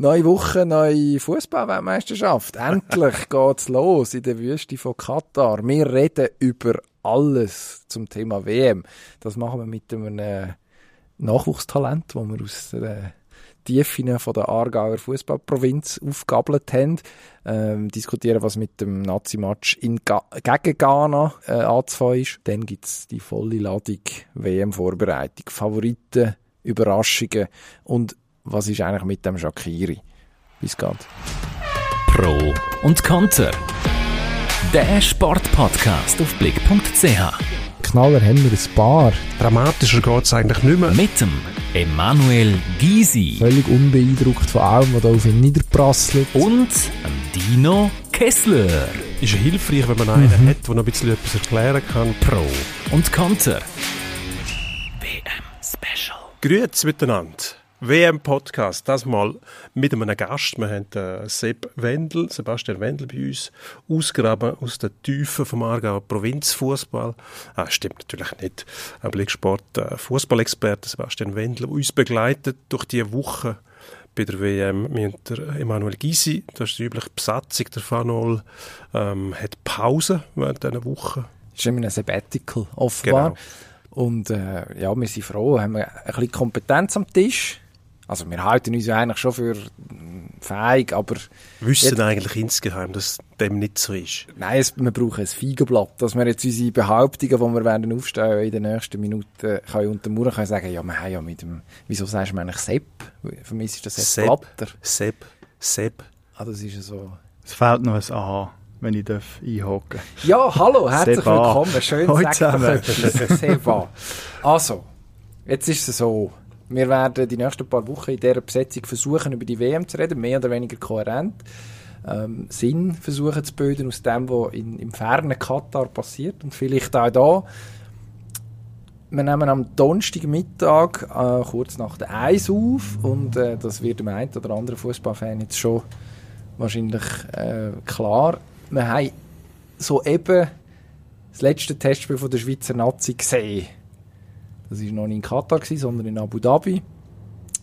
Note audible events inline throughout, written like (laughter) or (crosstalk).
Neue Woche, neue Fußballweltmeisterschaft. (laughs) Endlich geht's los in der Wüste von Katar. Wir reden über alles zum Thema WM. Das machen wir mit einem äh, Nachwuchstalent, wo wir aus der Tiefen von der Aargauer Fußballprovinz aufgabelt haben. Ähm, diskutieren, was mit dem Nazi-Match gegen Ghana äh, anzufangen ist. Dann gibt's die volle Ladung WM-Vorbereitung, Favoriten, Überraschungen und was ist eigentlich mit dem Shakiri? Bis geht. Pro und Konter. Der Sportpodcast auf blick.ch. Knaller haben wir ein paar. Dramatischer geht es eigentlich nicht mehr. Mit dem Emanuel Gysi. Völlig unbeeindruckt von allem, was da auf ihn niederprasselt. Und Dino Kessler. Ist ja hilfreich, wenn man einen mhm. hat, der noch ein bisschen etwas erklären kann. Pro und Konter. WM Special. Grüezi miteinander. WM-Podcast, das mal mit einem Gast. Wir haben äh, Sepp Wendel, Sebastian Wendel bei uns, ausgraben aus der Tiefe vom Aargauer Provinzfußball. Ah, stimmt natürlich nicht. Ein Blicksport äh, Fußballexperte Sebastian Wendel, der uns begleitet durch die Woche bei der WM. Der Emanuel Gysi, das ist die übliche Besatzung, der Fanol, ähm, hat Pause während dieser Woche. Das ist immer ein Sabbatical, offenbar. Genau. Und äh, ja, wir sind froh, haben wir ein bisschen Kompetenz am Tisch also wir halten uns ja eigentlich schon für fähig, aber... Wissen jetzt, eigentlich insgeheim, dass dem nicht so ist? Nein, es, wir brauchen ein Feigenblatt, dass wir jetzt unsere Behauptungen, die wir werden aufstellen in den nächsten Minuten, können untermauern können, sagen, ja, wir haben ja mit dem... Wieso sagst du mir eigentlich Sepp? Für mich ist das Sepp, Sepp Blatter. Sepp, Sepp. Ah, das ist ja so... Es fehlt noch ein Aha wenn ich darf einhaken Ja, hallo, herzlich Seba. willkommen. Schön, dass du Seba. Also, jetzt ist es so, wir werden die nächsten paar Wochen in dieser Besetzung versuchen, über die WM zu reden, mehr oder weniger kohärent. Ähm, Sinn versuchen zu bilden aus dem, was in, im fernen Katar passiert. Und vielleicht auch da. Wir nehmen am Donnerstagmittag äh, kurz nach der Eis auf und äh, das wird dem einen oder anderen Fußballfan jetzt schon wahrscheinlich äh, klar. Wir haben soeben das letzte Testspiel von der Schweizer Nazi gesehen das war noch nicht in Katar, sondern in Abu Dhabi.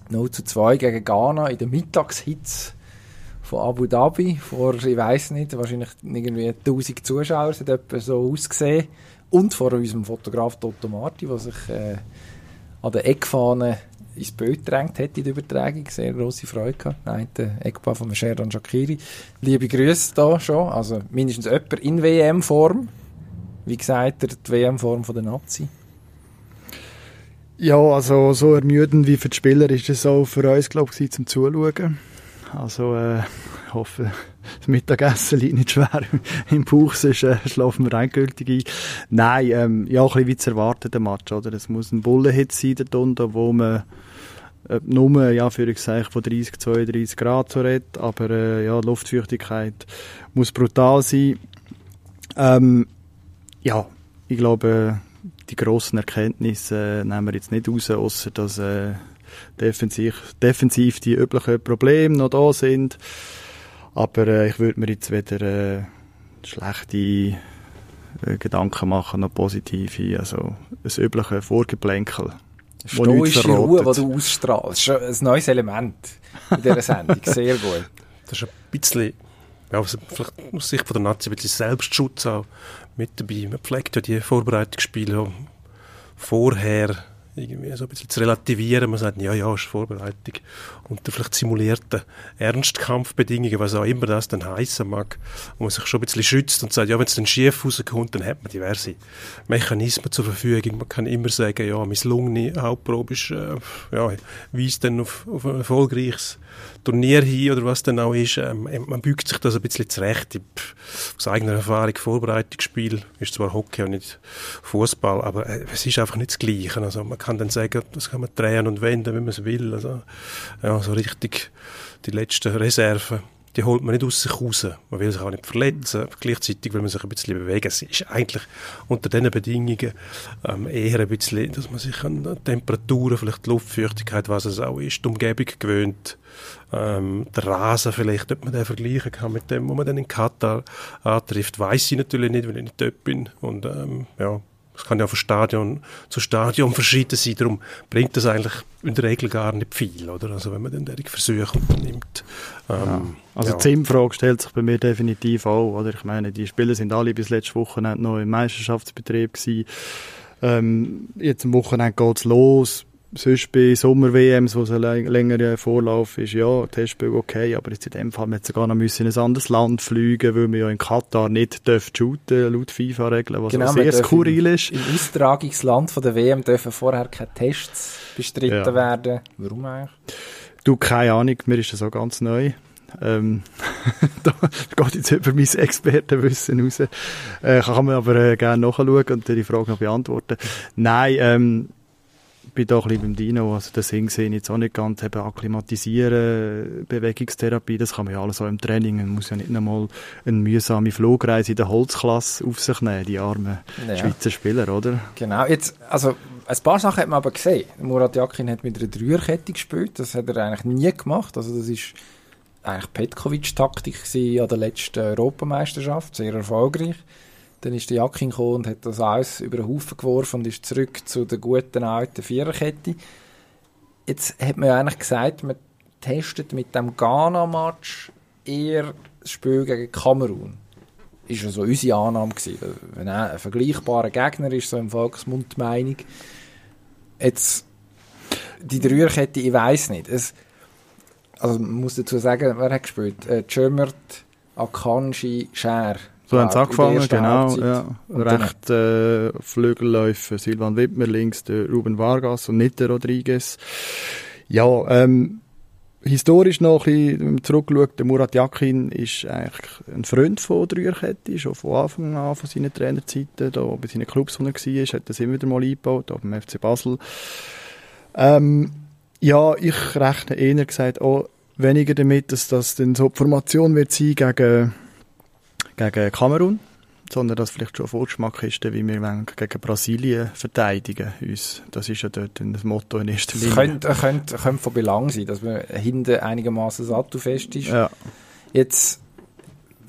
0 zu 2 gegen Ghana in der Mittagshitze von Abu Dhabi. Vor, ich weiß nicht, wahrscheinlich irgendwie 1000 Zuschauer, sind etwa so ausgesehen. Und vor unserem Fotograf Toto Marti, der sich äh, an der Eckfahne ins Bild gedrängt hat in der Übertragung. Sehr grosse Freude gehabt. Nein, der Eckball von Sheran Shakiri. Liebe Grüße da schon. Also mindestens jemand in WM-Form. Wie gesagt, die WM-Form der Nazi. Ja, also so ermüdend wie für die Spieler ist es auch für uns, glaube ich, zum Zuschauen. Also äh, ich hoffe, das Mittagessen liegt nicht schwer (laughs) im Bauch, sonst äh, schlafen wir endgültig ein. Nein, ähm, ja, ein bisschen wie zu erwarten, der Match, oder? Es muss ein Bullenhit sein, der Dunde, wo man äh, nur, ja, für ich von 30, 32 Grad so redet, aber äh, ja, die Luftfeuchtigkeit muss brutal sein. Ähm, ja, ich glaube, die grossen Erkenntnisse äh, nehmen wir jetzt nicht raus, außer dass äh, defensiv, defensiv die üblichen Probleme noch da sind. Aber äh, ich würde mir jetzt weder äh, schlechte äh, Gedanken machen, noch positive. Also das übliche Vorgeplänkel. Stoische Ruhe, die du ausstrahlst. Das ist ein neues Element in dieser Sendung. Sehr gut. Das ist ein bisschen, ja, also vielleicht aus Sicht von der Nazi ein bisschen Selbstschutz auch mit dabei. Man pflegt ja die Vorbereitungsspiele vorher irgendwie so ein bisschen zu relativieren. Man sagt, ja, ja, ist Vorbereitung. Unter vielleicht simulierten Ernstkampfbedingungen, was auch immer das dann heißen mag, wo man sich schon ein bisschen schützt und sagt, ja, wenn es dann schief rauskommt, dann hat man diverse Mechanismen zur Verfügung. Man kann immer sagen, ja, misslungene Hauptprobe ist, äh, ja, weist dann auf, auf ein erfolgreiches Turnier hin oder was dann auch ist, ähm, man bügt sich das ein bisschen zurecht. Ich, aus eigener Erfahrung, Vorbereitungsspiel ist zwar Hockey und nicht Fußball, aber äh, es ist einfach nicht das Gleiche. Also man kann dann sagen, das kann man drehen und wenden, wenn man es will. Also, ja, so richtig die letzten Reserven die holt man nicht aus sich raus. Man will sich auch nicht verletzen. Gleichzeitig will man sich ein bisschen bewegen. Es ist eigentlich unter diesen Bedingungen ähm, eher ein bisschen, dass man sich an Temperaturen, vielleicht die Luftfeuchtigkeit, was es auch ist, die Umgebung gewöhnt. Ähm, der Rasen vielleicht, ob man den vergleichen kann mit dem, was man dann in Katar antrifft, weiß ich natürlich nicht, weil ich nicht dort bin. Und ähm, ja, Es kann ja von Stadion zu Stadion (laughs) verschieden sein, darum bringt das eigentlich in der Regel gar nicht viel, oder? Also wenn man dann solche Versuche unternimmt. Ähm, ja. Also ja. die Sim-Frage stellt sich bei mir definitiv auch, oder? Ich meine, die Spieler sind alle bis letzte Woche noch im Meisterschaftsbetrieb gewesen. Ähm, jetzt am Wochenende geht es los sonst bei Sommer-WMs, wo es ein längerer Vorlauf ist, ja, Testspiel okay, aber jetzt in dem Fall müssen wir sogar noch müssen in ein anderes Land fliegen, weil wir ja in Katar nicht dürfen shooten, laut FIFA-Regeln, was genau, sehr skurril ist. Im Austragungsland von der WM dürfen vorher keine Tests bestritten ja. werden. Warum eigentlich? Du, keine Ahnung, mir ist das auch ganz neu. Ähm, (laughs) da geht jetzt über mein Expertenwissen raus. Äh, kann man aber äh, gerne nachschauen und die Frage noch beantworten. Nein, ähm, bin da ein bisschen beim Dino, also das Sing sehe ich jetzt auch nicht ganz, eben akklimatisieren, Bewegungstherapie, das kann man ja alles auch im Training, man muss ja nicht einmal eine mühsame Flugreise in der Holzklasse auf sich nehmen, die armen ja. Schweizer Spieler, oder? Genau, jetzt, also ein paar Sachen hat man aber gesehen. Murat Yakin hat mit einer Dreierkette gespielt, das hat er eigentlich nie gemacht, also das ist eigentlich Petkovic-Taktik an der letzten Europameisterschaft, sehr erfolgreich. Dann ist der Jackin gekommen und hat das alles über den Haufen geworfen und ist zurück zu der guten alten Viererkette. Jetzt hat man ja eigentlich gesagt, man testet mit dem Ghana-Match eher das Spiel gegen Kamerun. Ist ja so unsere Annahme gewesen. Wenn ein vergleichbarer Gegner ist, so im Volksmund die Meinung. Jetzt, die Dreierkette, ich weiß nicht. Es, also man muss dazu sagen, wer hat gespielt? Äh, Jömert, Akanji, Scher so haben sie angefangen, genau. Ja. Recht äh, Flügelläufer Silvan Wittmer, links der Ruben Vargas und nicht der Rodriguez. Ja, ähm, historisch noch ein bisschen zurückgeschaut, der Murat Yakin ist eigentlich ein Freund von Dreierkette, schon von Anfang an von seinen Trainerzeiten, da bei seinen Clubs, wo er war, hat es immer wieder mal eingebaut, auch beim FC Basel. Ähm, ja, ich rechne eher gesagt auch weniger damit, dass das dann so die Formation wird sein gegen gegen Kamerun, sondern dass vielleicht schon ein Vorgeschmack ist, wie wir gegen Brasilien verteidigen uns. Das ist ja dort ein Motto in erster Linie. Es könnte, könnte, könnte von Belang sein, dass man hinten einigermaßen sattelfest ist. Ja. Jetzt,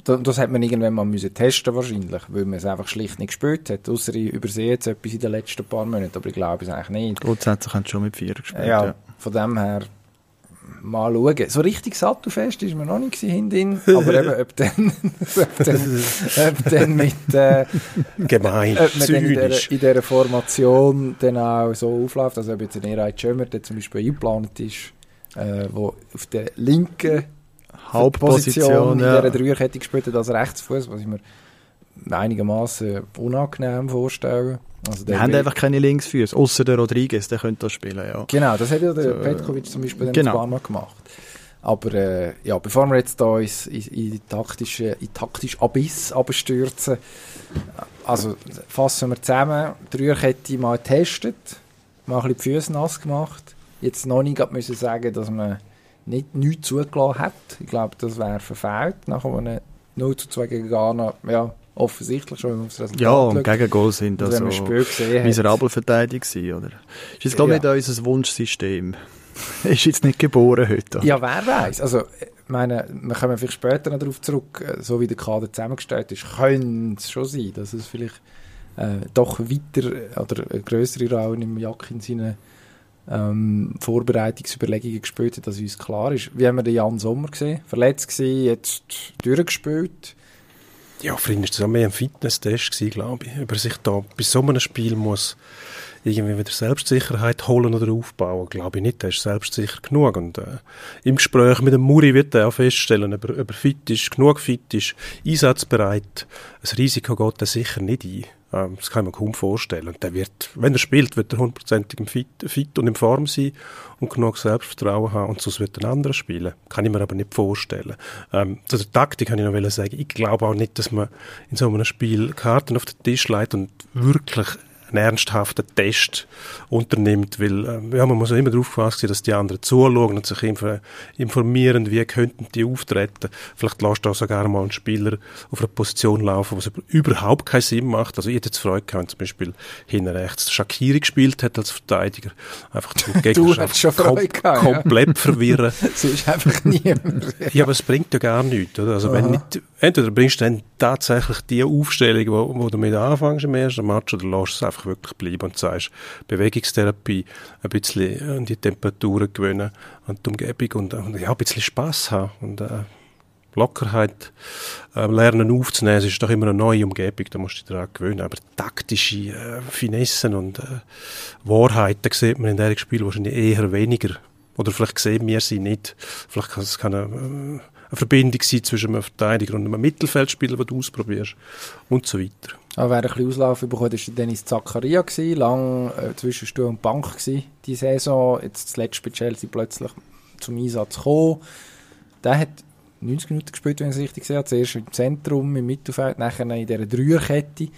das hat man irgendwann mal müssen testen wahrscheinlich, weil man es einfach schlicht nicht gespielt hat. Außer ich übersehe jetzt etwas in den letzten paar Monaten, aber ich glaube es eigentlich nicht. Grundsätzlich haben sie schon mit vier gespielt. Ja, ja, von dem her mal schauen. So richtig sattelfest ist man noch nicht hinten, aber eben, ob dann, (laughs) ob dann, ob dann mit, äh, Gemein, ob man dann in dieser, in dieser Formation dann auch so aufläuft, also ob jetzt ein Eray Schömer, der zum Beispiel eingeplant ist, äh, wo auf der linken Hauptposition in ja. dieser Dreierkette gespielt hat als Rechtsfuß, was ich mir einigermaßen unangenehm vorstelle. Also wir haben einfach keine Linksfüße, außer der Rodriguez, der könnte das spielen, ja. Genau, das hat ja der so, Petkovic zum Beispiel genau. ein paar Mal gemacht. Aber äh, ja, bevor wir jetzt da ins, in, in, taktische, in taktisch Abyss abstürzen, also fassen wir zusammen, die Rührkette mal getestet, mal ein bisschen die Füße nass gemacht, jetzt noch nicht müssen sagen, dass man nicht nichts zugelassen hat. Ich glaube, das wäre verfehlt, nachher einem 0 zu 2 gegen Ghana, ja, offensichtlich schon, wenn man aufs Resultat Ja, und Gegengol sind also miserabel verteidigt oder? Ist jetzt, glaube ich, ja. nicht unser Wunschsystem. (laughs) ist jetzt nicht geboren heute. Oder? Ja, wer weiß. Also, ich meine, wir kommen vielleicht später noch darauf zurück, so wie der Kader zusammengestellt ist, könnte es schon sein, dass es vielleicht äh, doch weiter oder eine größere Rolle im Jack in seinen ähm, Vorbereitungsüberlegungen gespielt hat, als uns klar ist. Wie haben wir den Jan Sommer gesehen? Verletzt gewesen, jetzt durchgespielt. Ja, ihn war das auch mehr ein Fitness-Test, glaube ich. Ob er sich da bei so einem Spiel muss irgendwie wieder Selbstsicherheit holen oder aufbauen, glaube ich nicht. Er ist selbstsicher genug. Und äh, im Gespräch mit dem Muri wird er auch feststellen, ob er, ob er fit ist, genug fit ist, einsatzbereit. Ein Risiko geht er sicher nicht ein. Ähm, das kann man kaum vorstellen. Und der wird, wenn er spielt, wird er hundertprozentig fit, fit und in Form sein und genug Selbstvertrauen haben und sonst wird ein anderer spielen. Kann ich mir aber nicht vorstellen. Ähm, zu der Taktik kann ich noch sagen, ich glaube auch nicht, dass man in so einem Spiel Karten auf den Tisch legt und wirklich einen ernsthaften Test unternimmt, weil äh, ja, man muss ja immer darauf gefasst sein, dass die anderen zuschauen und sich informieren, wie könnten die auftreten. Vielleicht lässt du sogar mal einen Spieler auf einer Position laufen, wo es überhaupt keinen Sinn macht. Also ich hätte jetzt Freude gehabt, wenn zum Beispiel hinten rechts Shakiri gespielt hat als Verteidiger. Einfach den (laughs) Gegner kom gehabt, komplett ja. verwirren. (laughs) das ist einfach niemand. ja, aber es bringt ja gar nichts. Oder? Also wenn nicht, entweder bringst du dann tatsächlich die Aufstellung, wo, wo du mit anfängst im ersten Match, oder lässt es einfach einfach wirklich bleiben und sagst, Bewegungstherapie, ein bisschen an die Temperaturen gewöhnen, an die Umgebung und, und ja, ein bisschen Spass haben und äh, Lockerheit äh, lernen aufzunehmen. Es ist doch immer eine neue Umgebung, da musst du dich daran gewöhnen. Aber taktische äh, Finessen und äh, Wahrheiten sieht man in diesem Spiel wahrscheinlich eher weniger. Oder vielleicht sehen wir sie nicht. Vielleicht kann es keine, eine Verbindung sein zwischen einem Verteidiger und einem Mittelfeldspieler, den du ausprobierst und so weiter. Aber wer ein bisschen Auslauf bekommen war Dennis Zakaria, lang äh, zwischen Stuhl und Bank gewesen, die Saison. Jetzt das letzte bei Chelsea plötzlich zum Einsatz gekommen. Der hat 90 Minuten gespielt, wenn ich es richtig sehe. Zuerst im Zentrum, im Mittelfeld, nachher in dieser Dreierkette.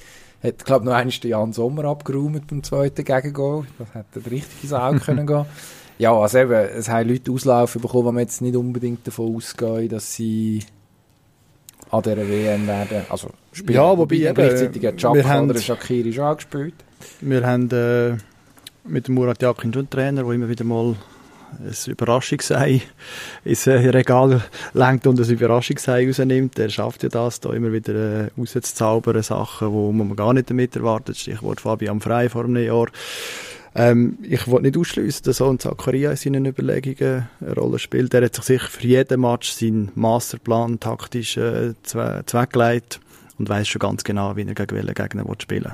Hat, glaube ich, noch einmal den Jan Sommer abgeräumt beim zweiten Gegengol. Das hätte richtig ins Auge (laughs) können gehen Ja, also eben, es haben Leute Auslaufen bekommen, wo man jetzt nicht unbedingt davon ausgehen, dass sie an dieser WM werden. Also spielen. Ja, wobei eben, gleichzeitig hat Chaka oder Shakiri schon angespielt. Wir haben äh, mit dem Murat Yakin schon einen Trainer, der immer wieder mal ein Überraschungsei ins äh, Regal lenkt und ein Überraschungsei rausnimmt. Der schafft ja das, da immer wieder äh, rauszuzaubern, Sachen, wo man gar nicht damit erwartet. Stichwort Fabian Frey vor einem Jahr. Ähm, ich wollte nicht ausschließen, dass auch ein Zakaria in seinen Überlegungen eine Rolle spielt. Er hat sich sicher für jeden Match seinen Masterplan taktisch äh, zweckgelegt und weiß schon ganz genau, wie er gegen welchen Gegner spielen will.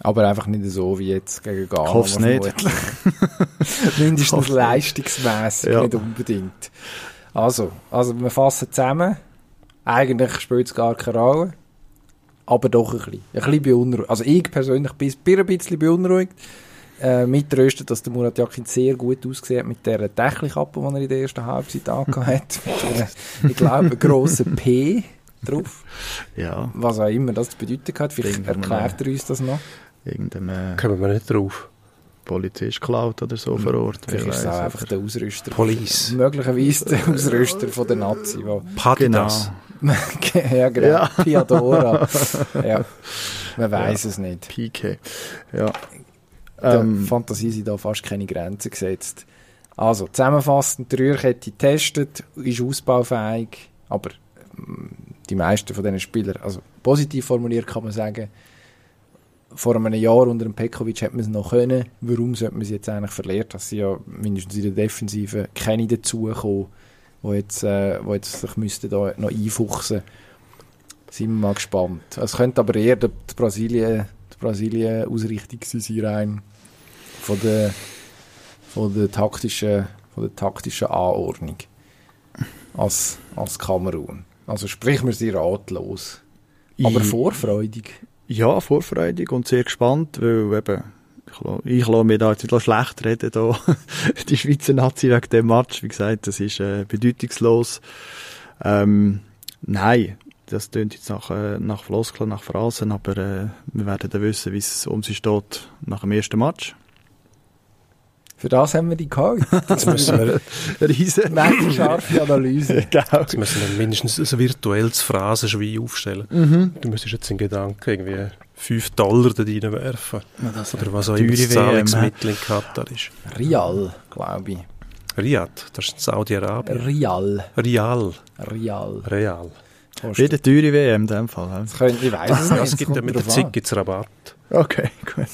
Aber einfach nicht so wie jetzt gegen Ghana. Ich hoffe es nicht. (laughs) (laughs) Mindestens leistungsmässig, ja. nicht unbedingt. Also, also wir fassen zusammen. Eigentlich spielt es gar keine Rolle. Aber doch ein bisschen. Ein bisschen beunruhigt. Also ich persönlich bin ein bisschen beunruhigt. Äh, mittröstet, dass der Murat Yakin sehr gut aussieht mit der Dächelkappe, die er in der ersten Halbzeit angehört hat. (laughs) ich glaube, einen grossen P drauf. (laughs) Ja. Was auch immer das bedeutet hat. Vielleicht erklärt er uns das noch irgendeinem... Äh, Kommen wir nicht drauf. Polizist klaut oder so vor Ort. Vielleicht ist es auch einfach der Ausrüster. Police. Möglicherweise der Ausrüster von der Nazi. Padidas. Genau. (laughs) ja, genau. Ja. Piadora. (laughs) ja. Man weiß ja. es nicht. PK. Ja. Der ähm, Fantasie sind da fast keine Grenzen gesetzt. Also, zusammenfassend, die Rührkette getestet, ist ausbaufähig, aber mm, die meisten von diesen Spielern, also positiv formuliert kann man sagen, vor einem Jahr unter dem Pekovic hätte man es noch können. Warum sollte man es jetzt eigentlich verliert? Dass sie ja mindestens in der Defensive keine dazukommen, die jetzt, äh, wo jetzt sich müssten da noch einfuchsen. Sind wir mal gespannt. Es könnte aber eher die, Brasilien, die Brasilien Ausrichtung sein rein von der, von der taktischen, von der taktischen Anordnung als, als Kamerun. Also sprich, wir sind ratlos, aber vorfreudig. Ja, vorfreudig und sehr gespannt, weil eben, ich, lasse mich da jetzt nicht schlecht reden, da, (laughs) die Schweizer Nazi wegen dem Match. Wie gesagt, das ist äh, bedeutungslos. Ähm, nein, das tönt jetzt nach, äh, nach Floskeln, nach Phrasen, aber äh, wir werden dann wissen, wie es um sie steht nach dem ersten Match. Für das haben wir die gehabt. Jetzt (laughs) müssen wir riesen scharfe Analyse. (laughs) genau. Jetzt müssen wir mindestens ein virtuelles Phrasenschwein aufstellen. Mhm. Du müsstest jetzt in Gedanken irgendwie 5 Dollar da reinwerfen. Oder was auch immer das Zahlungsmittel in Katar ist. Rial, glaube ich. Riyadh, das ist Saudi-Arabien. Rial. Rial. Rial. Real. Wie eine teure WM in dem Fall. Das können, ich weiß es nicht. Es gibt ja mit der Zeit gibt's Rabatt. Okay, gut.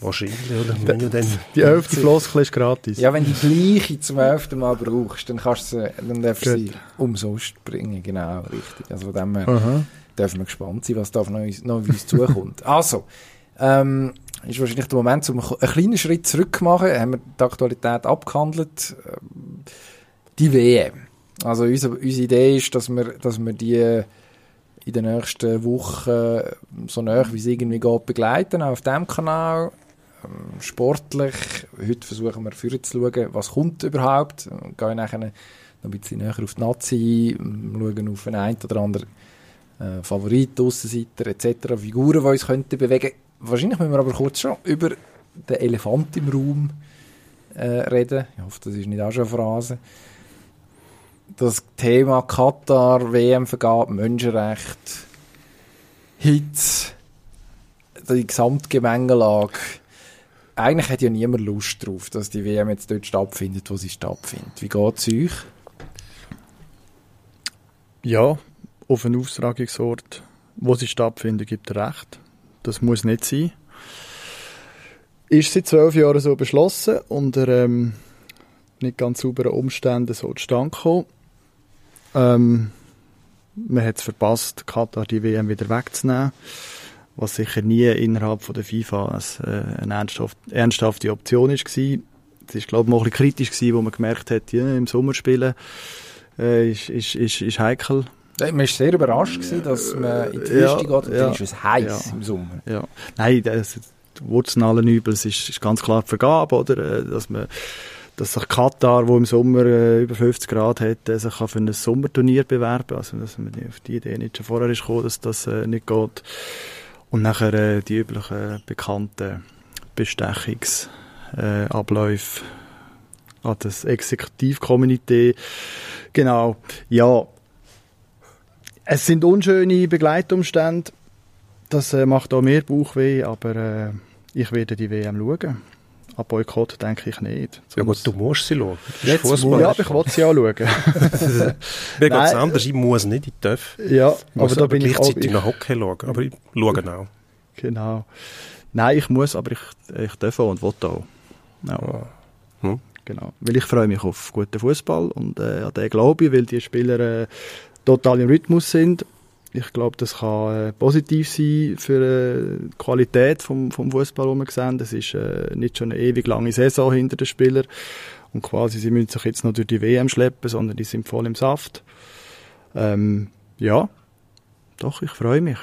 Wahrscheinlich, oder? Wenn du dann die elfte Floskel ist gratis. Ja, wenn du die gleiche zum elften Mal brauchst, dann kannst du sie, dann darfst du sie umsonst bringen. Genau, richtig. Also von dem her dürfen wir gespannt sein, was da noch, noch auf uns zukommt. Also, ähm, ist wahrscheinlich der Moment, um einen kleinen Schritt zurück zu machen. Haben wir die Aktualität abgehandelt. Ähm, die WM. Also unsere, unsere Idee ist, dass wir, dass wir die in den nächsten Wochen so nah wie es irgendwie geht begleiten, auch auf diesem Kanal. Ähm, sportlich. Heute versuchen wir vorher zu schauen, was kommt überhaupt. Gehen nachher noch ein bisschen näher auf die Nazi, schauen auf einen, einen oder anderen äh, Favorit, Aussenseiter etc., Figuren, die uns könnten bewegen Wahrscheinlich müssen wir aber kurz schon über den Elefant im Raum äh, reden. Ich hoffe, das ist nicht auch schon eine Phrase. Das Thema Katar, WM-Vergabe, Menschenrecht, Hitze, die Gesamtgemengelage eigentlich hat ja niemand Lust drauf, dass die WM jetzt dort stattfindet, wo sie stattfindet. Wie geht es euch? Ja, auf einen Austragungsort, wo sie stattfindet, gibt es recht. das muss nicht sein. Ist seit zwölf Jahren so beschlossen, unter ähm, nicht ganz sauberen Umständen so zustande gekommen. Ähm, man hat es verpasst, Katar die WM wieder wegzunehmen, was sicher nie innerhalb von der FIFA äh, eine ernsthafte Option war. Es war, glaube ich, auch ein bisschen kritisch, gewesen, wo man gemerkt hat, ja, im Sommer spielen äh, ist, ist, ist, ist heikel. Man war sehr überrascht, gewesen, dass man in die Wüste ja, geht und ja, dann ist es heiß ja, im Sommer. Ja. Nein, das, die Wurzeln allen Übels ist, ist ganz klar die Vergabe, oder? Äh, dass man dass sich Katar, wo im Sommer äh, über 50 Grad hat, äh, sich für ein Sommerturnier bewerben Also, dass man auf die Idee nicht schon vorher ist gekommen, dass das äh, nicht geht. Und nachher äh, die üblichen bekannten Bestechungsabläufe äh, an das Exekutivkomitee. Genau, ja. Es sind unschöne Begleitumstände. Das äh, macht auch mehr Bauchweh, aber äh, ich werde die WM schauen. An Boykott denke ich nicht. Ja gut, du musst sie schauen. Jetzt Fußball. Ja, ich will sie auch schauen. (laughs) Mir geht es anders, ich muss nicht, ich darf. Ja, aber da bin ich auch... gleichzeitig noch Hockey schauen, aber ich schaue auch. Genau. Nein, ich muss, aber ich, ich darf auch und will auch. Ja. Ah. Hm. Genau. Weil ich freue mich auf guten Fußball und äh, an den glaube ich, weil die Spieler äh, total im Rhythmus sind ich glaube, das kann äh, positiv sein für äh, die Qualität vom, vom Fußball, den wir sehen. Das ist äh, nicht schon eine ewig lange Saison hinter den Spielern. Und quasi, sie müssen sich jetzt noch durch die WM schleppen, sondern die sind voll im Saft. Ähm, ja, doch, ich freue mich.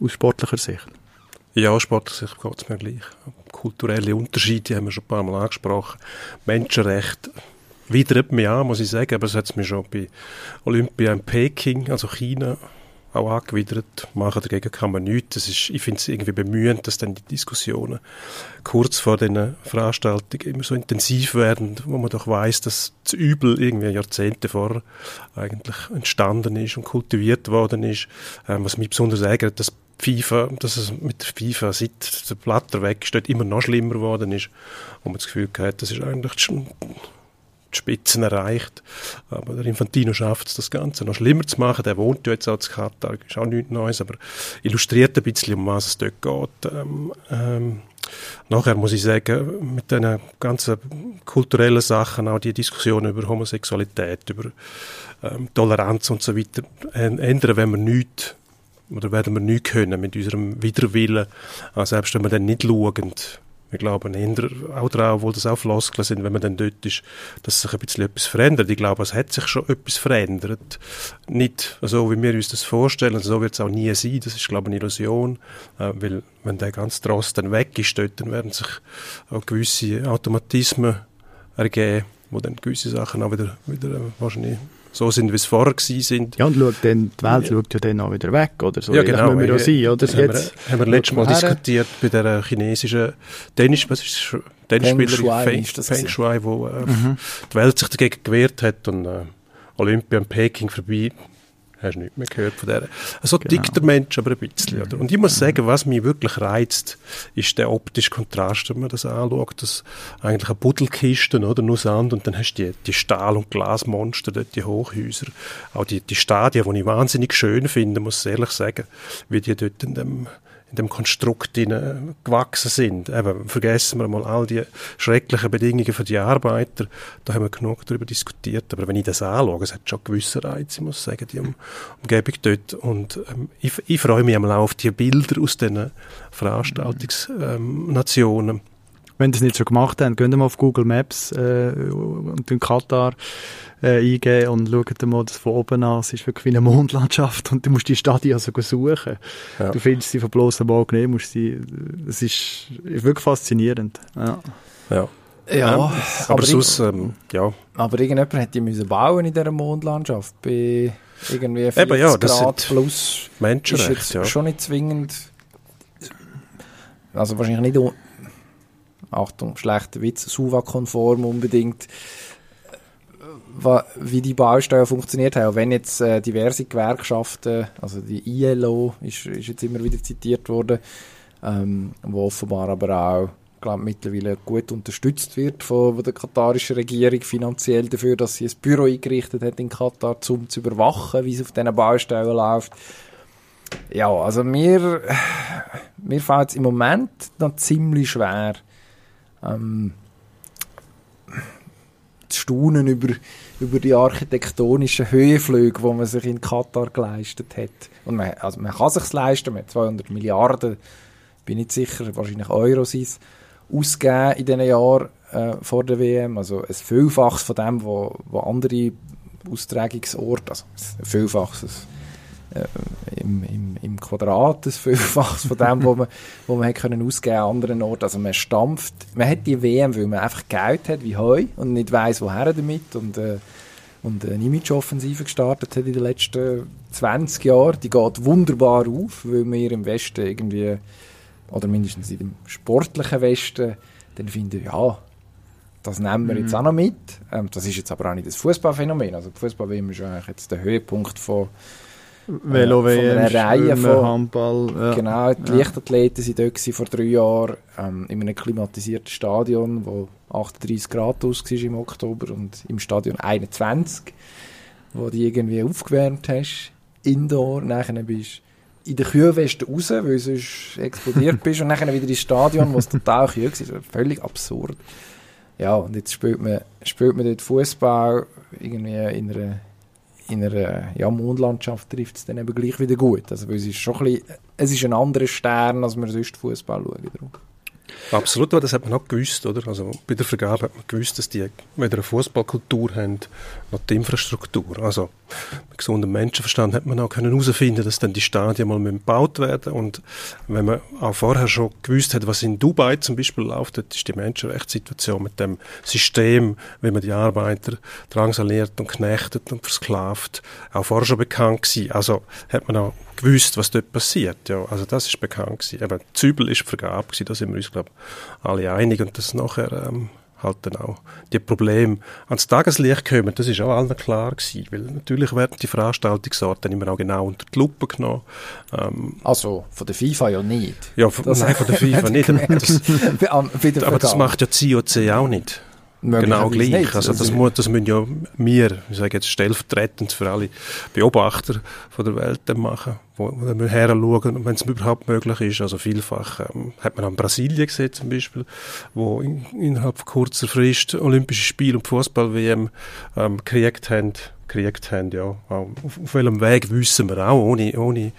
Aus sportlicher Sicht. Ja, sportlicher Sicht geht es mir gleich. Kulturelle Unterschiede haben wir schon ein paar Mal angesprochen. Menschenrechte widert mich an, muss ich sagen, aber es hat mir schon bei Olympia in Peking, also China, auch angewidert. Machen dagegen kann man nichts. Das ist, ich finde es irgendwie bemühend, dass dann die Diskussionen kurz vor den Veranstaltungen immer so intensiv werden, wo man doch weiß, dass das Übel irgendwie Jahrzehnte vor eigentlich entstanden ist und kultiviert worden ist. Ähm, was mich besonders ärgert, dass FIFA, dass es mit FIFA seit der Platte weg ist, immer noch schlimmer geworden ist, wo man das Gefühl hat, das ist eigentlich schon Spitzen erreicht. Aber der Infantino schafft es, das Ganze noch schlimmer zu machen. Der wohnt ja jetzt als Katar, ist auch nichts Neues, aber illustriert ein bisschen, um was es dort geht. Ähm, ähm, nachher muss ich sagen, mit den ganzen kulturellen Sachen, auch die Diskussion über Homosexualität, über ähm, Toleranz und so weiter, ändern, wenn wir nichts oder werden wir nichts können mit unserem Widerwillen, also selbst wenn wir dann nicht schauen, wir glauben eher auch daran, obwohl das auch Floskeln sind, wenn man dann dort ist, dass sich ein bisschen etwas verändert. Ich glaube, es hat sich schon etwas verändert. Nicht so, wie wir uns das vorstellen, so wird es auch nie sein. Das ist, glaube ich, eine Illusion, äh, weil wenn der ganze Trost dann weg ist, dort, dann werden sich auch gewisse Automatismen ergeben, wo dann gewisse Sachen auch wieder, wieder äh, wahrscheinlich so sind, wie es vorher sind. Ja, und schaut dann, die Welt ja. schaut ja dann auch wieder weg, oder so. Ja, genau. müssen wir auch sein, oder? Das jetzt haben, wir, haben wir letztes Mal diskutiert bei der chinesischen Tennis, was ist Tennisspielerin Feng, Feng Shui, wo äh, mhm. die Welt sich dagegen gewehrt hat und äh, Olympia in Peking vorbei hast du nichts mehr gehört von der. So genau. tickt der Mensch aber ein bisschen. Oder? Und ich muss sagen, was mich wirklich reizt, ist der optische Kontrast, wenn man das anschaut, dass eigentlich eine Buddelkiste oder nur Sand und dann hast du die, die Stahl- und Glasmonster, dort, die Hochhäuser, auch die, die Stadien, die ich wahnsinnig schön finde, muss ich ehrlich sagen, wie die dort in dem in dem Konstrukt gewachsen sind. Eben, vergessen wir mal all die schrecklichen Bedingungen für die Arbeiter. Da haben wir genug darüber diskutiert. Aber wenn ich das anschaue, es hat schon gewisse Reize, ich muss sagen, die um Umgebung dort. Und ähm, ich, ich freue mich einmal auf die Bilder aus diesen Veranstaltungsnationen. Ähm, wenn das nicht schon gemacht haben, gehen wir mal auf Google Maps äh, und in Katar äh, eingeben und schaut mal das von oben an. Es ist wirklich wie eine Mondlandschaft und du musst die Stadien also suchen. Ja. Du findest sie von bloßem Auge nicht, musst sie, es ist wirklich faszinierend. Ja. ja. Ja, ähm, aber, aber sonst, ähm, ja. Aber irgendjemand hätte die müssen bauen in dieser Mondlandschaft bei irgendwie 40 Eben, ja, Grad plus. Menschenrecht, ist jetzt ja. schon nicht zwingend, also wahrscheinlich nicht, Achtung, schlechter Witz, SUVA-konform unbedingt wie die Baustellen funktioniert haben. Auch wenn jetzt äh, diverse Gewerkschaften, also die ILO ist, ist jetzt immer wieder zitiert worden, ähm, wo offenbar aber auch glaube mittlerweile gut unterstützt wird von, der katarischen Regierung finanziell dafür, dass sie ein Büro eingerichtet hat in Katar, um zu überwachen, wie es auf diesen Baustellen läuft. Ja, also mir, mir fällt es im Moment noch ziemlich schwer, ähm, zu staunen über, über die architektonischen Höhenflüge, die man sich in Katar geleistet hat. Und man, also man kann sich leisten, man hat 200 Milliarden, bin nicht sicher, wahrscheinlich Euro sind ausgegeben in diesen Jahren äh, vor der WM. Also ein Vielfaches von dem, wo andere Austragungsorte, also ein Vielfaches, äh, im, im, im Quadrat ein Vielfaches von dem, wo man, (laughs) wo man hätte können ausgeben an anderen Orten. Also man stampft, man hat die WM, weil man einfach Geld hat wie Heu und nicht weiß woher damit und äh, und eine Image-Offensive gestartet hat in den letzten 20 Jahren. Die geht wunderbar auf, weil wir im Westen irgendwie, oder mindestens in dem sportlichen Westen, dann finden, ja, das nehmen wir mhm. jetzt auch noch mit. Ähm, das ist jetzt aber auch nicht das Fußballphänomen. Also Fußball-WM ist eigentlich jetzt der Höhepunkt von Velo äh, Reihe von Handball. Ja. Genau, die ja. Leichtathleten waren dort vor drei Jahren ähm, in einem klimatisierten Stadion, wo 38 Grad aus war im Oktober und im Stadion 21, wo du irgendwie aufgewärmt hast, indoor, nachher bist in der Kühlweste raus, weil du sonst explodiert (laughs) bist und nachher wieder ins Stadion, wo es total kühl war. Völlig absurd. Ja, und jetzt spielt man, spielt man dort Fußball irgendwie in einer in einer ja, Mondlandschaft trifft es dann eben gleich wieder gut. Also, weil es ist schon ein bisschen, es ist ein anderer Stern, als wir sonst Fußball schauen. Absolut, das hat man auch gewusst, oder? Also bei der Vergabe hat man gewusst, dass die weder eine Fußballkultur haben, noch die Infrastruktur. Also mit gesundem Menschenverstand hat man auch können herausfinden, dass dann die Stadien mal gebaut werden und wenn man auch vorher schon gewusst hat, was in Dubai zum Beispiel läuft, dort ist die Menschenrechtssituation mit dem System, wie man die Arbeiter drangsaliert und knechtet und versklavt, auch vorher schon bekannt gewesen. Also hat man auch gewusst, was dort passiert. Ja, also das ist bekannt gewesen. Eben, Zübel ist Vergabe gewesen, da sind wir uns, glaube alle einig und das nachher ähm, halt dann auch die Probleme ans Tageslicht kommen, das ist auch allen klar gewesen, weil natürlich werden die Veranstaltungsorte immer auch genau unter die Lupe genommen. Ähm, also von der FIFA ja nicht. Ja, von, nein, von der (laughs) FIFA nicht. Das, aber das macht ja die COC auch nicht. Genau gleich. Nicht. Also das, muss, das müssen ja wir, ich sage jetzt stellvertretend für alle Beobachter von der Welt machen, wo, wo wir heranschauen, wenn es überhaupt möglich ist. Also vielfach ähm, hat man an Brasilien gesehen zum Beispiel, wo in, innerhalb kurzer Frist Olympische Spiele und Fußball-WM ähm, gekriegt haben gekriegt haben. Ja. Auf, auf welchem Weg wissen wir auch. Ohne, ohne, äh,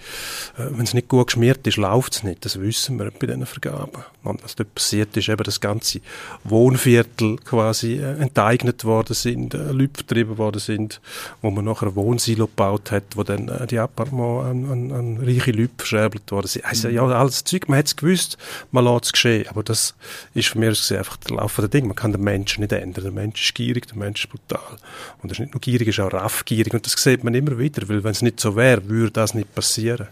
Wenn es nicht gut geschmiert ist, läuft es nicht. Das wissen wir bei diesen Vergaben. Und was dort passiert ist, eben das ganze Wohnviertel quasi äh, enteignet worden sind, äh, Leute vertrieben worden sind, wo man nachher ein Wohnsilo gebaut hat, wo dann äh, die Appartements an, an, an reiche Leute verscherbelt worden sind. Also ja, alles Zeug, man hat es gewusst, man lässt es geschehen. Aber das ist von mir aus gesehen einfach der Lauf der Dinge. Man kann den Menschen nicht ändern. Der Mensch ist gierig, der Mensch ist brutal. Und er ist nicht nur gierig, er ist auch raffgierig. Und das sieht man immer wieder, weil wenn es nicht so wäre, würde das nicht passieren.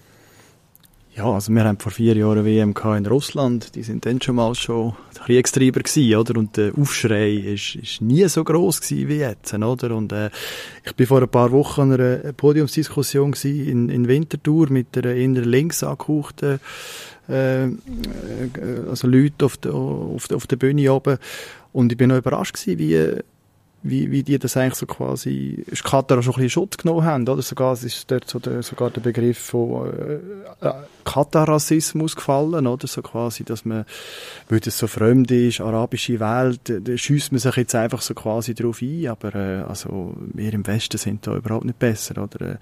Ja, also wir haben vor vier Jahren WM in Russland, die sind dann schon mal schon Kriegstreiber gewesen, oder? Und der Aufschrei ist, ist nie so groß gewesen wie jetzt, oder? Und äh, ich bin vor ein paar Wochen an einer Podiumsdiskussion in, in Winterthur mit einer eher links angehauchten äh, äh, also Leute auf der, auf, der, auf der Bühne oben und ich bin noch überrascht gewesen, wie wie, wie die das eigentlich so quasi, ist Katar schon ein bisschen Schutz genommen haben, oder? Sogar, es ist dort so der, sogar der Begriff von äh, äh, Katar-Rassismus gefallen, oder? So quasi, dass man, weil das so fremd ist, arabische Welt, da schießt man sich jetzt einfach so quasi drauf ein, aber äh, also wir im Westen sind da überhaupt nicht besser, oder? Äh,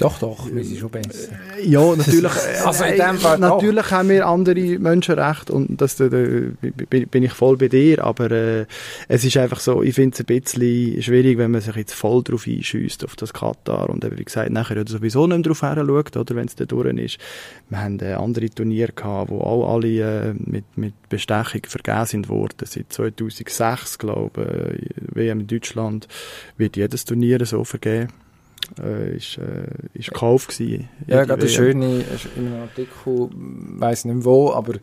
doch, doch, wir sind schon besser. Äh, ja, natürlich, (laughs) äh, also in dem Fall natürlich haben wir andere Menschenrechte und das, da, da, bin ich voll bei dir, aber äh, es ist einfach so, ich finde es ein bisschen bisschen schwierig, wenn man sich jetzt voll drauf einschießt auf das Katar und eben, wie gesagt, nachher ja sowieso nicht mehr drauf her schaut, oder, wenn es da durch ist. Wir haben äh, andere Turniere gehabt, wo auch alle äh, mit, mit Bestechung vergeben sind worden. Seit 2006, glaube ich, WM in Deutschland, wird jedes Turnier so vergeben. Äh, ist, äh, ist gekauft gewesen. Ja, gerade eine schöne, in einem Artikel, weiss nicht mehr wo, aber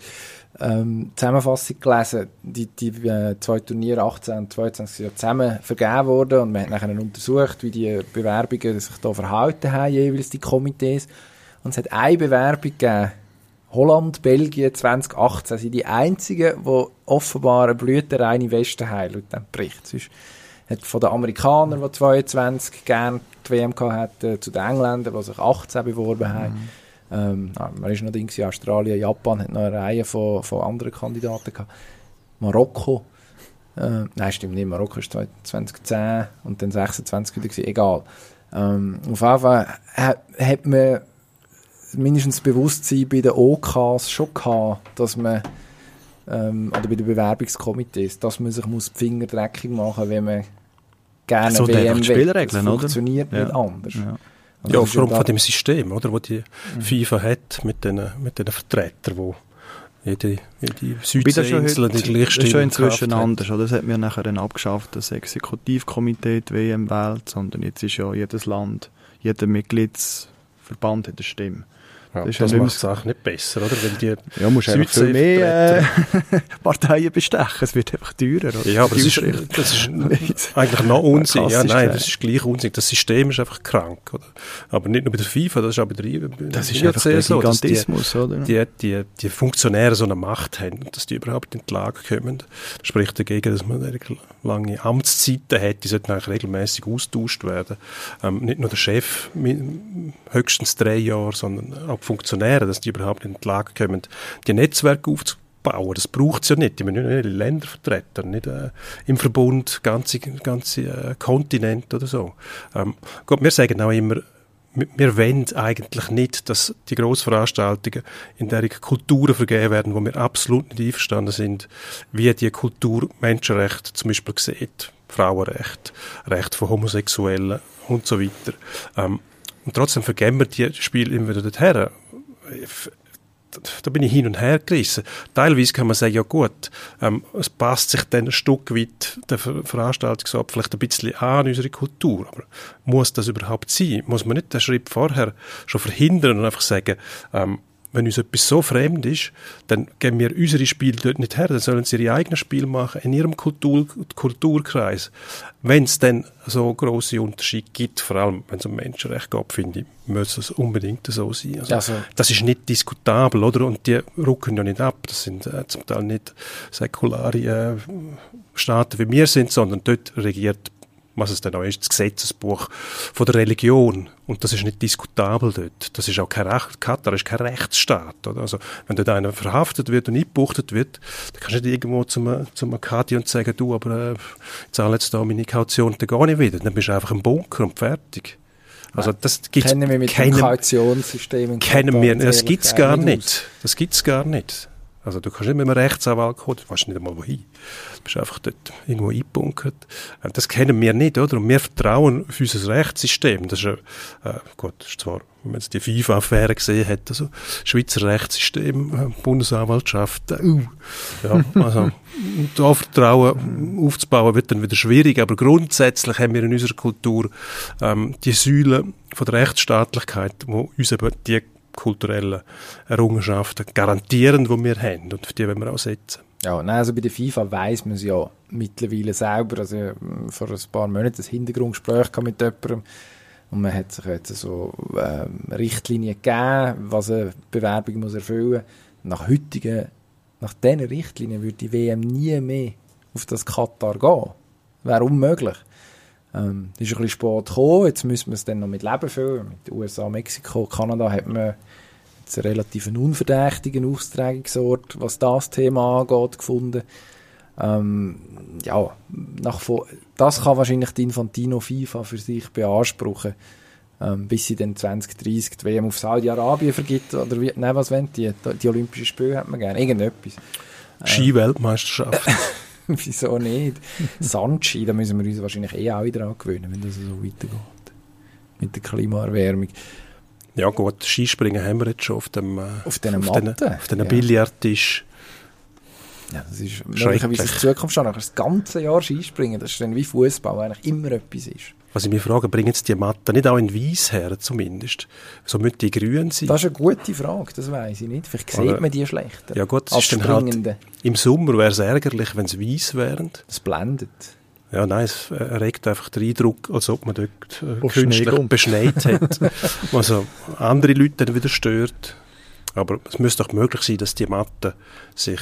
ähm, Zusammenfassung gelesen, die, die äh, zwei Turniere 18 und 22 sind zusammen vergeben worden und man hat nachher untersucht, wie die Bewerbungen sich da verhalten haben, jeweils die Komitees. Und es hat eine Bewerbung gegeben, Holland, Belgien 2018 sind die einzigen, die offenbar eine blütenreine Weste haben, laut diesem Bericht. Sonst hat von den Amerikanern, die 22 gerne die WM hatten, zu den Engländern, die sich 18 beworben haben, mhm Ähm, man ist noch Ding, Australien, Japan hat noch eine Reihe von, von anderen Kandidaten gehabt. Marokko, äh, nein, stimmt nicht, Marokko ist 2010 und dann 26 wieder gewesen, egal. Ähm, auf jeden Fall hat, man mindestens das Bewusstsein bei den OKs schon gehabt, dass man ähm, oder bei den Bewerbungskomitees, dass man sich muss die Finger dreckig machen wenn man gerne so WM Spielregeln, Das funktioniert oder? nicht anders. Ja, ja aufgrund von dem System, oder, wo die mhm. FIFA hat mit den, mit den Vertretern, die jede, jede Südinsel die gleiche Das ist schon inzwischen anders. Oder? Das hat mir nachher dann abgeschafft, das Exekutivkomitee die WM wählt, sondern jetzt ist ja jedes Land, jeder Mitgliedsverband hat eine Stimme. Ja, das, das macht es auch nicht besser, oder? Weil die ja, musst einfach viel mehr äh, (laughs) Parteien bestechen. Es wird einfach teurer. Oder? Ja, aber das ist, das ist (laughs) eigentlich noch Unsinn. Ja, nein, das ist gleich Unsinn. Das System ist einfach krank. Oder? Aber nicht nur bei der FIFA, das ist auch bei der Das ist einfach der so, Gigantismus, die, oder? Die, die, die Funktionäre so eine Macht haben, dass die überhaupt in die Lage kommen. Das spricht dagegen, dass man lange Amtszeiten hat. Die sollten eigentlich regelmäßig austauscht werden. Ähm, nicht nur der Chef höchstens drei Jahre, sondern auch Funktionäre, dass die überhaupt in die Lage kommen, die Netzwerke aufzubauen. Das braucht es ja nicht. Die müssen nicht Länder vertreten, nicht äh, im Verbund ganze, ganze äh, Kontinent oder so. Ähm, Gott, wir sagen auch immer, wir wollen eigentlich nicht, dass die Grossveranstaltungen in der Kulturen vergeben werden, wo wir absolut nicht einverstanden sind, wie die Kultur Menschenrechte zum Beispiel sieht. Frauenrecht, Recht von Homosexuellen und so weiter. Ähm, und trotzdem vergeben wir die Spiele immer wieder dorthin. Da bin ich hin und her gerissen. Teilweise kann man sagen, ja gut, ähm, es passt sich dann ein Stück weit der Veranstaltungsort vielleicht ein bisschen an unsere Kultur. Aber muss das überhaupt sein? Muss man nicht den Schritt vorher schon verhindern und einfach sagen, ähm, wenn uns etwas so fremd ist, dann geben wir unsere Spiele dort nicht her, dann sollen sie ihre eigenen Spiele machen in ihrem Kultur, Kulturkreis. Wenn es dann so große Unterschiede gibt, vor allem wenn es um Menschenrecht geht, finde ich, muss es unbedingt so sein. Also, also, das ist nicht diskutabel, oder? Und die rücken ja nicht ab. Das sind äh, zum Teil nicht säkulare äh, Staaten wie wir sind, sondern dort regiert was es dann auch ist, das Gesetzesbuch von der Religion. Und das ist nicht diskutabel dort. Das ist auch kein Recht, Katar ist kein Rechtsstaat. Oder? Also, wenn dort einer verhaftet wird und eingebuchtet wird, dann kannst du nicht irgendwo zum, zum Akadi und sagen, du, aber äh, ich zahle jetzt da meine Kaution, dann gehe ich wieder. Dann bist du einfach im Bunker und fertig. Also das gibt's kennen wir mit keinem, dem Kautionssystem kennen wir, das gibt's gar nicht. Das gibt's gar nicht. Also du kannst nicht mit einem Rechtsanwalt kommen, du weißt nicht einmal wohin. Du bist einfach dort irgendwo eingebunkert. Äh, das kennen wir nicht, oder? Und wir vertrauen auf unser Rechtssystem. Das ist, äh, gut, ist zwar, wenn man jetzt die FIFA-Affäre gesehen hat, also Schweizer Rechtssystem, äh, Bundesanwaltschaft, äh, uh, ja, also (laughs) da Vertrauen aufzubauen wird dann wieder schwierig, aber grundsätzlich haben wir in unserer Kultur ähm, die Säule von der Rechtsstaatlichkeit, wo uns eben die kulturellen Errungenschaften garantieren, die wir haben und für die wollen wir auch setzen. Ja, nein, also bei der FIFA weiß man es ja mittlerweile selber. Also hm, vor ein paar Monaten das Hintergrundgespräch mit jemandem und man hat sich jetzt so ähm, Richtlinien gegeben, was eine Bewerbung muss erfüllen muss. Nach heutigen, nach diesen Richtlinien würde die WM nie mehr auf das Katar gehen. Wäre unmöglich. Ähm, ist ein bisschen spät gekommen, jetzt müssen wir es dann noch mit Leben füllen. Mit USA, Mexiko, Kanada hat man jetzt einen relativ unverdächtigen Austragungsort, was das Thema angeht, gefunden. Ähm, ja, nach, das kann wahrscheinlich die Infantino FIFA für sich beanspruchen, ähm, bis sie dann 2030 die WM auf Saudi-Arabien vergibt, oder wie, nein, was wollen die? Die Olympischen Spiele hat man gerne, irgendetwas. Ski-Weltmeisterschaft. (laughs) Wieso nicht? Sanchi, da müssen wir uns wahrscheinlich eh auch wieder angewöhnen, wenn das so weitergeht. Mit der Klimaerwärmung. Ja gut, Skispringen haben wir jetzt schon auf dem äh, auf, den auf Matten, den, auf den ja. Billardtisch. Ja, das ist möglicherweise in Zukunft schon. Das ganze Jahr Skispringen, das ist dann wie Fußball, eigentlich immer etwas ist. Was ich mich frage, bringen jetzt die Matten nicht auch in Weiß her, zumindest? So müssen die grün sein? Das ist eine gute Frage, das weiß ich nicht. Vielleicht sieht man die schlechter. Ja gut, das ist dann halt, im Sommer wäre es ärgerlich, wenn es weiß wären. Das blendet. Ja, nein, es erregt einfach den Eindruck, als ob man dort äh, künstlich beschneit hat. (laughs) also andere Leute dann wieder stört. Aber es müsste doch möglich sein, dass die Matten sich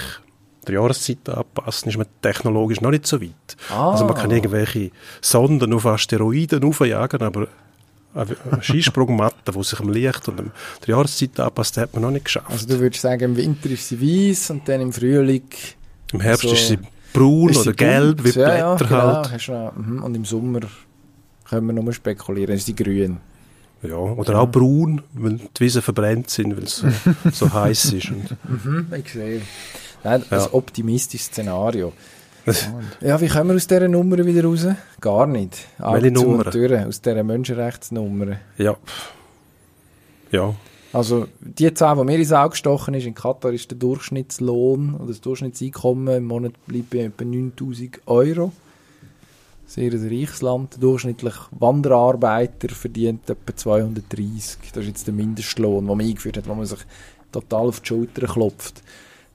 der Jahreszeit anpassen, ist man technologisch noch nicht so weit. Ah. Also man kann irgendwelche Sonden auf Asteroiden aufjagen, aber eine Skisprungmatte, die sich am Licht und der Jahreszeit anpasst, hat man noch nicht geschafft. Also du würdest sagen, im Winter ist sie weiß und dann im Frühling... Im Herbst so, ist sie braun oder gelb, wie Blätter ja, ja, halt. Genau, und im Sommer können wir nur spekulieren, ist sie grün. Ja, oder ja. auch braun, weil die Wiesen verbrennt sind, weil es so, so (laughs) heiß ist. Mhm, ich sehe. Nein, ja. ein optimistisches Szenario. ja, wie kommen wir aus dieser Nummer wieder raus? Gar nicht. Welche Nummer? Aus dieser Menschenrechtsnummer. Ja. Ja. Also, die Zahl, die mir ins Auge gestochen ist, in Katar ist der Durchschnittslohn oder das Durchschnittseinkommen im Monat bleibt bei etwa 9000 Euro. Sehr ein reiches Land. Der durchschnittliche Wanderarbeiter verdient etwa 230. Das ist jetzt der Mindestlohn, den man eingeführt hat, wo man sich total auf die Schulter klopft.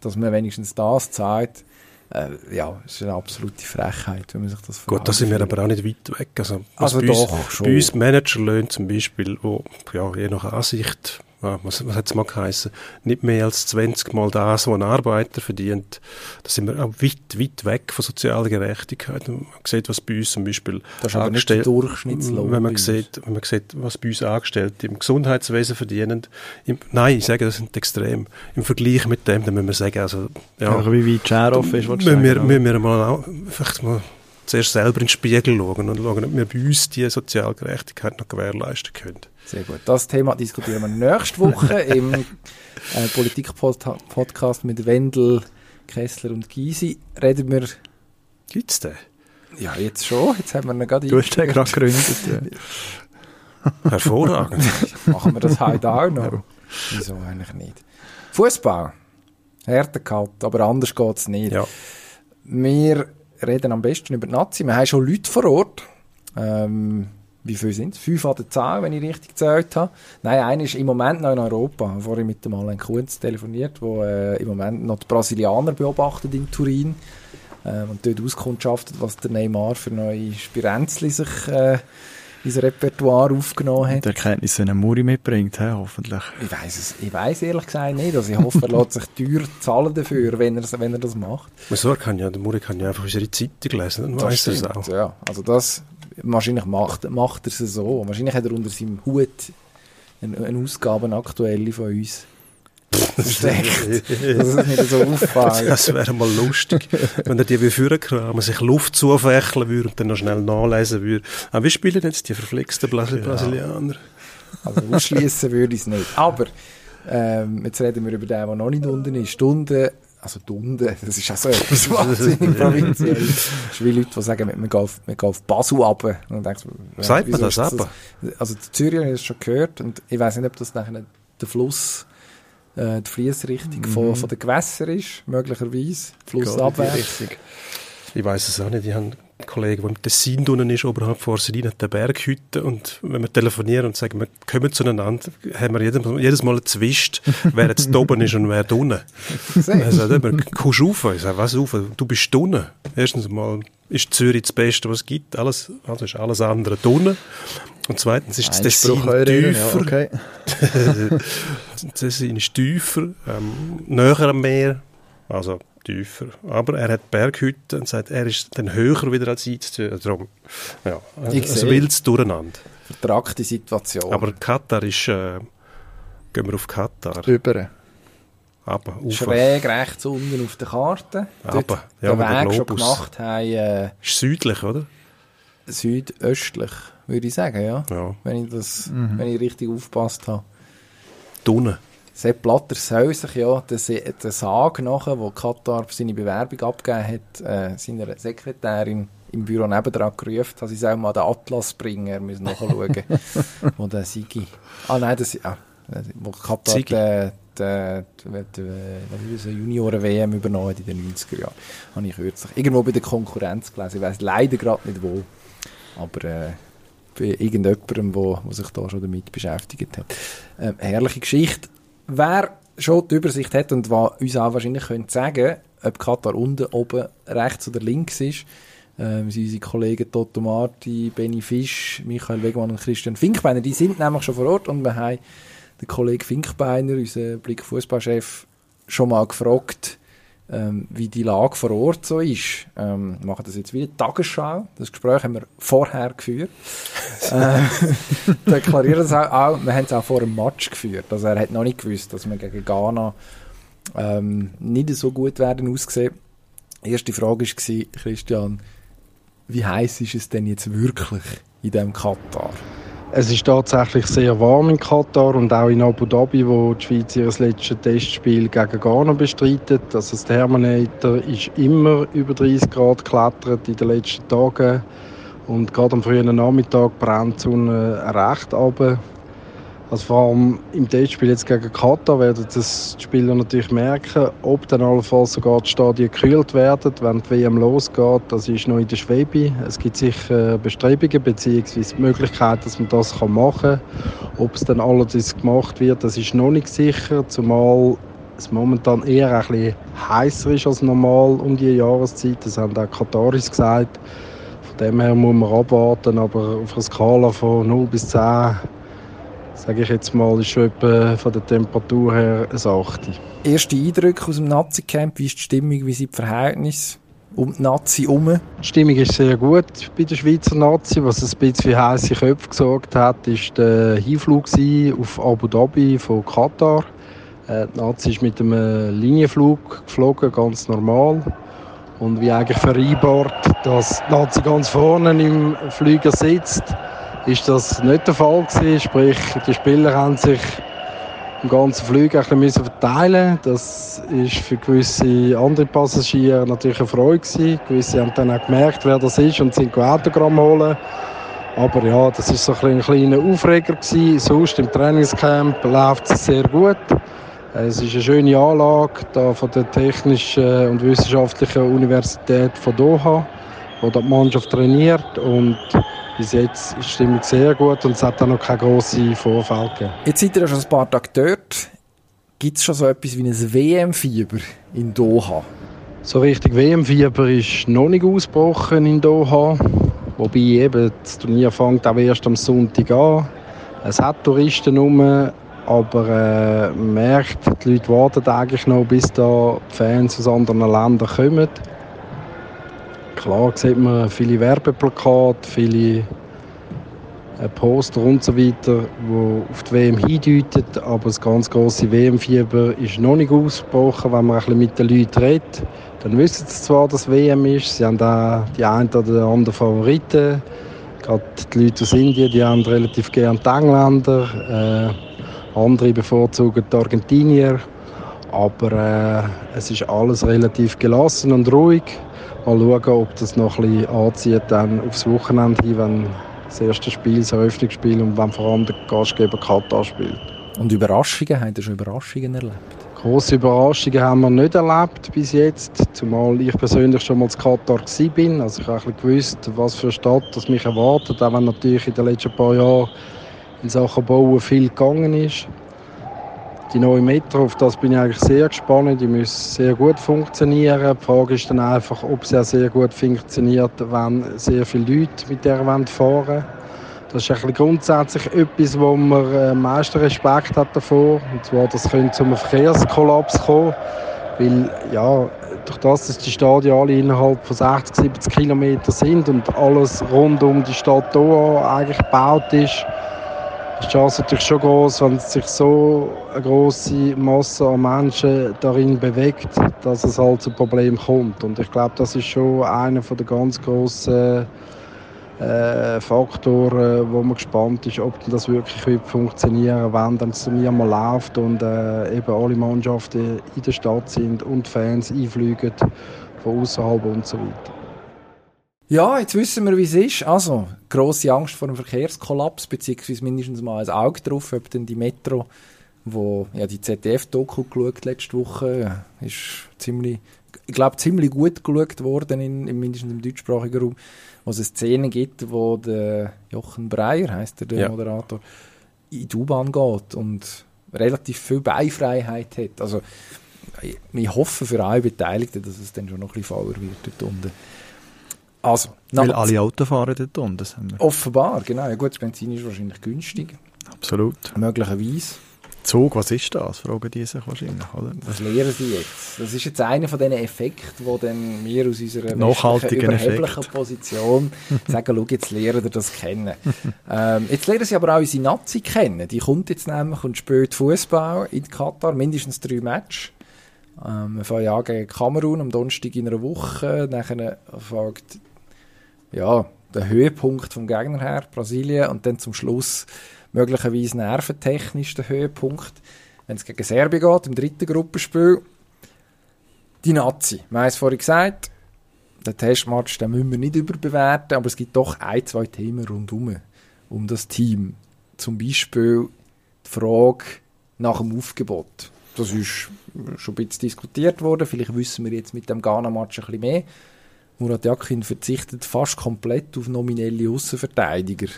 Dass man wenigstens das zahlt, äh, ja, ist eine absolute Frechheit, wenn man sich das vorstellt. Gut, da sind wir aber auch nicht weit weg. Also, also bei, doch, uns, bei uns Managerlöhne zum Beispiel, wo ja, je nach Ansicht was, was hat es mal geheißen, nicht mehr als 20 Mal das, was ein Arbeiter verdient. Da sind wir auch weit, weit weg von sozialer Gerechtigkeit. Man sieht, was bei uns zum Beispiel das ist aber nicht der Durchschnittslohn. Wenn man, sieht, wenn man sieht, was bei uns Angestellte im Gesundheitswesen verdienen, im, nein, ich sage, das sind extrem. Im Vergleich mit dem, dann müssen wir sagen, also, ja, ja wie weit Share off ist, was du müssen wir, müssen wir mal, auch, vielleicht mal zuerst selber in den Spiegel schauen und schauen, ob wir bei uns diese Sozialgerechtigkeit noch gewährleisten können. Sehr gut. Das Thema diskutieren wir nächste Woche (laughs) im äh, Politik-Podcast mit Wendel, Kessler und Gysi. Reden wir... Gibt's den? Ja, jetzt schon. Jetzt haben wir ihn gerade Du hast den gerade gegründet. (laughs) Hervorragend. Machen wir das heute auch noch? Wieso eigentlich nicht? Fußball. Härtekalt, aber anders geht's nicht. Ja. Wir reden am besten über die Nazi. Wir haben schon Leute vor Ort. Ähm, wie viele sind es? Fünf an der Zahl, wenn ich richtig gezählt habe. Nein, einer ist im Moment noch in Europa. Vorhin mit dem Alain Kunz telefoniert, wo äh, im Moment noch die Brasilianer beobachtet in Turin äh, und dort auskundschaftet, was der Neymar für neue Spirenzli sich äh, ins Repertoire aufgenommen hat. Die Erkenntnis, wenn Muri mitbringt, he, hoffentlich. Ich weiß es, ich weiß ehrlich gesagt nicht. Also ich hoffe, er lässt sich teuer zahlen dafür, wenn er, wenn er das macht. Wieso kann ja, der Muri kann ja einfach unsere Zeitung lesen, dann weiß er es auch. Ja, also das Wahrscheinlich macht, macht er es so. Wahrscheinlich hat er unter seinem Hut eine, eine Ausgabe aktuelle von uns. Versteckt. dass es nicht so auffällt. Das wäre mal lustig, wenn er die wie vorkramen, sich Luft zufächeln würde und dann noch schnell nachlesen würde. Aber ah, wie spielen jetzt die verflixten Brasilianer? Also ausschließen würde ich es nicht. Aber ähm, jetzt reden wir über den, der noch nicht unten ist. Stunden also Dunde, das ist auch so etwas (laughs) wahnsinnig provinziell. Das ist wie Leute, die sagen, wir gehen auf, wir gehen auf Basel runter. Und denkst, ja, Sagt man das aber? Also die Zürich habe ich das schon gehört und ich weiß nicht, ob das nachher der Fluss, äh, die Fließrichtung mhm. von, von den Gewässern ist, möglicherweise. Flussabwärts. Ich weiß es auch nicht. Ich habe Kollege, der im Tessin unten ist, oberhalb von Orselin, hat eine Berghütte und wenn wir telefonieren und sagen, wir kommen zueinander, haben wir jedes, jedes Mal gezwischt, (laughs) wer jetzt oben ist und wer unten. Er sagt immer, kommst du rauf? Ich sage, was rauf? Du bist unten. Erstens mal ist Zürich das Beste, was es gibt. Alles, also ist alles andere unten. Und zweitens ist das Tessin tiefer. Ja, okay. (laughs) das Tessin ist tiefer, ähm, näher am Meer. Also tiefer. Aber er hat Berghütten und sagt, er ist dann höher wieder als ich. Darum, ja, ich ein wildes Durcheinander. Vertragte Situation. Aber Katar ist, äh, gehen wir auf Katar. Über. Aber, Schräg rechts unten auf der Karte. Aber, ja, den Weg schon gemacht haben. Äh, ist südlich, oder? Südöstlich, würde ich sagen, ja. ja. Wenn, ich das, mhm. wenn ich richtig aufgepasst habe. Tunnen. Sepp Blatter soll sich ja den, Sag nachher, wo Katar seine Bewerbung abgegeben hat, äh, seiner Sekretärin im Büro nebendran gerufen, dass sie soll mal den Atlas bringen, er muss nachschauen, (laughs) wo der Sigi... Ah nein, das... Ah, wo Katar den, den, den, den Junioren-WM übernommen hat in den 90er Jahren. Habe ich kürzlich irgendwo bei der Konkurrenz gelesen. Ich weiß leider gerade nicht wo. Aber äh, bei irgendjemandem, wo, wo sich da schon damit beschäftigt hat. Ähm, herrliche Geschichte. Wer schon die Übersicht hat und was uns auch wahrscheinlich könnte sagen ob Katar unten, oben, rechts oder links ist, ähm, sind unsere Kollegen Toto Marti, Benny Fisch, Michael Wegmann und Christian Finkbeiner, die sind nämlich schon vor Ort und wir haben den Kollegen Finkbeiner, unseren Blick Fußballchef, schon mal gefragt, ähm, wie die Lage vor Ort so ist. Ähm, wir machen das jetzt wieder Tagesschau. Das Gespräch haben wir vorher geführt. (laughs) äh, (laughs) deklarieren es auch, auch, wir haben es auch vor einem Match geführt. Also er hat noch nicht gewusst, dass wir gegen Ghana ähm, nicht so gut werden aussehen. Die erste Frage war, Christian, wie heiß ist es denn jetzt wirklich in diesem Katar? Es ist tatsächlich sehr warm in Katar und auch in Abu Dhabi, wo die Schweiz ihr letztes Testspiel gegen Ghana bestreitet. Also das Thermometer ist immer über 30 Grad geklettert in den letzten Tagen. Und gerade am frühen Nachmittag brennt die Sonne recht runter. Also vor allem im Testspiel jetzt gegen Katar werden das die Spieler natürlich merken, ob dann allenfalls sogar die Stadien gekühlt werden, wenn die WM losgeht. Das ist noch in der Schwebe. Es gibt sicher Bestrebungen bzw. die Möglichkeit, dass man das machen kann. Ob es dann allerdings gemacht wird, das ist noch nicht sicher, zumal es momentan eher ein bisschen heißer ist als normal um die Jahreszeit. Das haben auch Kataris gesagt. Von dem her muss man abwarten, aber auf einer Skala von 0 bis 10 sage ich jetzt mal, ist schon etwa von der Temperatur her ein 8. Erste Eindrücke aus dem Nazi-Camp, wie ist die Stimmung, wie sind die Verhältnisse um die Nazi herum? Die Stimmung ist sehr gut bei der Schweizer Nazi. Was ein bisschen für heiße Köpfe gesorgt hat, ist der Hinflug auf Abu Dhabi von Katar. Äh, die Nazi ist mit einem Linienflug geflogen, ganz normal. Und wie eigentlich vereinbart, dass die Nazi ganz vorne im Flüger sitzt, ist das nicht der Fall gewesen. Sprich, die Spieler haben sich im ganzen Flug ein bisschen verteilen Das ist für gewisse andere Passagiere natürlich eine Freude gewesen. Gewisse haben dann auch gemerkt, wer das ist und sind Autogramm holen. Aber ja, das ist so ein, kleiner Aufreger gewesen. Sonst im Trainingscamp läuft es sehr gut. Es ist eine schöne Anlage da von der Technischen und Wissenschaftlichen Universität von Doha, wo die Mannschaft trainiert und bis jetzt ist die Stimmung sehr gut und es hat auch noch keine grossen Vorfälle gegeben. Jetzt seid ihr ja schon ein paar Tage dort. Gibt es schon so etwas wie ein WM-Fieber in Doha? So richtig WM-Fieber ist noch nicht ausgebrochen in Doha. Wobei eben das Turnier fängt auch erst am Sonntag an. Es hat Touristen rum, aber äh, man merkt, die Leute warten eigentlich noch, bis da Fans aus anderen Ländern kommen. Klar sieht man viele Werbeplakate, viele äh, Poster und so weiter, die auf die WM hindeuten, aber das ganz große WM-Fieber ist noch nicht ausgebrochen, wenn man ein mit den Leuten redet. Dann wissen sie zwar, dass WM ist, sie haben auch die einen oder anderen Favoriten. Gerade die Leute aus Indien, die haben relativ gerne die Engländer, äh, andere bevorzugen die Argentinier. Aber äh, es ist alles relativ gelassen und ruhig. Mal schauen, ob das noch ein bisschen anzieht dann aufs Wochenende hin, wenn das erste Spiel, das Eröffnungsspiel und wenn vor allem der Gastgeber Katar spielt. Und Überraschungen, habt ihr schon Überraschungen erlebt? Große Überraschungen haben wir nicht erlebt bis jetzt, zumal ich persönlich schon mal in Katar bin. Also ich habe ein bisschen gewusst, was für eine Stadt das mich erwartet, auch wenn natürlich in den letzten paar Jahren in Sachen Bauen viel gegangen ist die neue Metro, auf das bin ich eigentlich sehr gespannt. Die muss sehr gut funktionieren. Die Frage ist dann einfach, ob sie auch sehr gut funktioniert, wenn sehr viele Leute mit der fahren wollen. Das ist ein grundsätzlich etwas, wo man am äh, meisten Respekt hat davor. Und zwar, das könnte zu einem Verkehrskollaps kommen. Weil, ja, durch das, dass die Stadien alle innerhalb von 60, 70 Kilometern sind und alles rund um die Stadt Doha eigentlich gebaut ist die Chance natürlich schon groß, wenn sich so eine große Masse an Menschen darin bewegt, dass es halt zu Problemen kommt. Und ich glaube, das ist schon einer der ganz großen äh, Faktoren, wo man gespannt ist, ob das wirklich wird funktionieren wenn dann das Turnier mal läuft und äh, eben alle Mannschaften in der Stadt sind und Fans einfliegen von außerhalb und so weiter. Ja, jetzt wissen wir, wie es ist. Also, grosse Angst vor einem Verkehrskollaps, beziehungsweise mindestens mal ein Auge drauf, ob denn die Metro, wo ja die ZDF-Doku geschaut letzte Woche, ist ziemlich, ich glaube, ziemlich gut geschaut worden, in, in mindestens im deutschsprachigen Raum, wo es eine Szene gibt, wo der Jochen Breyer, heißt der, der ja. Moderator, in die U-Bahn geht und relativ viel Beifreiheit hat. Also, ich hoffe für alle Beteiligten, dass es dann schon noch ein bisschen fauler wird dort unten. Also, Weil alle Autofahrer dort unten. Das Offenbar, genau. Ja, gut, das Benzin ist wahrscheinlich günstig. Absolut. Möglicherweise. Zug, was ist das? Fragen die sich wahrscheinlich, oder? Was lehren sie jetzt? Das ist jetzt einer von diesen Effekten, wo dann wir aus unserer nachhaltigen überheblichen Position (laughs) sagen, schau, jetzt lernen wir das kennen. ähm, jetzt lernen sie aber auch unsere Nazi kennen. Die kommt jetzt nämlich und spielt Fußball in Katar, mindestens drei Matches. Ähm, wir fangen ja gegen Kamerun am Donnerstag in einer Woche. Nachher folgt ja, der Höhepunkt vom Gegner her, Brasilien, und dann zum Schluss möglicherweise nerventechnisch der Höhepunkt, wenn es gegen Serbien geht, im dritten Gruppenspiel. Die Nazi. Wir haben es vorhin gesagt, den Testmatch den müssen wir nicht überbewerten, aber es gibt doch ein, zwei Themen rundum um das Team. Zum Beispiel die Frage nach dem Aufgebot. Das ist schon ein bisschen diskutiert worden. Vielleicht wissen wir jetzt mit dem Ghana-Match ein bisschen mehr. Murat Yakin verzichtet fast komplett auf nominelle Außenverteidiger.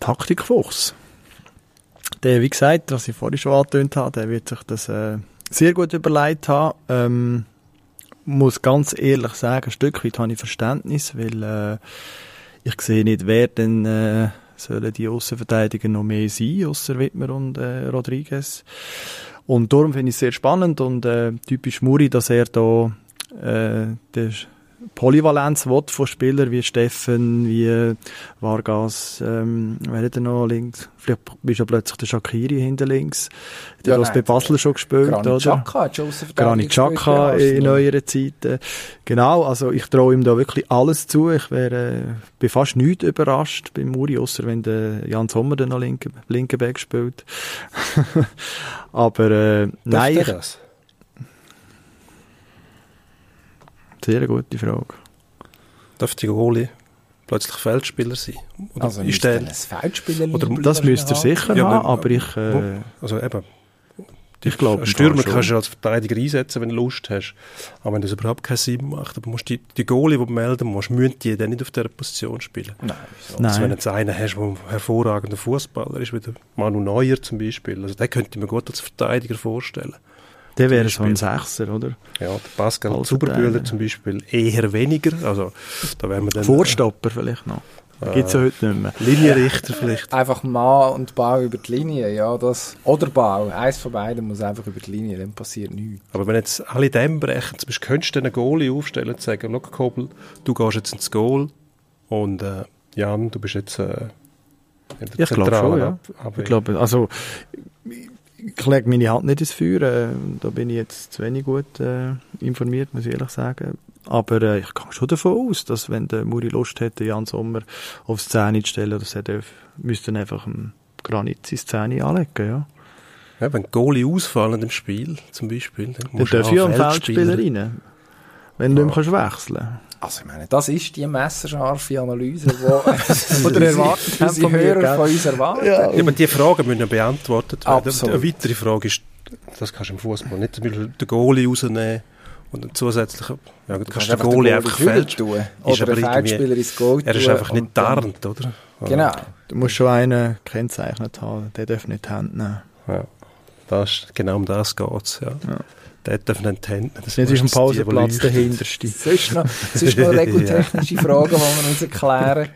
Taktikfuchs. Der, wie gesagt, was ich vorhin schon angetönt habe, der wird sich das äh, sehr gut überlegt haben. Ähm, muss ganz ehrlich sagen, ein Stück weit habe ich Verständnis, weil äh, ich sehe nicht, wer denn äh, sollen die Außenverteidiger noch mehr sein, außer Wittmer und äh, Rodriguez. Und darum finde ich es sehr spannend und äh, typisch Muri, dass er da äh, der Polyvalenz will von Spielern wie Steffen, wie Vargas, ähm, wer hat er noch links? Vielleicht bist du plötzlich der Shakiri hinter links. Der ja, hat das bei Basel schon gespielt, Granit oder? Xhaka Granit Xhaka in neueren Zeiten. Genau, also ich traue ihm da wirklich alles zu. Ich wäre, äh, bin fast nicht überrascht beim Muri, außer wenn der Jan Sommer dann noch linken, linken Back spielt. (laughs) Aber äh, nein. Ich, das? Sehr gute Frage. Darf die Goalie plötzlich Feldspieler sein? Oder also ist der ein Feldspieler oder Das müsste er sicher ja, haben, aber ich... Äh, also eben, ich glaube, Stürmer kannst du als Verteidiger einsetzen, wenn du Lust hast. Aber wenn das überhaupt keinen Sinn macht, aber musst die, die Goalie, die du melden musst, müssen die dann nicht auf dieser Position spielen. Nein. So. Also wenn du jetzt einen hast, der ein hervorragender Fußballer ist, wie der Manu Neuer zum Beispiel, also den könnte ich mir gut als Verteidiger vorstellen. Der wäre so ein Sechser, oder? Ja, der Pascal also Zuberbühler zum Beispiel eher weniger. Also, da wären wir dann, Vorstopper vielleicht noch. Äh, Gibt es ja heute nicht mehr. Linienrichter vielleicht. Einfach Mann und Bau über die Linie, ja. Das, oder Bau. Eins von beiden muss einfach über die Linie, dann passiert nichts. Aber wenn jetzt alle dem brechen, zum Beispiel könntest du einen Goalie aufstellen und sagen, schau Kobel, du gehst jetzt ins Goal und äh, Jan, du bist jetzt äh, ich glaube schon, ja. ich glaube, also ich lege meine Hand nicht ins Feuer. Äh, da bin ich jetzt zu wenig gut äh, informiert, muss ich ehrlich sagen. Aber äh, ich gehe schon davon aus, dass wenn der Muri Lust hätte, Jan Sommer aufs Zähne zu stellen, dass er darf, müsste dann einfach ein Granit ins Zähne anlegen, ja. Ja, wenn Goalie ausfallen im Spiel, zum Beispiel, dann musst dann darf ja ein Feldspieler rein, wenn ja. du nicht mehr wechseln kannst. Also ich meine, das ist die messerscharfe Analyse, die oder erwarten unsere Hörer von uns erwarten. Ja, aber die Fragen müssen beantwortet werden. Absolut. Eine weitere Frage ist, das kannst du im Fußball nicht zum Beispiel den Goalie rausnehmen und dann zusätzlich, ja, du kannst den Goalie einfach tun. Oder der Feldspieler ins Goal Er ist einfach nicht tarnt, oder? Genau. Du musst schon einen gekennzeichnet haben, der darf nicht die Hand nehmen. Ja, das, genau um das geht es, ja. ja. Darf nicht die Hände Das ist auf dem Pausenplatz der hinterste. Sonst noch, sonst noch (laughs) regeltechnische Fragen, die wir uns erklären.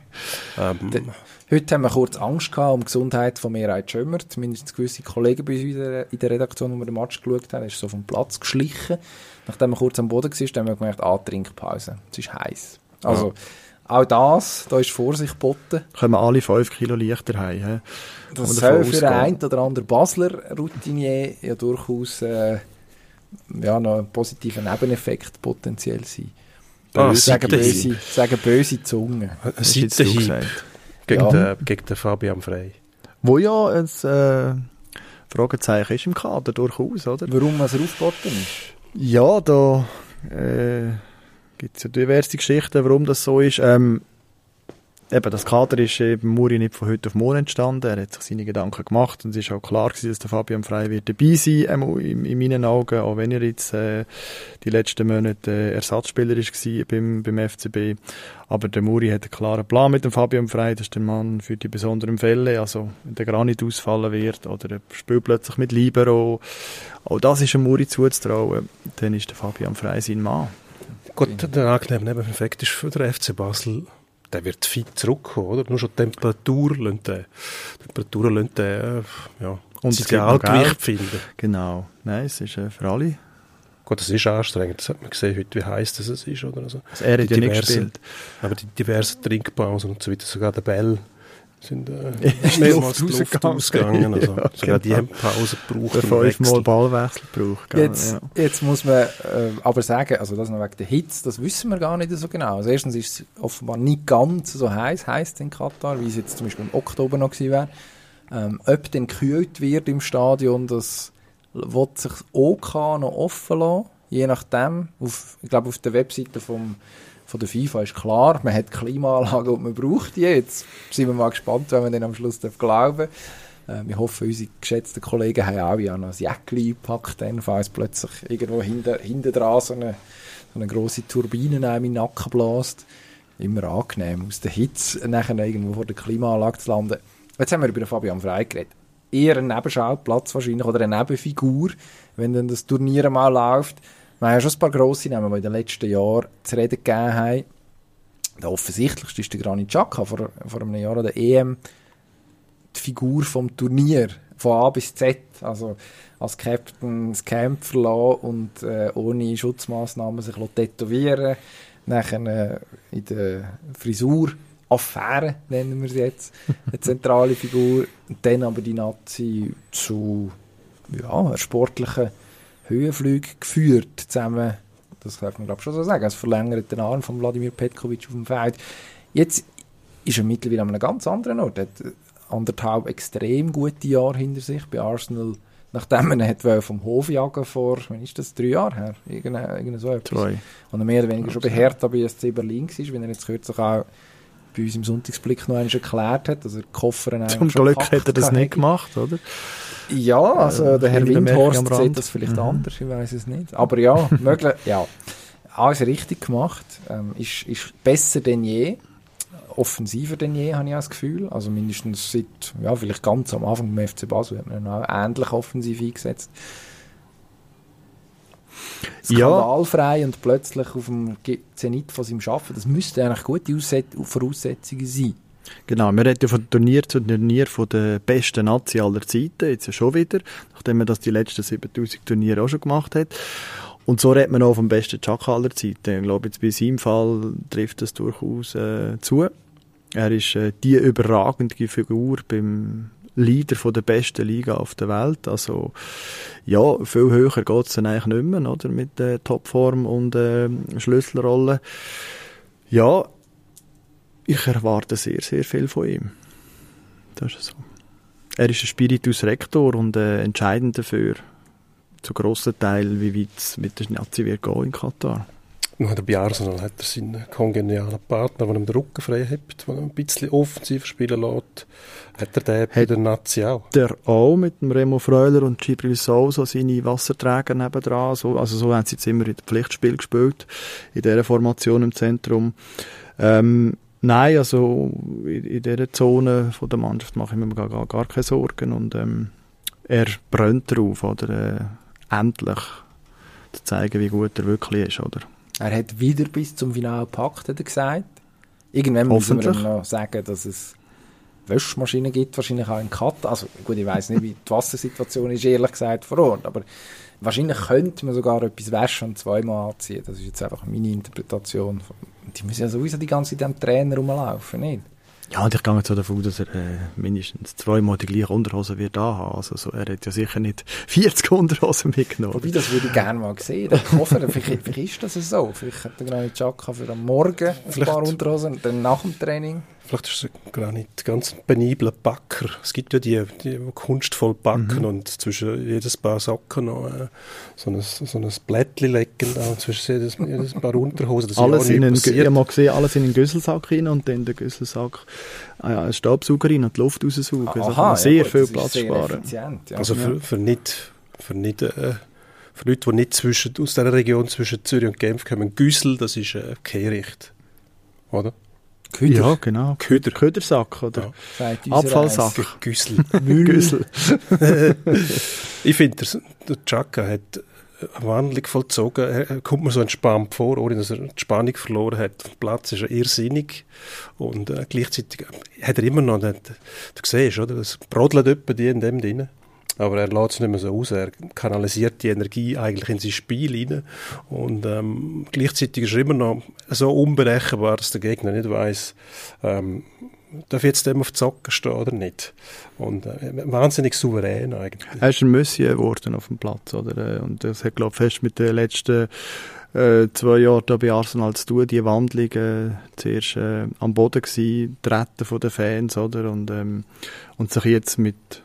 Ähm. Heute haben wir kurz Angst gehabt um die Gesundheit von Mirai Schömer. Zumindest gewisse Kollegen bei uns in der Redaktion, wo wir den Match geschaut haben, ist so vom Platz geschlichen. Nachdem er kurz am Boden war, haben wir gemerkt, ah, Trinkpause. Es ist heiß. Also, ja. auch das, da ist Vorsicht geboten. Können wir alle 5 Kilo leichter heim. Das soll für einen oder anderen Basler Routinier ja durchaus äh, ja, noch ein positiver Nebeneffekt potenziell sein. Ah, sagen, böse, sagen böse Zungen. Seitenhieb gegen, ja. den, gegen den Fabian Frey. Wo ja ein äh, Fragezeichen ist im Kader durchaus, oder? Warum er aufgeboten ist? Ja, da äh, gibt es ja diverse Geschichten, warum das so ist. Ähm, eben, das Kader ist eben Muri nicht von heute auf morgen entstanden. Er hat sich seine Gedanken gemacht und es ist auch klar gewesen, dass der Fabian Frey wird dabei sein, ähm, in, in, meinen Augen, auch wenn er jetzt äh, die letzten Monate äh, Ersatzspieler ist beim, beim FCB. Aber der Muri hat einen klaren Plan mit dem Fabian Frey, das ist der Mann für die besonderen Fälle, also wenn der gar nicht ausfallen wird oder er spielt plötzlich mit Libero, auch das ist dem Muri zuzutrauen, dann ist der Fabian Frey sein Mann. Gut, der angenehme Nebeneffekt ist für den FC Basel der wird fit zurückkommen, oder? Nur schon Temperatur lässt den, Temperaturen lassen den, äh, ja, und sein Gewicht finden. Genau. Nein, es ist äh, für alle. Gut, das ist anstrengend. Das hat man gesehen heute, wie heiß das ist, oder? Also, also er hat ja nicht gespielt. Aber die diversen Trinkpausen und so weiter, sogar der Bell sind äh, (laughs) mehrmals (laughs) die Luft ausgegangen. Also, ja, sogar die haben genau. Pause gebraucht. Fünfmal Ballwechsel gebraucht. Jetzt, ja. jetzt muss man äh, aber sagen, also das noch wegen der Hitze, das wissen wir gar nicht so genau. Also erstens ist es offenbar nicht ganz so heiß, heiß in Katar, wie es jetzt zum Beispiel im Oktober noch gewesen wäre. Ähm, ob denn gekühlt wird im Stadion, das wird sich OK noch offen lassen, je nachdem. Auf, ich glaube, auf der Webseite vom von der FIFA ist klar, man hat Klimaanlagen und man braucht die. Jetzt sind wir mal gespannt, wenn wir dann am Schluss glauben äh, Wir hoffen, unsere geschätzten Kollegen haben auch ja noch ein Jäckchen eingepackt, dann, falls plötzlich irgendwo hinten dran so eine, so eine grosse Turbine in den Nacken bläst. Immer angenehm, aus der Hitze nachher irgendwo vor der Klimaanlage zu landen. Jetzt haben wir über den Fabian Frey geredet. Eher ein Nebenschauplatz wahrscheinlich oder eine Nebenfigur, wenn dann das Turnier mal läuft. Wir haben ja schon ein paar grosse Namen, die in den letzten Jahren zu reden gegeben haben. Der offensichtlichste ist der Granit Xhaka vor, vor einem Jahr an der EM. Die Figur vom Turnier, von A bis Z. Also als Captain das Camp verlassen und äh, ohne Schutzmaßnahmen sich tätowieren Nachher äh, in der Frisur Affäre, nennen wir sie jetzt, eine (laughs) zentrale Figur. Und dann aber die Nazi zu ja, einer sportlichen Höhenflüge geführt, zusammen, das darf man glaube schon so sagen, als verlängerten Arm von Wladimir Petkovic auf dem Feld. Jetzt ist er mittlerweile an einem ganz anderen Ort. Er hat anderthalb extrem gute Jahre hinter sich bei Arsenal, nachdem er hat vom Hof jagen vor, wann ist das, drei Jahre her? Irgende, irgende so etwas. Zwei. Und er mehr oder weniger schon bei Hertha bei SC Berlin war, wenn er jetzt kürzlich auch bei uns im Sonntagsblick noch einmal erklärt hat, dass er Koffer Zum Glück hat er das nicht gemacht, oder? Ja, also äh, der Herr Windhorst sieht das vielleicht mhm. anders, ich weiß es nicht. Aber ja, (laughs) möglich, ja. Alles richtig gemacht, ähm, ist, ist besser denn je, offensiver denn je, habe ich das Gefühl. Also mindestens seit, ja, vielleicht ganz am Anfang beim FC Basel hat man auch ähnlich offensiv eingesetzt. Skandalfrei ja. und plötzlich auf dem Zenit von seinem Schaffen, das müsste eigentlich gute Voraussetzungen sein. Genau, wir reden ja von Turnier zu Turnier von der besten Nazi aller Zeiten, jetzt ja schon wieder, nachdem man das die letzten 7000 Turniere auch schon gemacht hat. Und so redet man auch vom besten Chaka aller Zeiten. Ich glaube, jetzt bei seinem Fall trifft das durchaus äh, zu. Er ist äh, die überragende Figur beim Leader von der besten Liga auf der Welt. Also, ja, viel höher geht es dann eigentlich nicht mehr, oder? Mit der Topform und äh, Schlüsselrolle. Ja, ich erwarte sehr, sehr viel von ihm. Das ist so. Er ist ein Spiritus Rector und äh, entscheidend dafür, zu grossen Teil, wie weit es mit der Nazi wird gehen in Katar. Und bei Arsenal hat er seinen kongenialen Partner, der ihm den Rücken frei hat, der ein bisschen offensiv spielen lässt. Hat er den bei der Nazi auch? Der auch, mit dem Remo Freuler und Gibril Sousa, seine Wasserträger nebendran. So, also so haben sie jetzt immer in dem Pflichtspiel gespielt, in dieser Formation im Zentrum. Ähm, Nein, also in, in dieser Zone von der Mannschaft mache ich mir gar, gar, gar keine Sorgen und ähm, er brennt darauf, oder, äh, endlich zu zeigen, wie gut er wirklich ist, oder? Er hat wieder bis zum Finale gepackt, hat er gesagt. Irgendwann müssen wir ihm noch sagen, dass es Wäschmaschinen gibt, wahrscheinlich auch in Kat. Also gut, ich weiß nicht, wie die Wassersituation ist, ehrlich gesagt, vor Ort, aber wahrscheinlich könnte man sogar etwas waschen und zweimal anziehen. Das ist jetzt einfach meine Interpretation die müssen ja sowieso die ganze Zeit am Trainer rumlaufen, nicht? Ja, und ich gehe so davon aus, dass er äh, mindestens zweimal die gleiche Unterhose wird anhaben. Also so, er hat ja sicher nicht (laughs) 40 Unterhosen mitgenommen. Wobei, das würde ich gerne mal sehen. Der Koffer, vielleicht, vielleicht ist das so. Vielleicht hat er gerade nicht Jacka für am Morgen ein paar Unterhosen und dann nach dem Training Vielleicht ist es gar nicht ganz penibler Backer. Es gibt ja die, die kunstvoll backen mhm. und zwischen jedes Paar Socken noch äh, so ein, so ein Blättchen legen, auch zwischen jedes, jedes Paar Unterhosen. Das alles in einen, ich habe mal gesehen, alles in einen Güsselsack rein und dann den Güsselsack einen Staubsauger rein und die Luft raussaugen. Aha, also kann man sehr ja, viel Platz sehr sparen. Ja. Also für, für nicht, für nicht äh, für Leute, die nicht zwischen, aus dieser Region zwischen Zürich und Genf kommen, Güssel, das ist äh, Kehricht. Oder? Köder. Ja, genau. Köder. Ködersack, oder? Ja. Abfallsack. Güssel. (laughs) Güssel. (laughs) ich finde, der Chaka hat eine Wandlung vollzogen. Er kommt mir so entspannt vor, ohne dass er die Spannung verloren hat. Auf dem Platz ist er irrsinnig und äh, gleichzeitig hat er immer noch, du siehst, oder, das brodelt etwa die in dem drin. Aber er lässt es nicht mehr so aus. Er kanalisiert die Energie eigentlich in sein Spiel hinein. Und ähm, gleichzeitig ist er immer noch so unberechenbar, dass der Gegner nicht weiß, ähm, darf jetzt dem auf die Socken stehen oder nicht. Und äh, wahnsinnig souverän eigentlich. Er ist ein Monsieur geworden auf dem Platz, oder? Äh, und das hat, glaube ich, fest mit den letzten äh, zwei Jahren da bei Arsenal zu tun, die Wandlung äh, zuerst äh, am Boden gewesen, Retten von den Fans, oder? Und, ähm, und sich jetzt mit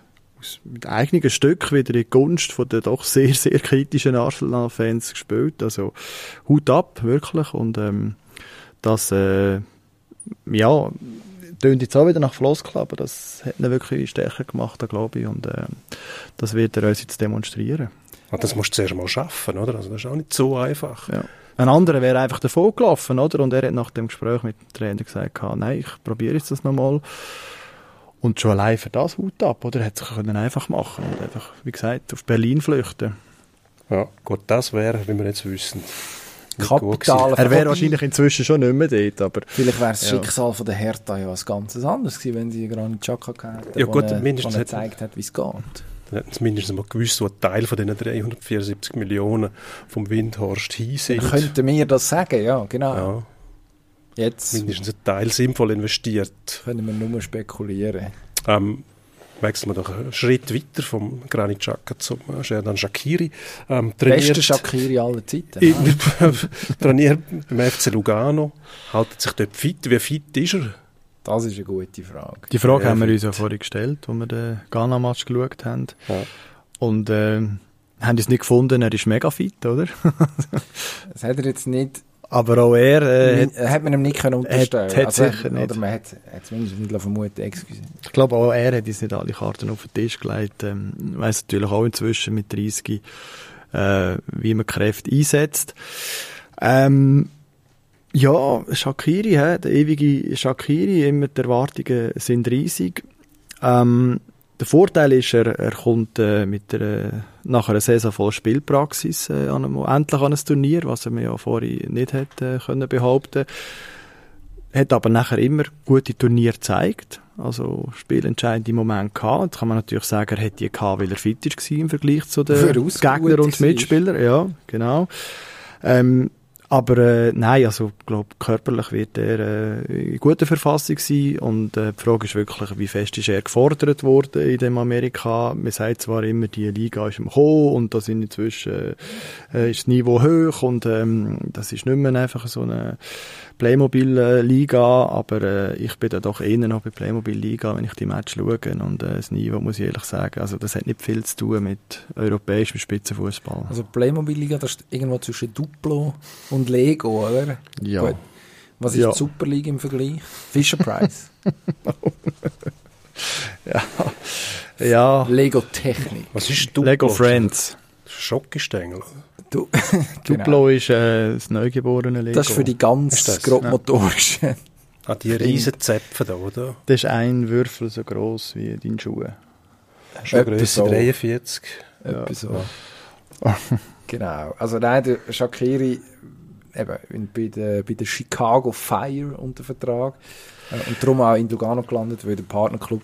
mit eigenen Stück wieder in die Gunst von den doch sehr, sehr kritischen Arsenal-Fans gespielt. Also Hut ab, wirklich. Und ähm, das, äh, ja, tönt jetzt auch wieder nach Floskel, aber das hat ihn wirklich stärker gemacht, glaube ich. Und äh, das wird er uns jetzt demonstrieren. Und das musst du zuerst mal schaffen, oder? Also das ist auch nicht so einfach. Ja. Ein anderer wäre einfach davon gelaufen, oder? Und er hat nach dem Gespräch mit dem Trainer gesagt, nein, ich probiere jetzt das nochmal. Und schon allein für das Hut ab, oder? Er hätte sich können einfach machen und einfach, wie gesagt, auf Berlin flüchten. Ja, gut, das wäre, wie wir jetzt wissen. Kapital. Er wäre wahrscheinlich inzwischen schon nicht mehr dort, aber... Vielleicht wäre das ja. Schicksal von der Hertha ja was ganz anderes gewesen, wenn sie Granit Xhaka gehabt hätten, ja, gut, wo, mindestens wo er gezeigt hat, wie es geht. Dann hätten sie mindestens mal gewusst, wo ein Teil von diesen 374 Millionen vom Windhorst hin sind. Könnten wir das sagen, ja, genau. Ja. Jetzt mindestens ein Teil sinnvoll investiert. Können wir nur spekulieren. Ähm, wechseln wir doch einen Schritt weiter vom Granit Xhaka zum Sherdan Shakiri. Ähm, Beste Shakiri aller Zeiten. In, (laughs) trainiert beim FC Lugano, haltet sich dort fit. Wie fit ist er? Das ist eine gute Frage. Die Frage ja, haben wir fit. uns ja vorhin gestellt, als wir den Ghana-Match geschaut haben. Ja. Und äh, haben es nicht gefunden, er ist mega fit, oder? (laughs) das hat er jetzt nicht aber auch er... Äh, hat man ihm nicht können unterstellen können. Also, sicher nicht. Oder man hat, hat zumindest nicht vermuten excuse. Ich glaube auch er hat jetzt nicht alle Karten auf den Tisch gelegt. Ähm, weiss natürlich auch inzwischen mit 30, äh, wie man Kräfte einsetzt. Ähm, ja, Shakiri, he, der ewige Shakiri, immer die Erwartungen sind riesig. Ähm, der Vorteil ist, er, er kommt äh, mit der, nach einer Saison voll Spielpraxis äh, an einem, endlich an ein Turnier, was er mir ja vorher nicht hätte äh, können behaupten. Hat aber nachher immer gute Turniere gezeigt, also spielentscheidende Momente gehabt. Jetzt kann man natürlich sagen, er hätte die gehabt, weil er fit war im Vergleich zu den Gegnern und Mitspielern. Ja, genau. Ähm, aber äh, nein, also glaube körperlich wird er äh, in guter Verfassung sein und äh, die Frage ist wirklich, wie fest ist er gefordert worden in dem Amerika. Man sagt zwar immer, die Liga ist im Kommen und da sind inzwischen äh, ist das Niveau hoch und ähm, das ist nicht mehr einfach so eine Playmobil-Liga, aber äh, ich bin da doch eher noch bei Playmobil-Liga, wenn ich die Match schaue und äh, das Niveau, muss ich ehrlich sagen, also das hat nicht viel zu tun mit europäischem Spitzenfußball. Also Playmobil-Liga, das ist irgendwo zwischen Duplo und Lego, oder? Ja. Gut. Was ist ja. die Superliga im Vergleich? Fisher Price. (laughs) ja. ja. Lego Technik. Was ist Duplo? Lego Friends. Schockgestängel. Du, (laughs) Duplo genau. ist äh, das neugeborene Lego. Das ist für die ganz grobmotorischen. Ja. Ah, die riesen Zäpfe da, oder? Das ist ein Würfel so groß wie dein Schuh. Schon grösser so. 43. Ja. so. (laughs) genau. Also nein, der Shakiri eben bei der, bei der Chicago Fire unter Vertrag äh, und darum auch in Lugano gelandet, weil der Partnerclub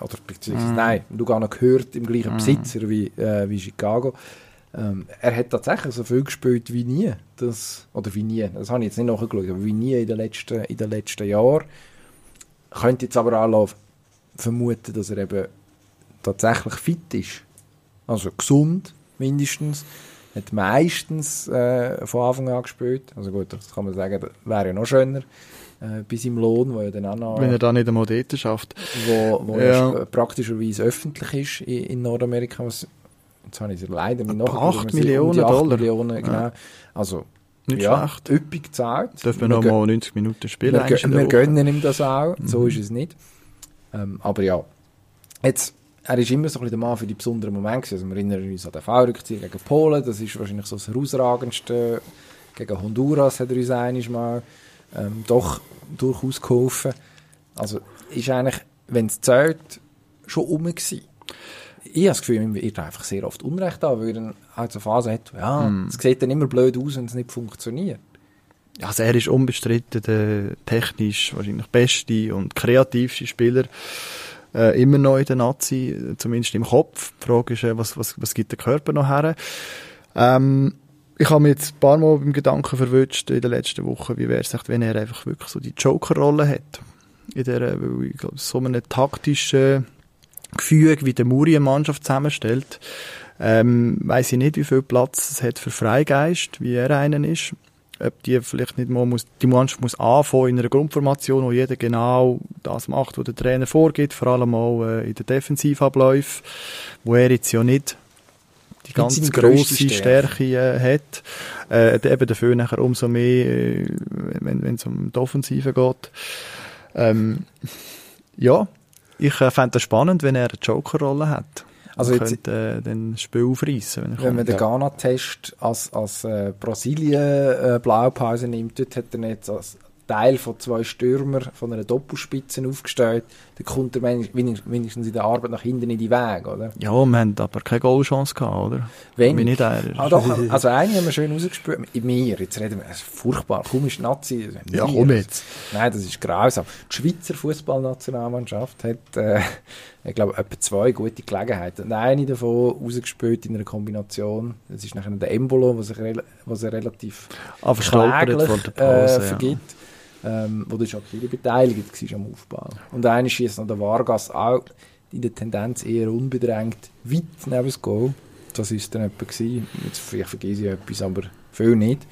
oder beziehungsweise mm. nein, Lugano gehört im gleichen mm. Besitzer wie, äh, wie Chicago. Ähm, er hat tatsächlich so viel gespielt wie nie. Das, oder wie nie, das habe ich jetzt nicht nachgeschaut, aber wie nie in den letzten, in den letzten Jahren. Könnte jetzt aber auch vermuten, dass er eben tatsächlich fit ist. Also gesund, mindestens. Hat meistens äh, von Anfang an gespielt. Also gut, das kann man sagen, wäre ja noch schöner. Äh, bei seinem Lohn, wo ja dann auch noch... Wenn er dann nicht einmal dort schafft. Wo, wo ja. praktischerweise öffentlich ist in, in Nordamerika, was jetzt habe ich es leider nicht noch 8 Millionen um 8 Dollar. Millionen, genau. Ja. Also, nicht ja, schlecht. üppig gezahlt. Dürfen wir noch mal 90 Minuten spielen? Wir, wir gönnen ihm das auch, mhm. so ist es nicht. Ähm, aber ja, jetzt, er ist immer so ein bisschen der Mann für die besonderen Momente. Also wir erinnern uns an den V-Rückzieher gegen Polen, das ist wahrscheinlich so das herausragendste. Gegen Honduras hat er uns einiges mal ähm, doch durchaus geholfen. Also ist eigentlich, wenn es zählt, schon um gewesen ich habe das Gefühl, ihm wird einfach sehr oft Unrecht an, weil er halt so eine Phase hat, ja, mm. es sieht dann immer blöd aus, wenn es nicht funktioniert. Also er ist unbestritten der technisch wahrscheinlich beste und kreativste Spieler äh, immer noch in der Nazi, zumindest im Kopf. Die Frage ist, was, was, was gibt der Körper noch her? Ähm, ich habe mich jetzt ein paar Mal beim Gedanken verwünscht in den letzten Wochen, wie wäre es, wenn er einfach wirklich so die Joker-Rolle hat. In der, ich glaube, so einem taktischen Gefüge, wie der Muri eine Mannschaft zusammenstellt, ähm, weiß ich nicht, wie viel Platz es hat für Freigeist, wie er einen ist. Ob die vielleicht nicht mal muss, die Mannschaft muss anfangen in einer Grundformation, wo jeder genau das macht, was der Trainer vorgibt, vor allem auch äh, in den Defensivabläufen, wo er jetzt ja nicht die ganz grosse Stärke, Stärke äh, hat. Äh, eben dafür nachher umso mehr, äh, wenn es um die Offensive geht. Ähm, ja, ich äh, fände es spannend, wenn er eine Joker-Rolle hat. Also jetzt, könnte äh, das Spiel aufreißen. Wenn, wenn man den Ghana-Test als, als äh, Brasilien-Blaupause äh, nimmt, dort hat er nicht als, Teil von zwei Stürmer von einer Doppelspitze aufgestellt, dann kommt er wenigstens in der Arbeit nach hinten in die Wege, oder? Ja, wir haben aber keine Goalchance gehabt, oder? Wenig. Nicht ah, doch, also eine haben wir schön rausgespürt. In mir, jetzt reden wir, es ist furchtbar, kaum ist Nazi. Ja, komm jetzt. Nein, das ist grausam. Die Schweizer Fußballnationalmannschaft hat, äh, ich glaube, etwa zwei gute Gelegenheiten. Und eine davon rausgespielt in einer Kombination. Das ist nachher der Embolo, was sich, was er relativ Aber kläglich äh, vergibt. Ja ähm, wo der Shakiri beteiligt war am Aufbau. Und einer schießt noch der Vargas auch in der Tendenz eher unbedrängt weit neben das Goal. Das war dann etwa gewesen. Jetzt, vielleicht vergesse ich etwas, aber viel nicht.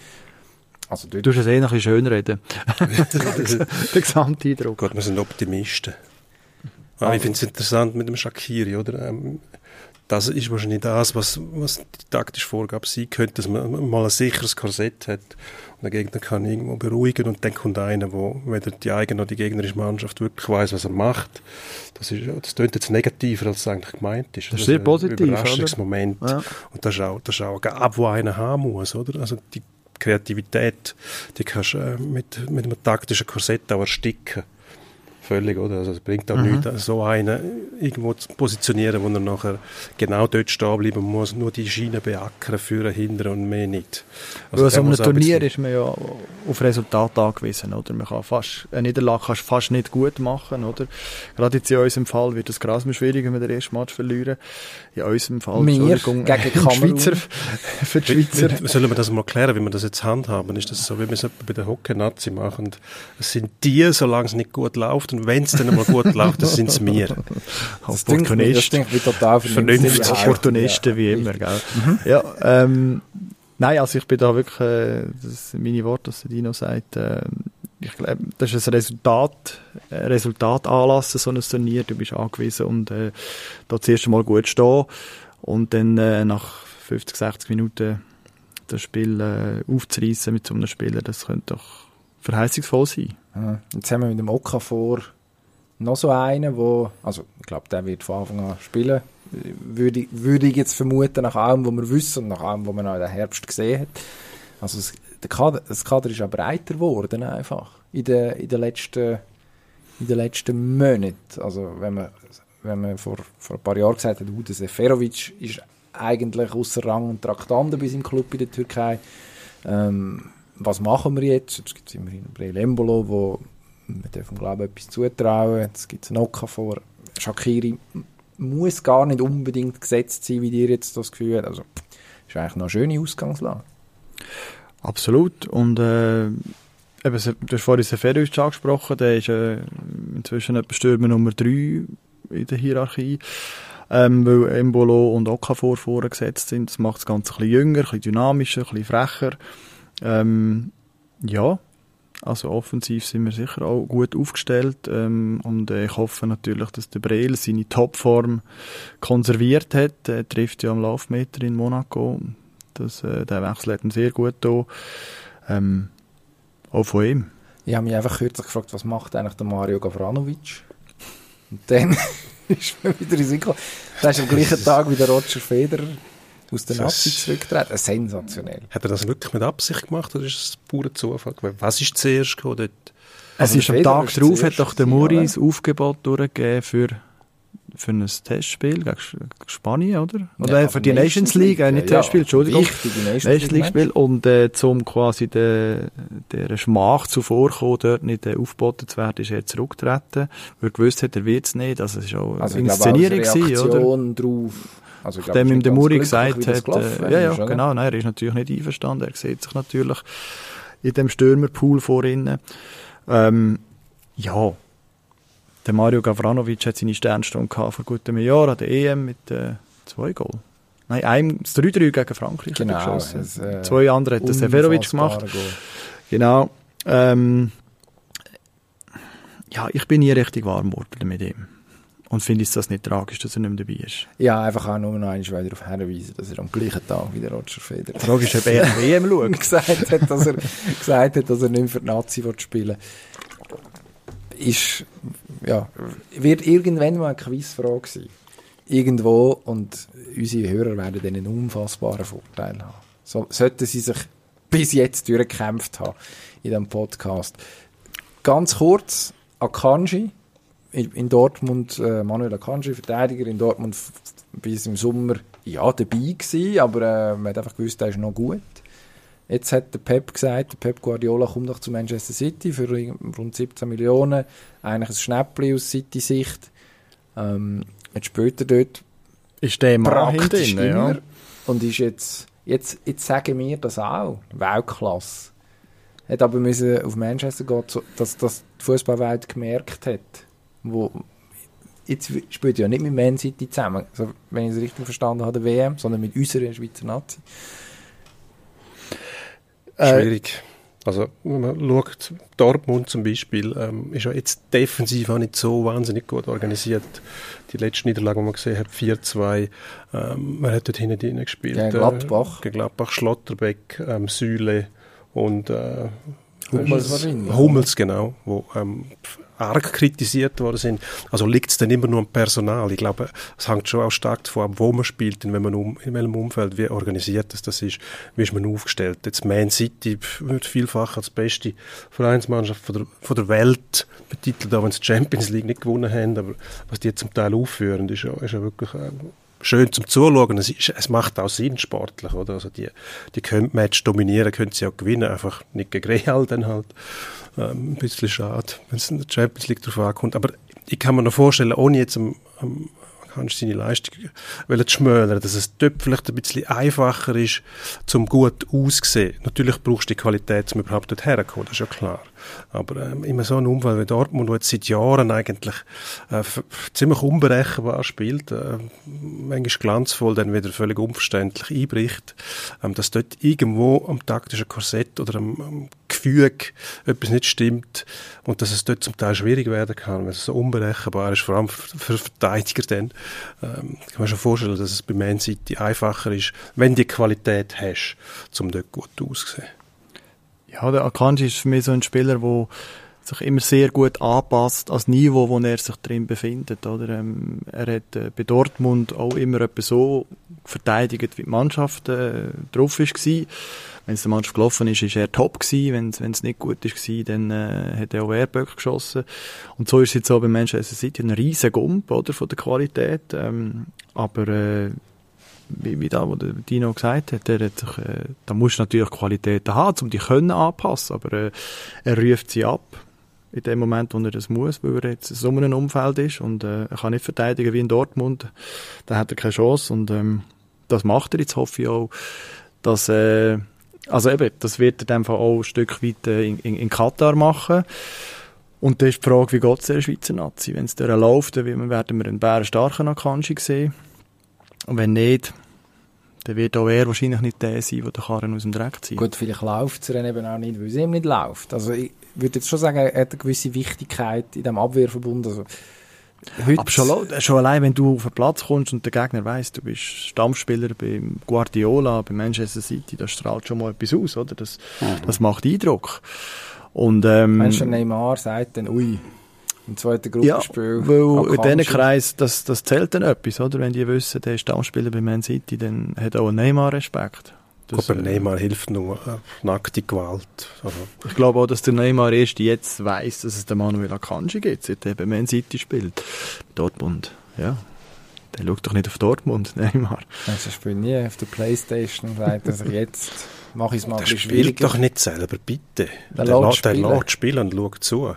Also du musst es eh noch ein bisschen schön reden. (laughs) der Gesamteindruck. Gott, wir sind Optimisten. Ah, ich finde es interessant mit dem Shakiri, oder? Ähm, das ist wahrscheinlich das, was, was die taktische Vorgabe sein könnte, dass man mal ein sicheres Korsett hat und der Gegner kann irgendwo beruhigen und dann kommt einer, wo weder die eigene noch die gegnerische Mannschaft wirklich weiß, was er macht. Das ist, das klingt jetzt negativer, als es eigentlich gemeint ist. Das ist sehr positiv, ein Überraschungsmoment. Ja. Und das ist auch, das ist auch ein Gab, wo einer haben muss, oder? Also die Kreativität, die kannst du äh, mit, mit einem taktischen Korsett auch ersticken. Völlig, oder? Also es bringt auch mhm. nichts, so einen irgendwo zu positionieren, wo er nachher genau dort stehen bleiben muss, nur die Schiene beackern, führen, hindern und mehr nicht. Also Weil so einem Turnier ist man ja auf Resultat angewiesen, oder? Man kann fast, eine Niederlage kannst fast nicht gut machen, oder? Gerade jetzt in unserem Fall wird es krass schwierig, wenn wir den ersten Match verlieren. In unserem Fall, wir Entschuldigung, gegen Kamerun. Schweizer, (laughs) für die Schweizer. Wie, sollen wir das mal klären, wie wir das jetzt handhaben? Ist das so, wie wir es bei der Hockey-Nazi machen? Es sind die, solange es nicht gut läuft, und wenn es dann mal gut läuft, das sind es mir. Opportunisten. Das total vernünftig. Opportunisten, wie immer, gell? Mhm. Ja, ähm, nein, also ich bin da wirklich, äh, das sind meine Worte, was Dino sagt, äh, ich glaube, das ist ein Resultat, ein Resultat anlassen, so ein Turnier, du bist angewiesen und äh, da zuerst einmal gut stehen und dann äh, nach 50, 60 Minuten das Spiel äh, aufzureißen mit so einem Spieler, das könnte doch verheißungsvoll sein. Jetzt haben wir mit dem Okafor noch so einen, wo, also ich glaube, der wird von Anfang an spielen, würde, würde ich jetzt vermuten, nach allem, was wir wissen und nach allem, was man in der Herbst gesehen hat. Also es, der Kader, das Kader ist auch breiter geworden einfach in den, in den letzten in den letzten Monaten. Also wenn man, wenn man vor, vor ein paar Jahren gesagt hat, der Seferovic ist eigentlich außer Rang und Traktanten bei seinem Club in der Türkei. Ähm, was machen wir jetzt? Jetzt gibt es immerhin Breel Embolo, wo man darf ihm, glaube ich, etwas zutrauen. Jetzt gibt es einen Oka vor. Shakiri muss gar nicht unbedingt gesetzt sein, wie dir jetzt das Gefühl hat. Also, ist eigentlich noch eine schöne Ausgangslage. Absolut. Und äh, eben, du hast vorhin Seferovic angesprochen, der ist äh, inzwischen Stürmer Nummer 3 in der Hierarchie. Ähm, weil Embolo und Okafor vorgesetzt sind. Das macht das Ganze ein bisschen jünger, ein bisschen dynamischer, ein bisschen frecher. Ähm, ja, also offensiv sind wir sicher auch gut aufgestellt ähm, und äh, ich hoffe natürlich, dass der Breel seine Topform konserviert hat. Er trifft ja am Laufmeter in Monaco. Das, äh, der Wechsel hat ihn sehr gut da. Ähm, auch von ihm. Ich habe mich einfach kürzlich gefragt, was macht eigentlich der Mario Gavranovic? Und dann (laughs) ist mir wieder in Sinn Das ist am gleichen Tag wie der Roger Federer aus der Nazi zurücktreten. Sensationell. Hat er das wirklich mit Absicht gemacht oder ist es pure Zufall? Was ist zuerst gekommen dort? Es also ist am Tag darauf, hat doch der Muri das Aufgebot durchgegeben für, für ein Testspiel gegen Spanien, oder? Oder ja, für die Nations League, League äh, nicht ja, Testspiel, Entschuldigung. Wichtige Nations, Nations League Spiel. Und äh, zum quasi der, der Schmach zuvorkommen, dort nicht äh, aufgeboten zu werden, ist er zurückgetreten, weil er gewusst hat, er wird es nicht. Also es war auch also, eine Inszenierung, gewesen, oder? drauf. Also, ich Nachdem ihm der Muri gesagt hat, äh, ja, ja, ist, genau, nein, er ist natürlich nicht einverstanden, er sieht sich natürlich in dem Stürmerpool vor ihnen. Ähm, ja, der Mario Gavranovic hat seine Sternstunde gehabt vor gut einem Jahr an der EM mit äh, zwei Goal. Nein, einem, das 3-3 gegen Frankreich genau, geschossen. Es, äh, zwei andere hat der Severovic gemacht. Goal. Genau. Ähm, ja, ich bin nie richtig warm geworden mit ihm. Und finde ich das nicht tragisch, dass er nicht mehr dabei ist? Ja, einfach auch nur noch einmal darauf hinweisen, dass er am gleichen Tag wie der Roger Federer Die Frage ist, ob er WM schaut. (laughs) gesagt, hat, dass er, gesagt hat, dass er nicht mehr für die Nazi spielen will. Ist, ja, wird irgendwann mal eine Quizfrage sein. Irgendwo und unsere Hörer werden dann einen unfassbaren Vorteil haben. So, sollten sie sich bis jetzt durchgekämpft haben in diesem Podcast. Ganz kurz, Akanji, in Dortmund, äh, Manuel Akanji, Verteidiger in Dortmund bis im Sommer ja, dabei gewesen, aber äh, man hat einfach gewusst, er ist noch gut. Jetzt hat der Pep gesagt, der Pep Guardiola kommt noch zu Manchester City für rund 17 Millionen. Eigentlich ein Schnäppchen aus City-Sicht. Ähm, jetzt später dort ist der praktisch drin, ja. Und ist jetzt, jetzt, jetzt sagen wir das auch, Weltklasse. Hat aber müssen auf Manchester gehen, dass, dass die Fußballwelt gemerkt hat, wo jetzt spielt ja nicht mit Man City zusammen, also, wenn ich es richtig verstanden habe, der WM, sondern mit unserer Schweizer Nazi. Äh, Schwierig. Also, wenn man schaut, Dortmund zum Beispiel, ähm, ist ja jetzt defensiv auch nicht so wahnsinnig gut organisiert. Die letzte Niederlage, die man gesehen hat, 4-2, ähm, man hat dort hinten drin gespielt. Gegen Gladbach. Äh, Gladbach, Schlotterbeck, ähm, Süle und äh, Hummels, Hummels, genau, wo ähm, arg kritisiert worden sind. Also liegt es dann immer nur am Personal. Ich glaube, es hängt schon auch stark davon ab, wo man spielt, in welchem, um, in welchem Umfeld, wie organisiert das, das ist, wie ist man aufgestellt. Jetzt Man City wird vielfach als beste Vereinsmannschaft von der, von der Welt betitelt, auch wenn sie die Champions League nicht gewonnen haben, aber was die zum Teil aufführen, ist ja, ist ja wirklich äh, schön zum Zuschauen. Es, ist, es macht auch Sinn sportlich, oder? Also die, die können Match dominieren, können sie auch gewinnen, einfach nicht gegen Real dann halt. Ähm, ein bisschen schade, wenn es in der Champions League drauf ankommt. Aber ich kann mir noch vorstellen, ohne jetzt am, am kannst seine Leistung zu schmälern, dass es dort vielleicht ein bisschen einfacher ist, zum gut auszusehen. Natürlich brauchst du die Qualität, um überhaupt dort herzukommen, das ist ja klar. Aber ähm, immer so ein Umfeld wie Dortmund, wo jetzt seit Jahren eigentlich äh, ziemlich unberechenbar spielt, äh, manchmal glanzvoll, dann wieder völlig unverständlich einbricht, ähm, dass dort irgendwo am taktischen Korsett oder am, am Gefüge etwas nicht stimmt und dass es dort zum Teil schwierig werden kann, wenn es so unberechenbar ist, vor allem für, Verteidiger dann. Ähm, kann man schon vorstellen, dass es bei Man City einfacher ist, wenn die Qualität hast, um dort gut auszusehen. Ja, der Akanji ist für mich so ein Spieler, der sich immer sehr gut anpasst als Niveau, wo er sich drin befindet. Oder? Ähm, er hat äh, bei Dortmund auch immer so verteidigt, wie die Mannschaft äh, drauf war. Wenn es der Mannschaft gelaufen ist, ist er top gewesen. Wenn es nicht gut war, dann äh, hat er auch Airböck geschossen. Und so ist es jetzt auch bei Manchester City ein riesen Gump, oder, von der Qualität. Ähm, aber äh, wie, wie da, wo der Dino gesagt hat, der hat sich, äh, da muss natürlich Qualitäten haben, um die können anpassen, aber äh, er ruft sie ab in dem Moment, wo er das muss, weil er jetzt in so einem Umfeld ist und äh, er kann nicht verteidigen wie in Dortmund, da hat er keine Chance und ähm, das macht er jetzt, hoffe ich auch, dass äh, also eben, das wird er dann auch ein Stück weit äh, in, in, in Katar machen. Und da ist die Frage, wie geht es der Schweizer Nazi? Wenn es da läuft, dann werden wir einen bärenstarken Akanji sehen und wenn nicht, dann wird auch er wahrscheinlich nicht der sein, der den Karren aus dem Dreck zieht. Gut, vielleicht läuft es eben auch nicht, weil es ihm nicht läuft. Also ich würde jetzt schon sagen, er hat eine gewisse Wichtigkeit in diesem Abwehrverbund. Also, aber schon, schon, allein, wenn du auf den Platz kommst und der Gegner weiss, du bist Stammspieler beim Guardiola, bei Manchester City, das strahlt schon mal etwas aus, oder? Das, mhm. das macht Eindruck. Und, ähm, Meinst du, Neymar sagt dann, ui, im zweiten Gruppenspiel. Ja, weil in diesem Kreis, das, das zählt dann etwas, oder? Wenn die wissen, der ist Stammspieler bei Man City, dann hat auch Neymar Respekt. Das, aber Neymar hilft nur äh, nackte Gewalt. Also. Ich glaube auch, dass der Neymar erst jetzt weiß, dass es den Manuel Akanji gibt, seit er bei Man City spielt. Dortmund Ja. Der schaut doch nicht auf Dortmund, (laughs) Neymar. Also, er spielt nie auf der Playstation und sagt, dass ich jetzt mache ich es mal der spielt doch nicht selber, bitte. Der, der lässt spielen. spielen und schaut zu.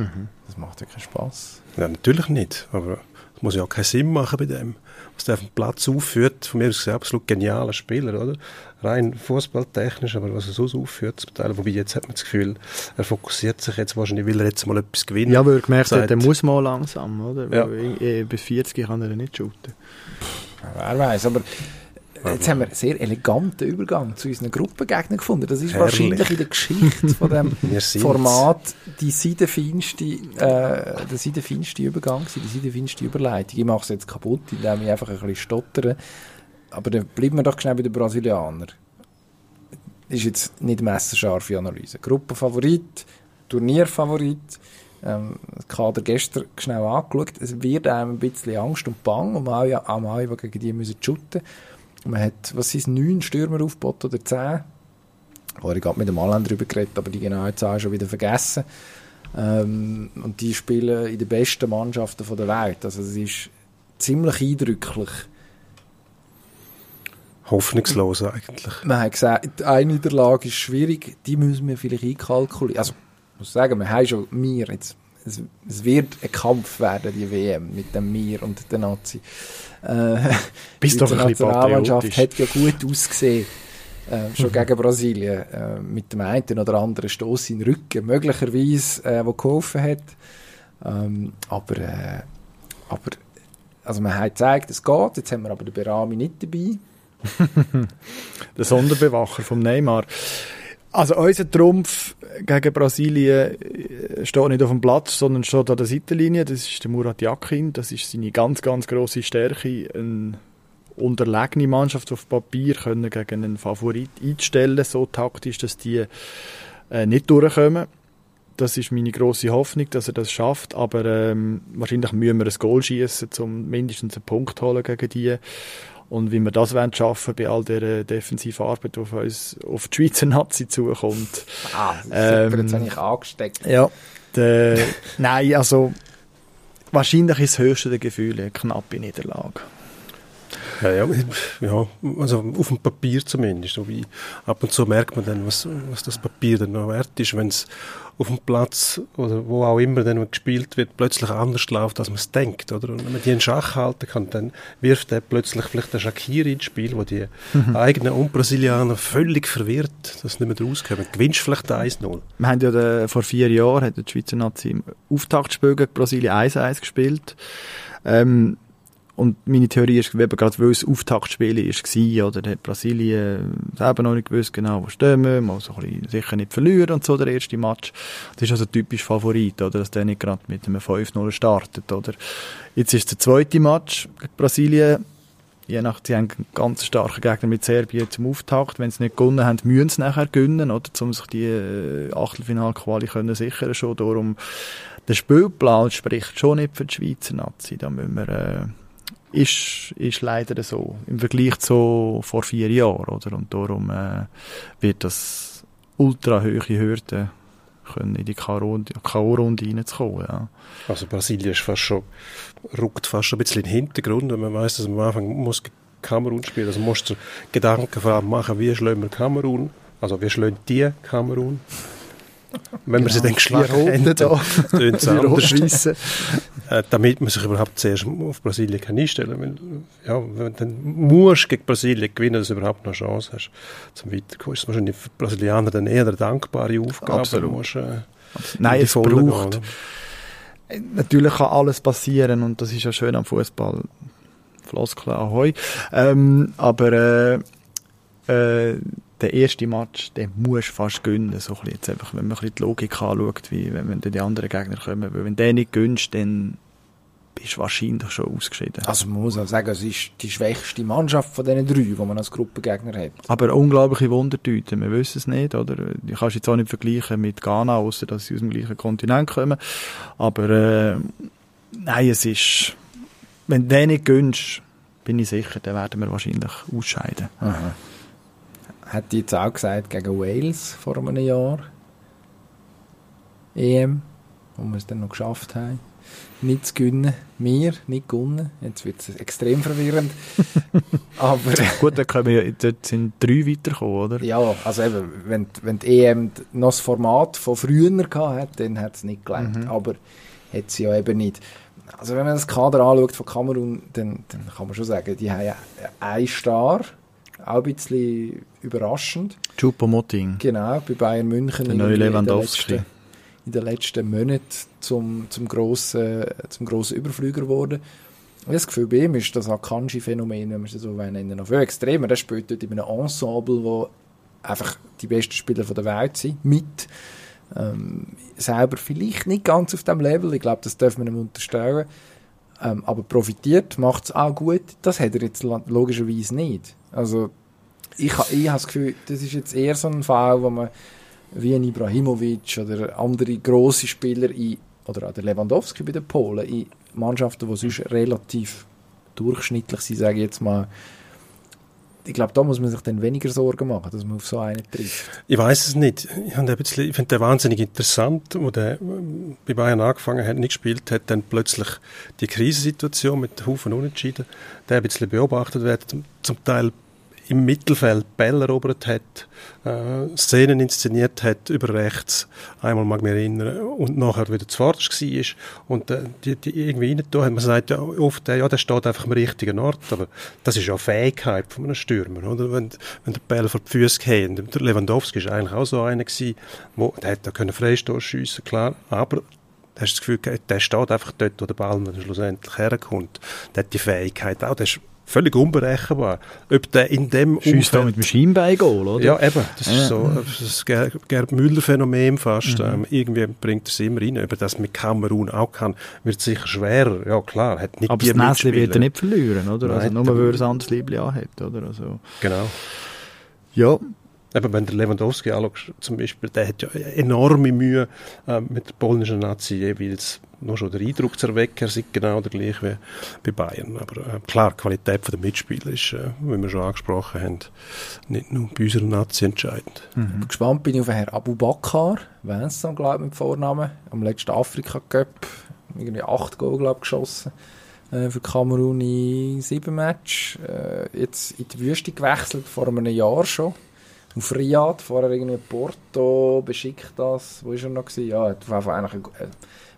Mhm. Das macht ja keinen Spass. Ja, natürlich nicht, aber es muss ja auch keinen Sinn machen bei dem. Was der auf dem Platz aufführt, von mir ist ein absolut genialer Spieler, oder? Rein fußballtechnisch, aber was er so aufführt, zum Teil, wobei jetzt hat man das Gefühl, er fokussiert sich jetzt wahrscheinlich, will er jetzt mal etwas gewinnen. Ja, weil er gemerkt hat, er muss mal langsam, oder? Ja. Weil, bis 40 kann er nicht shooten. Wer weiß, aber Jetzt haben wir einen sehr eleganten Übergang zu unseren Gruppengegnern gefunden. Das ist Herrlich. wahrscheinlich in der Geschichte von dem (laughs) Format die seidenfeinste, äh, der seidenfeinste Übergang, die seidenfeinste Überleitung. Ich mache es jetzt kaputt, indem ich einfach ein bisschen stottere. Aber dann bleiben wir doch schnell bei den Brasilianern. Ist jetzt nicht messerscharfe Analyse. Gruppenfavorit, Turnierfavorit, ähm, das Kader gestern schnell angeschaut. Es wird einem ein bisschen Angst und Bang um die gegen die müssen shooten müssen. Man hat, was sind neun Stürmer aufgebaut oder zehn? Ich gerade mit dem Allen darüber geredet, aber die genaue Zahl schon wieder vergessen. Ähm, und die spielen in den besten Mannschaften der Welt. Also es ist ziemlich eindrücklich. Hoffnungslos eigentlich. Man hat gesagt, eine Niederlage ist schwierig, die müssen wir vielleicht einkalkulieren. Also, ich muss sagen, wir haben schon mir jetzt es, es, wird ein Kampf werden, die WM, mit dem Mir und der Nazi. Äh, Bist doch ein Nationalmannschaft hat ja gut ausgesehen. Äh, schon mhm. gegen Brasilien. Äh, mit dem einen oder anderen Stoß in den Rücken, möglicherweise, äh, wo geholfen hat. Ähm, aber, äh, aber, also man hat gezeigt, es geht. Jetzt haben wir aber den Berami nicht dabei. (laughs) der Sonderbewacher vom Neymar. Also unser Trumpf gegen Brasilien äh, steht nicht auf dem Platz, sondern steht an der Seitenlinie. Das ist der Murat Yakin. Das ist seine ganz, ganz grosse Stärke. Eine unterlegene Mannschaft auf Papier können gegen einen Favorit einstellen, so taktisch, dass die äh, nicht durchkommen. Das ist meine große Hoffnung, dass er das schafft. Aber ähm, wahrscheinlich müssen wir ein Goal schießen, um mindestens einen Punkt zu holen gegen die. Und wie wir das wollen schaffen bei all der defensiven Arbeit, die auf uns, auf die Schweizer Nazi zukommt. Ah, ähm, jetzt eigentlich angesteckt. Ja, de, (laughs) nein, also, wahrscheinlich ist das höchste der Gefühle knappe Niederlage. Ja, ja, ja, also auf dem Papier zumindest. So wie ab und zu merkt man dann, was, was das Papier dann noch wert ist, wenn es auf dem Platz oder wo auch immer dann gespielt wird, plötzlich anders läuft, als man es denkt. Oder? Und wenn man die in Schach halten kann, dann wirft er plötzlich vielleicht den Shakiri ins Spiel, wo die mhm. eigenen Un-Brasilianer völlig verwirrt, dass sie nicht mehr rauskommen. Gewinnst vielleicht 1-0. Wir haben ja den, vor vier Jahren hat die Schweizer Nazi im Auftaktspiel gegen Brasilien 1-1 gespielt. Ähm, und meine Theorie ist, eben gerade weil es Auftaktspiel war, oder hat Brasilien selber noch nicht gewusst, genau, wo stehen wir, mal so ein bisschen sicher nicht verlieren und so, der erste Match. Das ist also typisch Favorit, oder, dass der nicht gerade mit einem 5-0 startet, oder. Jetzt ist der zweite Match gegen Brasilien, je nach, sie haben einen ganz starken Gegner mit Serbien zum Auftakt. Wenn sie nicht gewonnen haben, müssen sie nachher gewinnen, oder, um sich die äh, Achtelfinalquali können sichern schon. Darum, der Spielplan spricht schon nicht für die Schweizer Nazi. Da müssen wir, äh, ist, ist leider so. Im Vergleich zu vor vier Jahren, oder? Und darum äh, wird das ultra hohe Hürde können in die K.O.-Runde reinzukommen. Ja. Also Brasilien ist fast schon, rückt fast schon ein bisschen in den Hintergrund, wenn man weiß, dass man am Anfang muss Kamerun spielen. Also musst du Gedanken machen, wie schlagen wir Kamerun, also wie schlagen die Kamerun wenn man sie dann geschlagen hat, dann tönt es anders. äh, damit man sich überhaupt zuerst auf Brasilien kann einstellen kann. Ja, wenn dann musst gegen Brasilien gewinnen, dass du überhaupt noch eine Chance hast, zum Weiterkommen. Ist wahrscheinlich für die Brasilianer dann eher eine dankbare Aufgabe. Absolut. Musst, äh, Nein, es braucht... Gehen, Natürlich kann alles passieren und das ist ja schön am Fußball. Floskel ahoi. Ähm, aber äh, äh, der erste Match, den musst du fast gewinnen. So ein jetzt einfach, wenn man ein bisschen die Logik anschaut, wie wenn, wenn die anderen Gegner kommen. Weil wenn du den nicht gönnst, dann bist du wahrscheinlich schon ausgeschieden. Also man muss auch sagen, es ist die schwächste Mannschaft von diesen drei, die man als Gruppengegner hat. Aber unglaubliche Wundertüte, wir wissen es nicht, oder? Ich kann es jetzt auch nicht vergleichen mit Ghana, außer dass sie aus dem gleichen Kontinent kommen. Aber äh, nein, es ist, wenn du den nicht gönnst, bin ich sicher, dann werden wir wahrscheinlich ausscheiden. Aha hat die jetzt auch gesagt, gegen Wales vor einem Jahr. EM. wo wir es dann noch geschafft haben, nicht zu gewinnen. Wir nicht gewonnen. Jetzt wird es extrem verwirrend. (laughs) Aber Gut, da können wir, dort sind drei weitergekommen, oder? Ja, also eben, wenn, wenn die EM noch das Format von früher gehabt dann hat es nicht gelangt. Mhm. Aber hat sie ja eben nicht. Also wenn man das Kader anschaut von Kamerun, dann, dann kann man schon sagen, die haben einen Star, auch ein bisschen überraschend. Choupo-Moting. Genau, bei Bayern München. Der neue Lewandowski. In den letzten Monaten zum, zum, grossen, zum grossen Überflüger geworden. Und das Gefühl bei ihm ist das Akanji-Phänomen, wenn man es so nennen noch viel extremer. Der spielt dort in einem Ensemble, wo einfach die besten Spieler der Welt sind, mit ähm, selber vielleicht nicht ganz auf dem Level, ich glaube, das darf man ihm unterstellen, ähm, aber profitiert, macht es auch gut, das hat er jetzt logischerweise nicht. Also ich, ich habe das Gefühl, das ist jetzt eher so ein Fall, wo man wie ein Ibrahimovic oder andere grosse Spieler in, oder auch der Lewandowski bei den Polen in Mannschaften, die sonst relativ durchschnittlich sind, sage ich jetzt mal, ich glaube, da muss man sich dann weniger Sorgen machen, dass man auf so einen trifft. Ich weiß es nicht. Ich, ich finde den wahnsinnig interessant, wo der bei Bayern angefangen hat, nicht gespielt hat, dann plötzlich die Krisensituation mit Haufen Unentschieden, der ein bisschen beobachtet wird, zum Teil im Mittelfeld Bälle erobert hat, äh, Szenen inszeniert hat über rechts, einmal mag ich mich erinnern, und nachher wieder zuvorderst war und äh, die, die irgendwie rein hat, man sagt ja oft, ja, der steht einfach am richtigen Ort, aber das ist ja eine Fähigkeit von einem Stürmer, oder? Wenn, wenn der Ball vor die Füße geht, der Lewandowski war eigentlich auch so einer gewesen, wo, der hätte da Freistoß schiessen klar, aber hast das Gefühl, der steht einfach dort, wo der Ball schlussendlich herkommt. Der hat die Fähigkeit auch, der ist völlig unberechenbar. Ob der in dem Schießt da mit dem Schienbein-Goal, oder? Ja, eben. Das ist so das Gerd Müller-Phänomen fast. Mhm. Ähm, irgendwie bringt es immer rein. Ob das mit Kamerun auch kann, wird sicher schwerer. Ja, klar. Hat nicht Aber das Näsli wird er nicht verlieren, oder? Nein, also nur, weil er ein anderes Liebling anhat, oder? Also, genau. Ja, Eben, wenn der Lewandowski anschaut, zum Beispiel, der hat ja enorme Mühe äh, mit der polnischen Nazi jeweils nur schon den Eindruck zu erwecken, er sei genau der gleiche wie bei Bayern. Aber äh, klar, die Qualität der Mitspieler ist, äh, wie wir schon angesprochen haben, nicht nur bei unserer Nazi entscheidend. Mhm. Gespannt bin ich auf Herrn Abu Bakar, Vincent, glaube ich, mit Vornamen, am letzten Afrika-Cup, irgendwie acht Goal, glaube geschossen äh, für Kamerun in sieben Matches. Äh, jetzt in die Wüste gewechselt, vor einem Jahr schon auf Riyadh, vorher irgendwie Porto, beschickt das, wo ist er noch gewesen? Ja, hat auf eigentlich eine,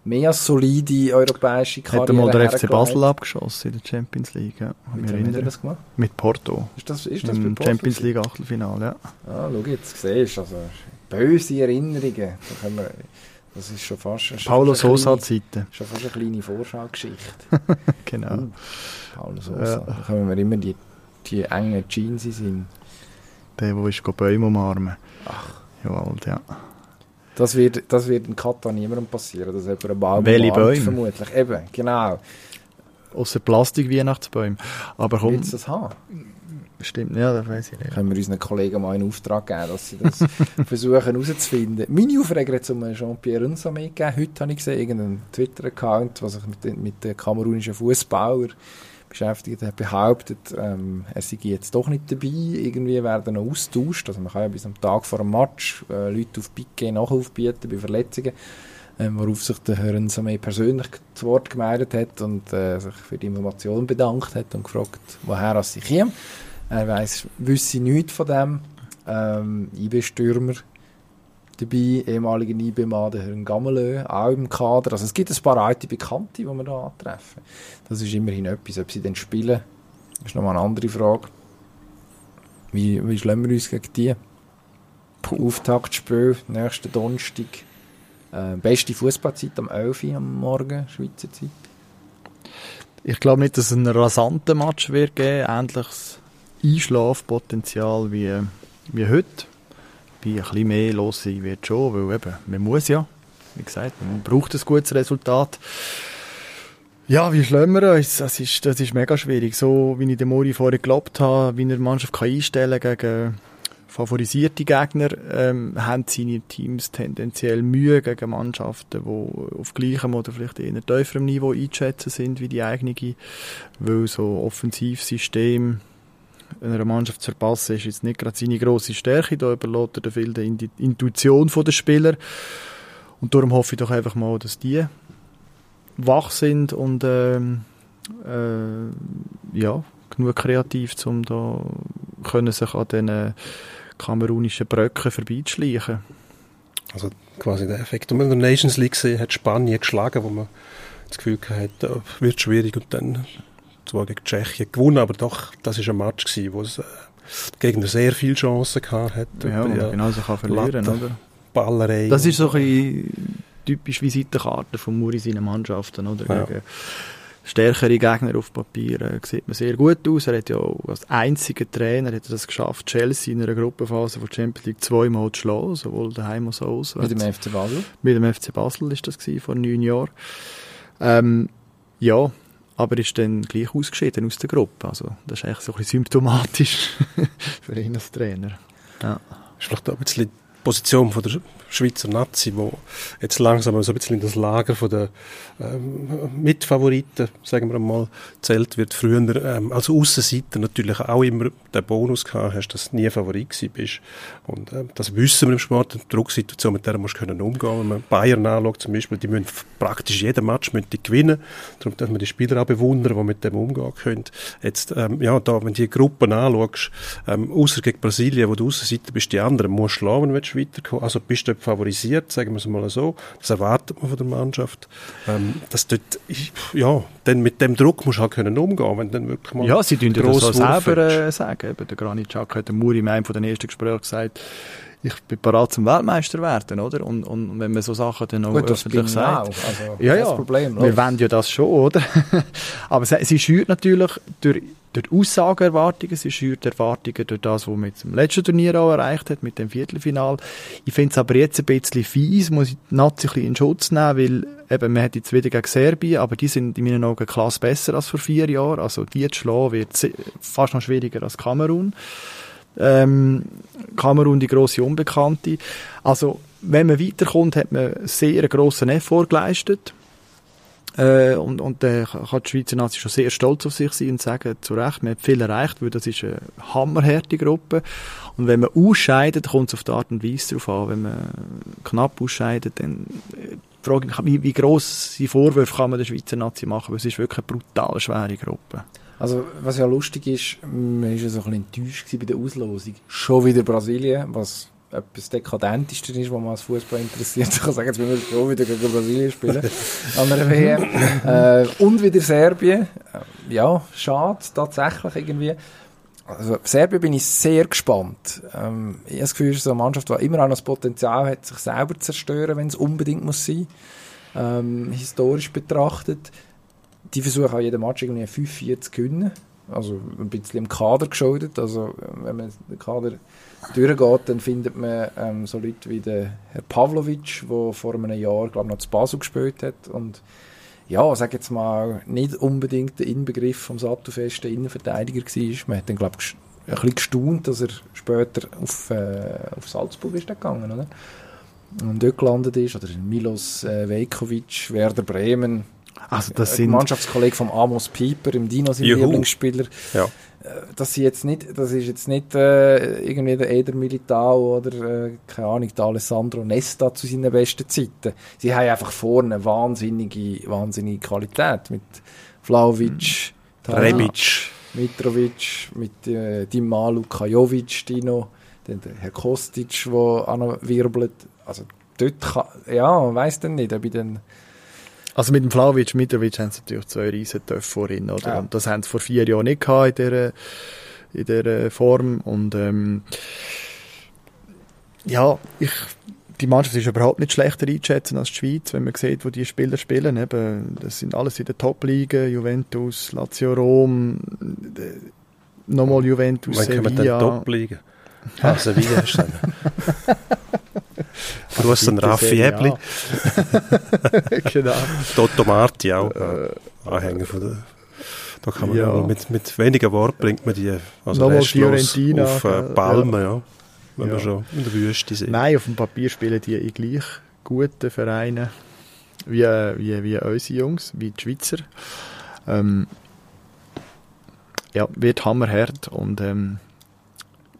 mehr solide europäische Karriere Hat mal der FC Basel abgeschossen in der Champions League, ja. Mit wem hat er das gemacht? Mit Porto. Ist das, ist das Im Champions League Achtelfinale, ja. Ah, schau jetzt, siehst also böse Erinnerungen. Da können wir, das ist schon fast... Schon Paulo Sosa-Zeiten. Schon fast eine kleine Vorschaugeschichte. (laughs) genau. Uh, Paulo Sosa. Ja. Da können wir immer die, die engen Jeans sind. Der, der ist Bäume umarmen. Ach. Ja, alt, ja. Das wird, das wird in Katar niemandem passieren, dass jemand einen Baum Welche Bäume? vermutlich. Eben, genau. Außer Plastik-Weihnachtsbäume. Aber komm... Willst du das haben? Stimmt, ja, das weiß ich nicht. Können wir unseren Kollegen mal einen Auftrag geben, dass sie das (laughs) versuchen herauszufinden. Meine Aufreger hat um Jean-Pierre Unsame gegeben. Heute habe ich gesehen, irgendeinen Twitter-Account, der sich mit, mit den kamerunischen Fußbauern beschäftigt hat, behauptet, ähm, er sei jetzt doch nicht dabei, irgendwie werden noch austauscht, also man kann ja bis am Tag vor dem Match äh, Leute auf Piquet nachaufbieten bei Verletzungen, ähm, worauf sich der Herrn Samé persönlich zu Wort gemeldet hat und äh, sich für die Information bedankt hat und gefragt, woher er sich käme. Er weiss, wüsste nichts von dem. Ähm, IB-Stürmer dabei, ehemaliger IB-Mann, der Herrn Gamelö, auch im Kader. Also es gibt ein paar alte Bekannte, die wir da antreffen. Das ist immerhin etwas. Ob sie dann spielen, ist nochmal eine andere Frage. Wie, wie schlagen wir uns gegen die? Puh. Auftaktspiel, nächsten Donnerstag. Äh, beste Fußballzeit am 11 Uhr am Morgen, Schweizer Zeit. Ich glaube nicht, dass es einen rasanten Match wird geben, ähnliches Einschlafpotenzial wie, wie heute bei ein bisschen mehr los sein wird schon, weil eben, man muss ja, wie gesagt, man braucht ein gutes Resultat. Ja, wie wir uns? Das ist, das ist mega schwierig. So, wie ich den Mori vorher geglaubt habe, wie er die Mannschaft kann einstellen gegen favorisierte Gegner, ähm, haben seine Teams tendenziell Mühe gegen Mannschaften, die auf gleichem oder vielleicht eher tieferem Niveau einzuschätzen sind wie die eigene, weil so Offensivsystem einer Mannschaft zu verpassen, ist jetzt nicht gerade seine grosse Stärke. Da überlässt er viel die Intuition der Spieler. Und darum hoffe ich doch einfach mal, dass die wach sind und ähm, äh, ja, genug kreativ, um da können sich an diesen kamerunischen Bröcken vorbeizuschleichen. Also quasi der Effekt, den man in der Nations League gesehen hat, Spanien geschlagen, wo man das Gefühl hatte, da wird schwierig und dann zwar gegen Tschechien gewonnen, aber doch, das war ein Match gewesen, wo es äh, Gegner sehr viele Chancen gehabt hat. Ja, ja genau so kann verlieren, Latte, oder? Ballerei. Das ist so ein typisch Visitenkarte von Muri seinen Mannschaften, oder? Ja. Gegen stärkere Gegner auf Papier äh, sieht man sehr gut aus. Er hat ja als einziger Trainer hat er das geschafft, Chelsea in einer Gruppenphase von Champions League zweimal zu schlagen, sowohl daheim als auch auswärts. Mit dem FC Basel? Mit dem FC Basel ist das gewesen, vor neun Jahren. Ähm, ja, aber ist dann gleich ausgeschieden aus der Gruppe. Also das ist eigentlich so ein bisschen symptomatisch (laughs) für ihn als Trainer. Ja. Ist vielleicht auch ein bisschen die Position von der Schweizer Nazi, wo jetzt langsam so ein bisschen in das Lager der ähm, Mitfavoriten, sagen wir mal, zählt wird. Früher ähm, als Aussenseiter natürlich auch immer den Bonus gehabt hast, dass du nie Favorit bist. Und ähm, das wissen wir im Sport, die Drucksituation, mit der musst du können umgehen. Wenn man Bayern anschaut zum Beispiel, die müssen praktisch jeden Match müssen die gewinnen. Darum darf man die Spieler auch bewundern, die mit dem umgehen können. Jetzt, ähm, ja, da, wenn du die Gruppen anschaust, ähm, außer gegen Brasilien, wo du Aussenseiter bist, die anderen musst du schlagen, wenn du weiterkommen. Also bist du favorisiert, sagen wir es mal so. Das erwartet man von der Mannschaft. Ähm, dass dort, ja, dann mit dem Druck musst du halt können umgehen, wenn dann wirklich mal Ja, sie tun das so selber äh, sagen. Eben, der Granitschak hat der Muri in einem von den ersten Gesprächen gesagt, ich bin bereit zum Weltmeister werden, oder? Und, und wenn man so Sachen dann auch Gut, öffentlich sagt. Also, ja, ja, Problem, wir wollen ja das schon, oder? (laughs) Aber sie, sie schürt natürlich durch durch Aussageerwartungen, sie schürt Erwartungen durch das, was man jetzt im letzten Turnier auch erreicht hat, mit dem Viertelfinal. Ich finde es aber jetzt ein bisschen fies, muss ich die Nazi ein bisschen in Schutz nehmen, weil eben, man hat jetzt wieder gegen Serbien, aber die sind in meinen Augen klasse besser als vor vier Jahren. Also die zu schlagen wird fast noch schwieriger als Kamerun. Ähm, Kamerun die grosse Unbekannte. Also wenn man weiterkommt, hat man sehr grossen Effort geleistet äh, und, und da kann die Schweizer Nazi schon sehr stolz auf sich sein und sagen, zu Recht, man hat viel erreicht, weil das ist eine hammerharte Gruppe. Und wenn man ausscheidet, kommt es auf die Art und Weise darauf an. Wenn man knapp ausscheidet, dann äh, frage ich mich, wie, wie grosse Vorwürfe kann man der Schweizer Nazi machen, weil es ist wirklich eine brutal schwere Gruppe. Also, was ja lustig ist, man war ja so ein bisschen enttäuscht bei der Auslosung. Schon wieder Brasilien, was etwas Dekadenteste ist, was man als Fußball interessiert. (laughs) Ich kann sagen, jetzt müssen wir froh wieder gegen Brasilien spielen (laughs) an einer WM. Äh, und wieder Serbien. Äh, ja, schade, tatsächlich irgendwie. Also, Serbien bin ich sehr gespannt. Ähm, ich habe das Gefühl, es ist so eine Mannschaft, die immer auch noch das Potenzial hat, sich selber zu zerstören, wenn es unbedingt muss sein. Ähm, historisch betrachtet. Die versuchen auch jeden Match irgendwie 5-4 zu gewinnen. Also ein bisschen im Kader geschuldet. Also wenn man den Kader durchgeht, dann findet man ähm, so Leute wie der Herr Pavlovic, der vor einem Jahr, glaube noch zu Basel gespielt hat und ja, sag jetzt mal, nicht unbedingt der Inbegriff vom sattelfesten Innenverteidiger war. Man hat dann, glaube ich, ein bisschen gestaunt, dass er später auf, äh, auf Salzburg ist gegangen, oder? Und dort gelandet ist, oder Milos äh, Vejkovic, Werder Bremen, also das sind Mannschaftskollege von Amos Pieper, im Dino sein Lieblingsspieler. Ja. Äh, das, jetzt nicht, das ist jetzt nicht äh, irgendwie der Eder Militao oder, äh, keine Ahnung, der Alessandro Nesta zu seinen besten Zeiten. Sie haben einfach vorne wahnsinnige, wahnsinnige Qualität mit Vlaovic, mhm. Rebic, Mitrovic, mit äh, Dimalu Kajovic, Dino, dann der Herr Kostic, der wirbelt. Also dort kann, ja, man weiss dann nicht, ob ich dann also mit dem Flavic, Mitrovic haben sie natürlich zwei riesen Töpfe vorhin, oder? Ja. Und das haben sie vor vier Jahren nicht gehabt in dieser, in dieser Form. Und, ähm, ja, ich, die Mannschaft ist überhaupt nicht schlechter einzuschätzen als die Schweiz, wenn man sieht, wo die Spieler spielen. Eben, das sind alles in der Top-Liga, Juventus, Lazio Rom, nochmal Juventus, Wann Sevilla. Wann Top-Liga? Ah, Sevilla hast du (laughs) Gruß an Raffi Ebli. genau. Toto Marti auch. Äh, Anhänger von der da kann man ja. mit, mit weniger Wort bringt man die also Fiorentina auf äh, Palmen, ja. ja. wenn ja. wir schon in der Wüste sind. Nein, auf dem Papier spielen die in gleich guten Vereinen wie, wie, wie unsere Jungs, wie die Schweizer. Ähm, ja, wird hammerhart und ähm,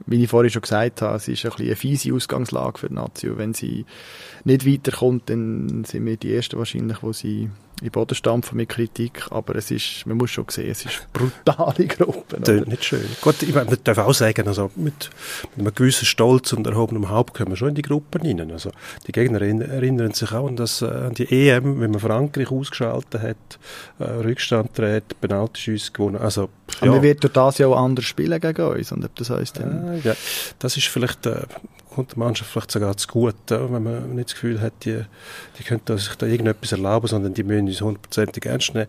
wie ich vorhin schon gesagt habe, es ist ein bisschen eine fiese Ausgangslage für die Nazi. Und wenn sie nicht weiterkommt, dann sind wir die Ersten wahrscheinlich, wo sie in Boden stampfen mit Kritik. Aber es ist, man muss schon sehen, es ist (laughs) brutale Gruppe. Das nicht schön. Gut, ich meine, man darf auch sagen, also mit, mit einem gewissen Stolz und erhobenem Haupt kommen wir schon in die Gruppen rein. Also die Gegner erinnern sich auch an, das, äh, an die EM, wenn man Frankreich ausgeschaltet hat, äh, Rückstand dreht, Penaltyschüsse gewonnen. Also, ja. Aber man wird durch das ja auch anders spielen gegen uns. Und ob das heisst dann... Äh, ja, das ist vielleicht... Äh, kommt der Mannschaft vielleicht sogar zu gut, wenn man nicht das Gefühl hat, die, die könnten sich da irgendetwas erlauben, sondern die müssen uns hundertprozentig ernst nehmen.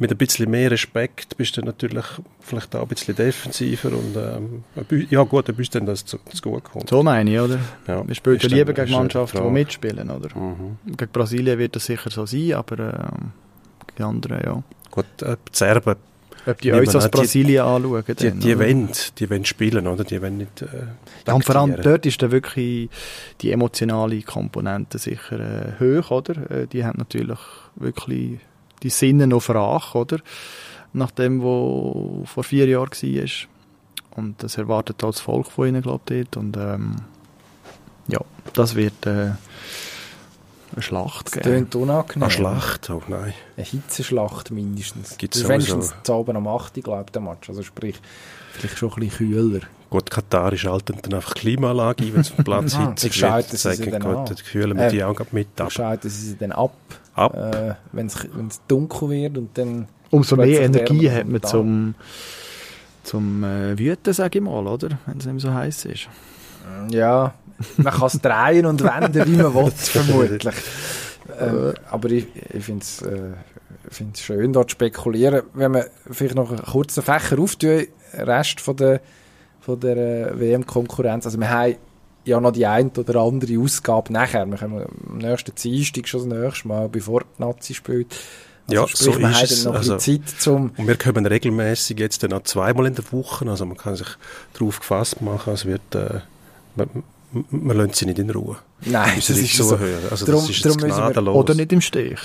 Mit ein bisschen mehr Respekt bist du natürlich vielleicht auch ein bisschen defensiver und ähm, ja gut, dann bist du dann, dass es zu gut kommt. So meine ich, oder? Ja, Wir spielen ja lieber gegen Mannschaften, die mitspielen, oder? Mhm. Gegen Brasilien wird das sicher so sein, aber äh, gegen andere, ja. Gut, äh, die Serben ob die uns als Brasilien anschauen. Die, dann, die, wollen, die wollen spielen, oder? Die wollen nicht äh, Und vor allem dort ist dann wirklich die emotionale Komponente sicher äh, hoch, oder? Äh, die haben natürlich wirklich die Sinne noch Rache, oder? Nach dem, was vor vier Jahren war. Und das erwartet auch das Volk von ihnen, glaube ich, dort. Und ähm, ja, das wird... Äh, eine Schlacht geben. Das klingt unangenehm. Eine Schlacht? Oh nein. Eine Hitzeschlacht mindestens. Gibt's das ist wenigstens zu oben am 8. glaube der Match. Also sprich, vielleicht schon ein bisschen kühler. Gut, Katar schaltet dann einfach Klimaanlage ein, wenn es Platz (laughs) hitzig wird. Dann sagen, gut, dann kühlen wir äh, die auch mit ab. schalten sie sie dann ab, ab. Äh, wenn es dunkel wird und dann... Umso mehr Energie hat man zum, zum äh, Wüten, sage ich mal, oder? Wenn es nicht so heiß ist. Ja, man kann es drehen und wenden, wie man will, (laughs) vermutlich. Ähm, aber ich, ich finde es äh, schön, dort zu spekulieren. Wenn wir vielleicht noch einen kurzen Fächer auftun, Rest von der, von der äh, WM-Konkurrenz. Also wir haben ja noch die eine oder andere Ausgabe nachher. Wir können am nächsten Dienstag schon das nächste Mal, bevor die Nazi spielt. Also ja, sprich, so man ist es. noch also, Zeit zum und wir kommen regelmäßig jetzt dann auch zweimal in der Woche, also man kann sich darauf gefasst machen, es wird, äh, man, man lässt sie nicht in Ruhe. Nein, das ist so. so. Also drum, das ist jetzt gnadenlos. Oder nicht im Stich.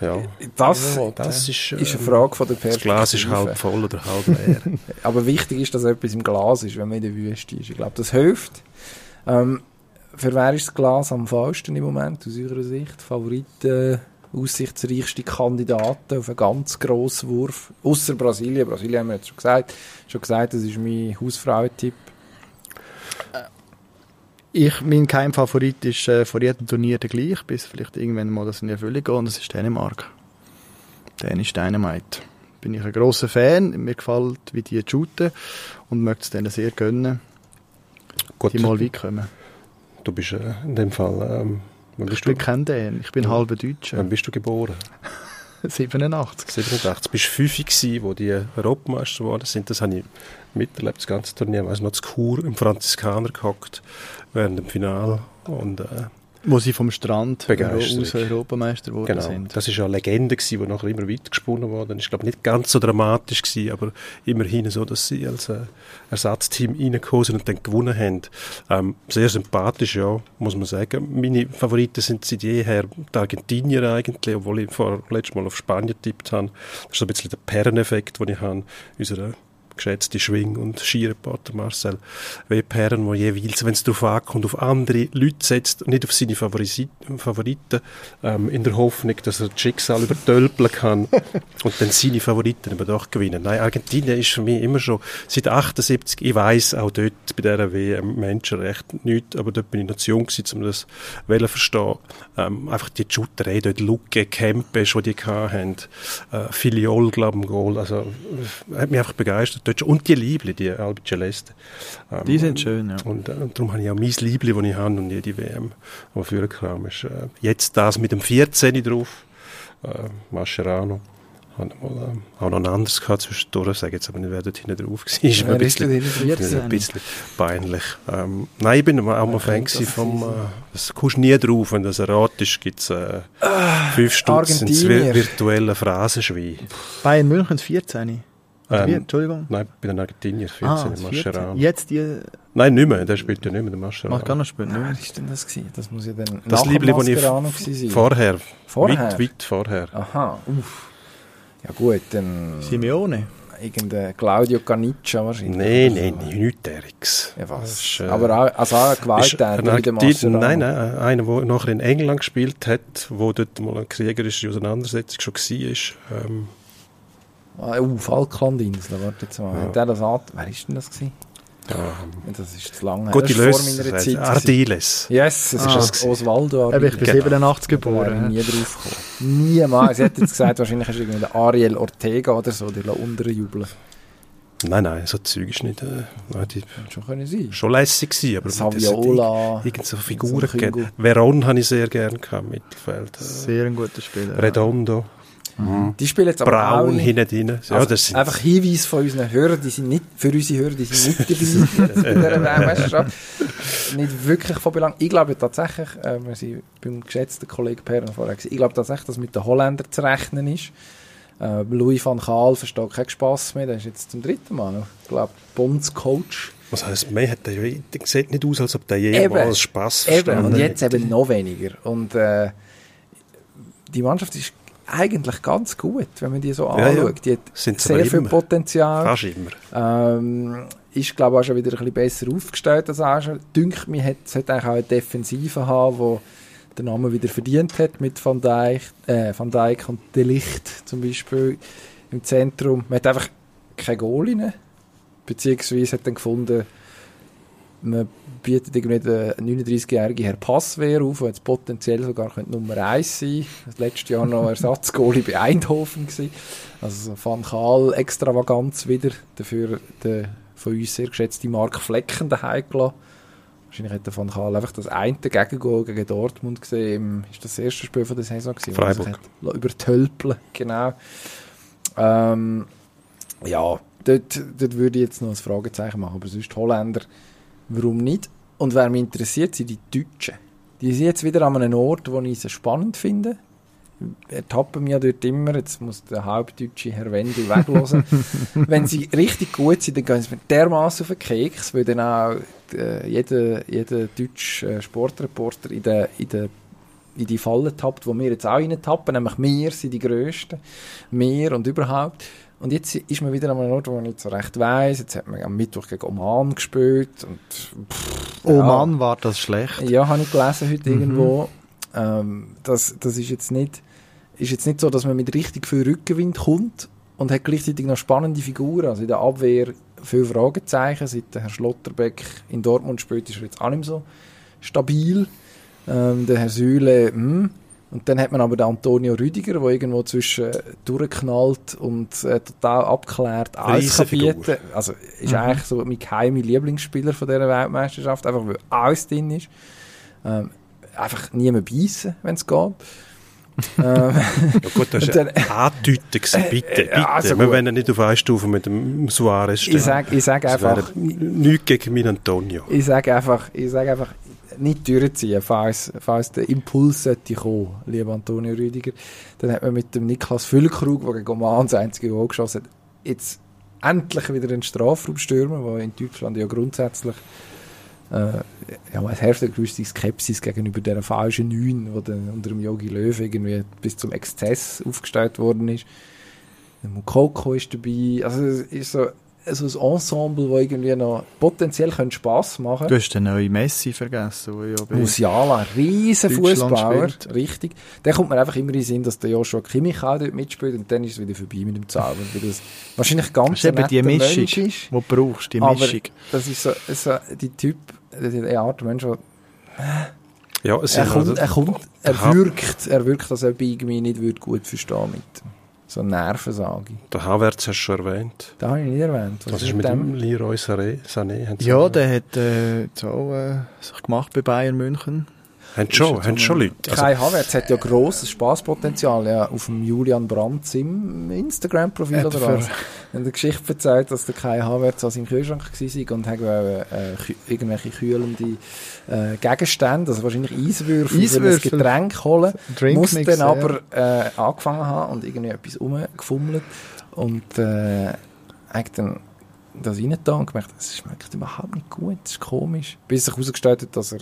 Ja. Das, das ist, äh, ist, eine Frage von der Perspektive. Das Glas ist halb voll oder halb leer. (laughs) Aber wichtig ist, dass etwas im Glas ist, wenn man in der Wüste ist. Ich glaube, das hilft. Ähm, für wer ist das Glas am falschsten im Moment, aus eurer Sicht? Favoriten, aussichtsreichste Kandidaten auf einen ganz grossen Wurf? Außer Brasilien. Brasilien haben wir jetzt schon gesagt. Schon gesagt, das ist mein Hausfrauentipp. Ich, mein Keimfavorit ist äh, vor jedem Turnier der gleich, bis vielleicht irgendwann mal das in Erfüllung geht, und das ist Dänemark. Dänisch Dynamite. Bin ich ein grosser Fan, mir gefällt, wie die shooten und möchte es denen sehr gönnen, Gut. die mal weit kommen. Du bist äh, in dem Fall... Ähm, ich bin kein Dän, ich bin ja. halber Deutscher. Wann bist du geboren? (laughs) 87. 87. Du bist fünf gewesen, wo die Europameister geworden sind. Das habe ich miterlebt, das ganze Turnier. Ich weiss noch, zu Chur im Franziskaner gehockt während dem Finale und äh, wo sie vom Strand aus Europameister geworden genau. sind. Das war eine Legende, die nachher immer weiter gesponnen wurde. Ich glaube nicht ganz so dramatisch gewesen, aber immerhin so, dass sie als äh, Ersatzteam reingekommen sind und dann gewonnen haben. Ähm, sehr sympathisch, ja, muss man sagen. Meine Favoriten sind seit jeher die Argentinier eigentlich, obwohl ich vor letztes Mal auf Spanien getippt habe. Das ist so ein bisschen der Perreneffekt, den ich habe. Unsere geschätzte Schwing- und Skireporter Marcel Webherren, der jeweils, wenn es darauf ankommt, auf andere Leute setzt und nicht auf seine Favoriten, ähm, in der Hoffnung, dass er das Schicksal übertölpeln kann (laughs) und dann seine Favoriten aber doch gewinnen. Nein, Argentinien ist für mich immer schon seit 78, ich weiß auch dort bei dieser WM Menschenrecht nichts, aber dort bin ich noch zu jung gewesen, um das zu verstehen. Ähm, einfach die Shooterei dort, Luke, Kempe, die die hatten, äh, Filiol, glaube ich, im Goal, also hat mich einfach begeistert Deutsch. Und die Liebli, die Albi Celeste. Ähm, die sind schön, ja. Und, äh, und darum habe ich auch mein Liebli, das ich habe und jede WM, die für kam, ist äh, jetzt das mit dem 14 drauf, äh, Mascherano. Habe mal, äh, auch noch ein anderes gehabt zwischendurch, sage jetzt aber nicht, wer dort hinten drauf war. Ist mir ein bisschen, ein bisschen peinlich. Ähm, nein, ich bin auch mal Fan vom, äh, das kommst nie drauf, wenn das erratest, gibt es äh, ah, fünf Stunden ins virtuelle Phrasenschwein. Bayern München 14. Ähm, Entschuldigung? Nein, bei den Argentinier 14, ah, Mascherano. Jetzt die... Nein, nicht mehr, der spielt ja nicht mehr, der Mascherano. Ach, gar nicht spielen, Wer ist denn das gewesen? Das muss ja dann das nach Liebli, Mascherano ich vorher, vorher? Weit, weit vorher. Aha, uff. Ja gut, dann... Simeone? irgendein Claudio Caniccia wahrscheinlich. Nein, nein, nein, nicht Eriks. Ja, was? Ist, äh, Aber auch, also auch ein Gewalttäter wie der Mascherano. Nein, nein, einer, der nachher in England gespielt hat, wo dort mal eine kriegerische Auseinandersetzung schon war. Ähm, ah, uh, Falklandinsel, warte jetzt mal. Ja. Hat der das an... Wer ist denn das gewesen? Ja. Das ist zu lange Gute her. Vor meiner Zeit. Ardiles. Yes, das ah, ist Oswaldo Ardiles. Ich bin genau. 87 geboren. Da nie drauf gekommen. Niemals. Sie hat jetzt gesagt, wahrscheinlich ist irgendwie Ariel Ortega oder so, der unterjubeln. Nein, nein, so Zeug ist nicht. Äh, die, schon können sein. Schon lässig gewesen, aber Saviola. Irgend so Figuren gegeben. Veron habe ich sehr gerne gehabt, Mittelfeld. Sehr ein guter Spieler. Redondo. Mhm. Die spielen jetzt aber Braun hinten rein. Ja, also einfach Hinweis von unseren Hörern, die sind nicht, für unsere Hörer, die sind nicht dabei (laughs) bei dieser Weltmeisterschaft. nicht wirklich von Belang. Ich glaube tatsächlich, äh, wir sind beim geschätzten Kollegen Perren vorher ich glaube tatsächlich, dass mit den Holländern zu rechnen ist. Äh, Louis van Gaal versteht keinen Spass mehr, der ist jetzt zum dritten Mal, ich glaube, Bondscoach. Was heisst, mehr hat der, der sieht nicht aus, als ob der jemals Spass versteht. Eben, und jetzt eben noch weniger. Und äh, die Mannschaft ist eigentlich ganz gut, wenn man die so ja, anschaut. Die hat Sind sehr viel immer. Potenzial. Fast immer. Ähm, ist, glaube ich, auch schon wieder ein bisschen besser aufgestellt als auch schon. Dünkt mir, hat, es eigentlich auch eine Defensive haben, die den Namen wieder verdient hat mit Van Dijk, äh, Van Dijk und De Licht zum Beispiel im Zentrum. Man hat einfach keine Goalinnen, beziehungsweise hat dann gefunden, man bietet irgendwie den 39-jährigen Herr Passwehr auf, der jetzt potenziell sogar Nummer 1 sein könnte. Das letzte Jahr noch Ersatzgoalie bei Eindhoven gewesen. Also so Van Gaal Extravaganz wieder, dafür der von uns sehr geschätzte Mark Flecken daheim gelassen. Wahrscheinlich hat der Van Gaal einfach das eine Gegengol gegen Dortmund gesehen. Ist das, das erste Spiel von der Saison gewesen? Freiburg. Übertölpeln, genau. Ähm, ja, dort, dort würde ich jetzt noch ein Fragezeichen machen. Aber sonst Holländer Warum nicht? Und wer mich interessiert, sind die Deutschen. Die sind jetzt wieder an einem Ort, wo ich sie spannend finde. Ertappen mich ja dort immer, jetzt muss der halbdeutsche Herr Wendel weglassen. (laughs) Wenn sie richtig gut sind, dann gehen sie mit dermaßen auf den Keks, weil dann auch äh, jeder, jeder deutsche äh, Sportreporter in, der, in, der, in die Falle tappt, wo wir jetzt auch rein tappen, nämlich wir sind die Größten, wir und überhaupt. Und jetzt ist man wieder an einem Ort, wo man nicht so recht weiss. Jetzt hat man am Mittwoch gegen Oman gespielt. Und, pff, Oman ja. war das schlecht? Ja, habe ich gelesen heute mhm. irgendwo. Ähm, das, das ist jetzt nicht, ist jetzt nicht so, dass man mit richtig viel Rückenwind kommt und hat gleichzeitig noch spannende Figuren. Also in der Abwehr viele Fragezeichen. Seit der Herr Schlotterbeck in Dortmund spielt, ist er jetzt auch nicht so stabil. Ähm, der Herr Süle, hm, und dann hat man aber den Antonio Rüdiger, der irgendwo zwischen durchknallt und äh, total abklärt alles kann bieten. Also ist mhm. eigentlich so mein geheimer Lieblingsspieler von dieser Weltmeisterschaft, einfach weil alles drin ist. Ähm, einfach niemand beißen, wenn es geht. (laughs) ähm, ja gut, das war Andeuten, bitte, bitte. Also wir wollen nicht auf eine Stufe mit dem Suarez stehen. Ich sage sag einfach... Nichts gegen meinen Antonio. Ich sage einfach, ich sag einfach nicht durchziehen, falls, falls der Impuls sollte kommen, lieber Antonio Rüdiger. Dann hat man mit dem Niklas Füllkrug, der gegen Oman das einzige Goal geschossen hat, jetzt endlich wieder einen Strafraumstürmer, der in Deutschland ja grundsätzlich äh, ja, es herrscht eine gewisse Skepsis gegenüber der falschen Neun, die unter dem Yogi Löw irgendwie bis zum Exzess aufgestellt worden ist. Mukoko ist dabei, also es ist so also ein Ensemble, das irgendwie noch potenziell Spass machen könnte. Du hast den neuen Messi vergessen. Ja Musiala, ein riesen Fußballer, richtig. Dann kommt mir einfach immer in den Sinn, dass der Joshua Kimmich auch dort mitspielt und dann ist es wieder vorbei mit dem Zauber, weil das wahrscheinlich ganz das ist die Mischung, Mensch ist. Die du brauchst, die Mischung. Aber das ist so, so die Typ, die Art Mensch, der ja, es er, kommt, er, kommt, er wirkt, er wirkt, dass er bei irgendwie nicht gut verstehen mit dem. So eine Nervensage. Der Havertz hast du schon erwähnt. Den habe ich nicht erwähnt. Was, Was ist mit dem? Leroy Sané? Sané ja, der hat äh, auch, äh, sich gemacht bei Bayern München. Haben schon, haben schon Leute. Also, Kai Havertz hat ja grosses Spaßpotenzial ja, auf dem Julian Brandt im Instagram-Profil oder was. Er hat eine Geschichte erzählt, dass der Kai Havertz an seinem Kühlschrank war und hat äh, irgendwelche kühlende äh, Gegenstände, also wahrscheinlich Eiswürfel, Eiswürfel. ein Getränk holen. Muss dann aber äh, angefangen haben und irgendwie etwas rumgefummelt und äh, hat dann das rein und gemerkt, es schmeckt überhaupt nicht gut, das ist komisch. Bis sich herausgestellt hat, dass er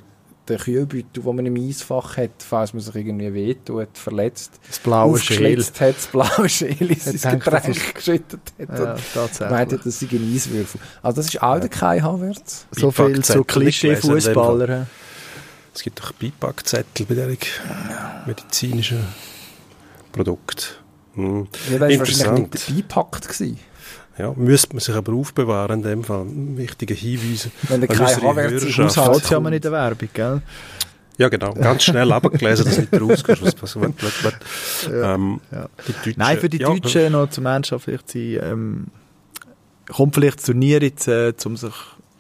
der Kühlbeutel, den man im Eisfach hat, falls man sich irgendwie wehtut, verletzt, das blaue Schäl. hat, das blaue Schäl in sein Getränk geschüttet hat. Ja, tatsächlich. Meint, das sei ein Eiswürfel. Also das ist auch der Kai Havertz. So viel zu Klischee-Fußballer. Es gibt doch Beipackzettel bei diesen medizinischen Produkten. Hm. Ja, das war wahrscheinlich nicht beipackt gewesen. Ja, müsste man sich aber aufbewahren in dem Fall. Wichtige Hinweise. Wenn der Kai Havertz im Haushalt ja in der Werbung, gell? Ja, genau. Ganz schnell abgelesen, dass du nicht rauskommst. Was passiert. Ähm, ja. Nein, für die ja, Deutschen noch zum Ernsthaft vielleicht sein, ähm, kommt vielleicht das Turnier jetzt, äh, um sich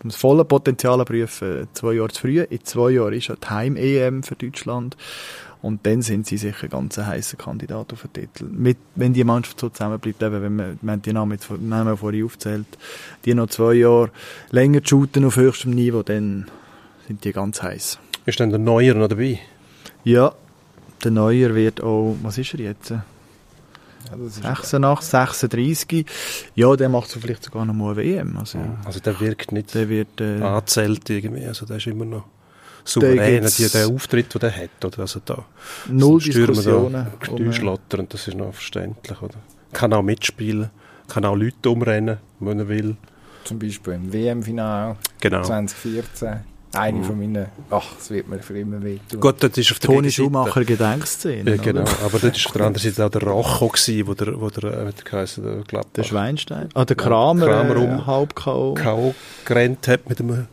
um das volle Potenzial zu prüfen, zwei Jahre zu früh. In zwei Jahren ist ja die Heim-EM für Deutschland. Und dann sind sie sicher ganz ein heißer Kandidat auf den Titel. Mit, wenn die Mannschaft so zusammenbleibt, eben, wenn man, man die Namen, jetzt, Namen vorhin aufzählt, die noch zwei Jahre länger shooten auf höchstem Niveau, dann sind die ganz heiß. Ist dann der Neuer noch dabei? Ja, der Neuer wird auch, was ist er jetzt? Ja, 86, 36. Ja, der macht so vielleicht sogar noch mal eine WM. Also, also der wirkt nicht der wird, äh, angezählt irgendwie, also der ist immer noch souverän, die, der Auftritt, den er hat. Oder? Also da Null Diskussionen. Steuerschlotter und das ist noch verständlich. Oder? Kann auch mitspielen, kann auch Leute umrennen, wenn er will. Zum Beispiel im WM-Final genau. 2014. Eine mhm. von meinen, ach, das wird mir für immer wehtun. Gut, das ist auf der Toni Schumacher Gedenkszene. Ja, genau. Oder? Aber das war auf der anderen Seite auch der Rocho gewesen, wo der, wo der, äh, der, geheißen, der, glaub, der Schweinstein. Ah, der Kramer, ja, Kramer um äh, halb K.O. K.O. gerannt hat mit einem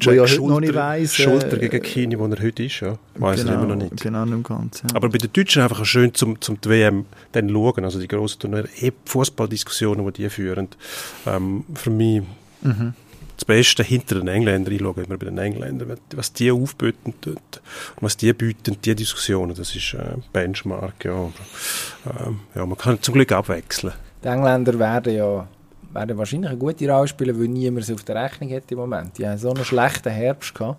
Jack ja Schulter, noch nicht weiss, Schulter äh, gegen Kini, wo er heute ist, ja. Weiß genau, er immer noch nicht. Genau, nicht ganz, ja. Aber bei den Deutschen einfach schön zum, zum die WM dann schauen, also die grossen Turniere, eh Fußballdiskussionen, die die führen. Ähm, für mich, mhm das Beste hinter den Engländern. Ich schaue immer bei den Engländern, was die aufbieten und was die bieten, die Diskussionen, das ist äh, Benchmark. Ja. Ähm, ja, man kann zum Glück abwechseln. Die Engländer werden ja werden wahrscheinlich eine gute Rolle spielen, weil niemand sie auf der Rechnung hat im Moment. Die haben so einen schlechten Herbst gehabt.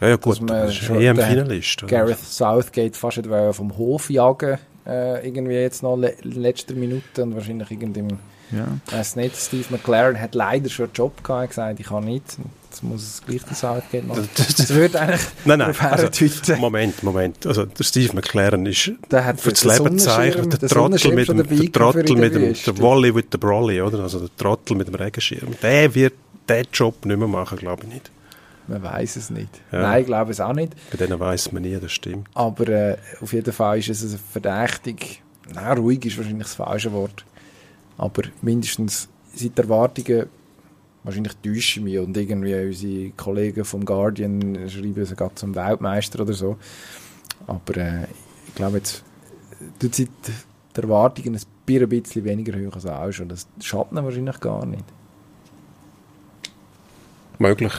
Ja, ja gut, das ist EM-Finalist. Gareth Southgate fast nicht vom Hof jagen, äh, irgendwie jetzt noch in letzter Minute und wahrscheinlich irgendwie ja. Weiß nicht, Steve McLaren hat leider schon einen Job gehabt, gesagt, ich kann nicht. Jetzt muss es gleich die Sache geben. Das würde eigentlich nein, nein, also, Moment, Moment. Also der Steve McLaren ist der hat für das Lebenzeichen der Trottel mit dem, der Trottel mit dem der Volley with the Brolly, oder? Also der Trottel mit dem Regenschirm. Der wird diesen Job nicht mehr machen, glaube ich nicht. Man weiß es nicht. Ja. Nein, ich glaube es auch nicht. Bei denen weiß man nie, das stimmt. Aber äh, auf jeden Fall ist es verdächtig. Nein, ruhig ist wahrscheinlich das falsche Wort. Aber mindestens sind die Erwartungen, wahrscheinlich täuschen mich und irgendwie unsere Kollegen vom Guardian schreiben sie gerade zum Weltmeister oder so. Aber äh, ich glaube jetzt, dort sind die Erwartungen ein bisschen weniger hoch als auch schon. Das schadet wahrscheinlich gar nicht. Möglich.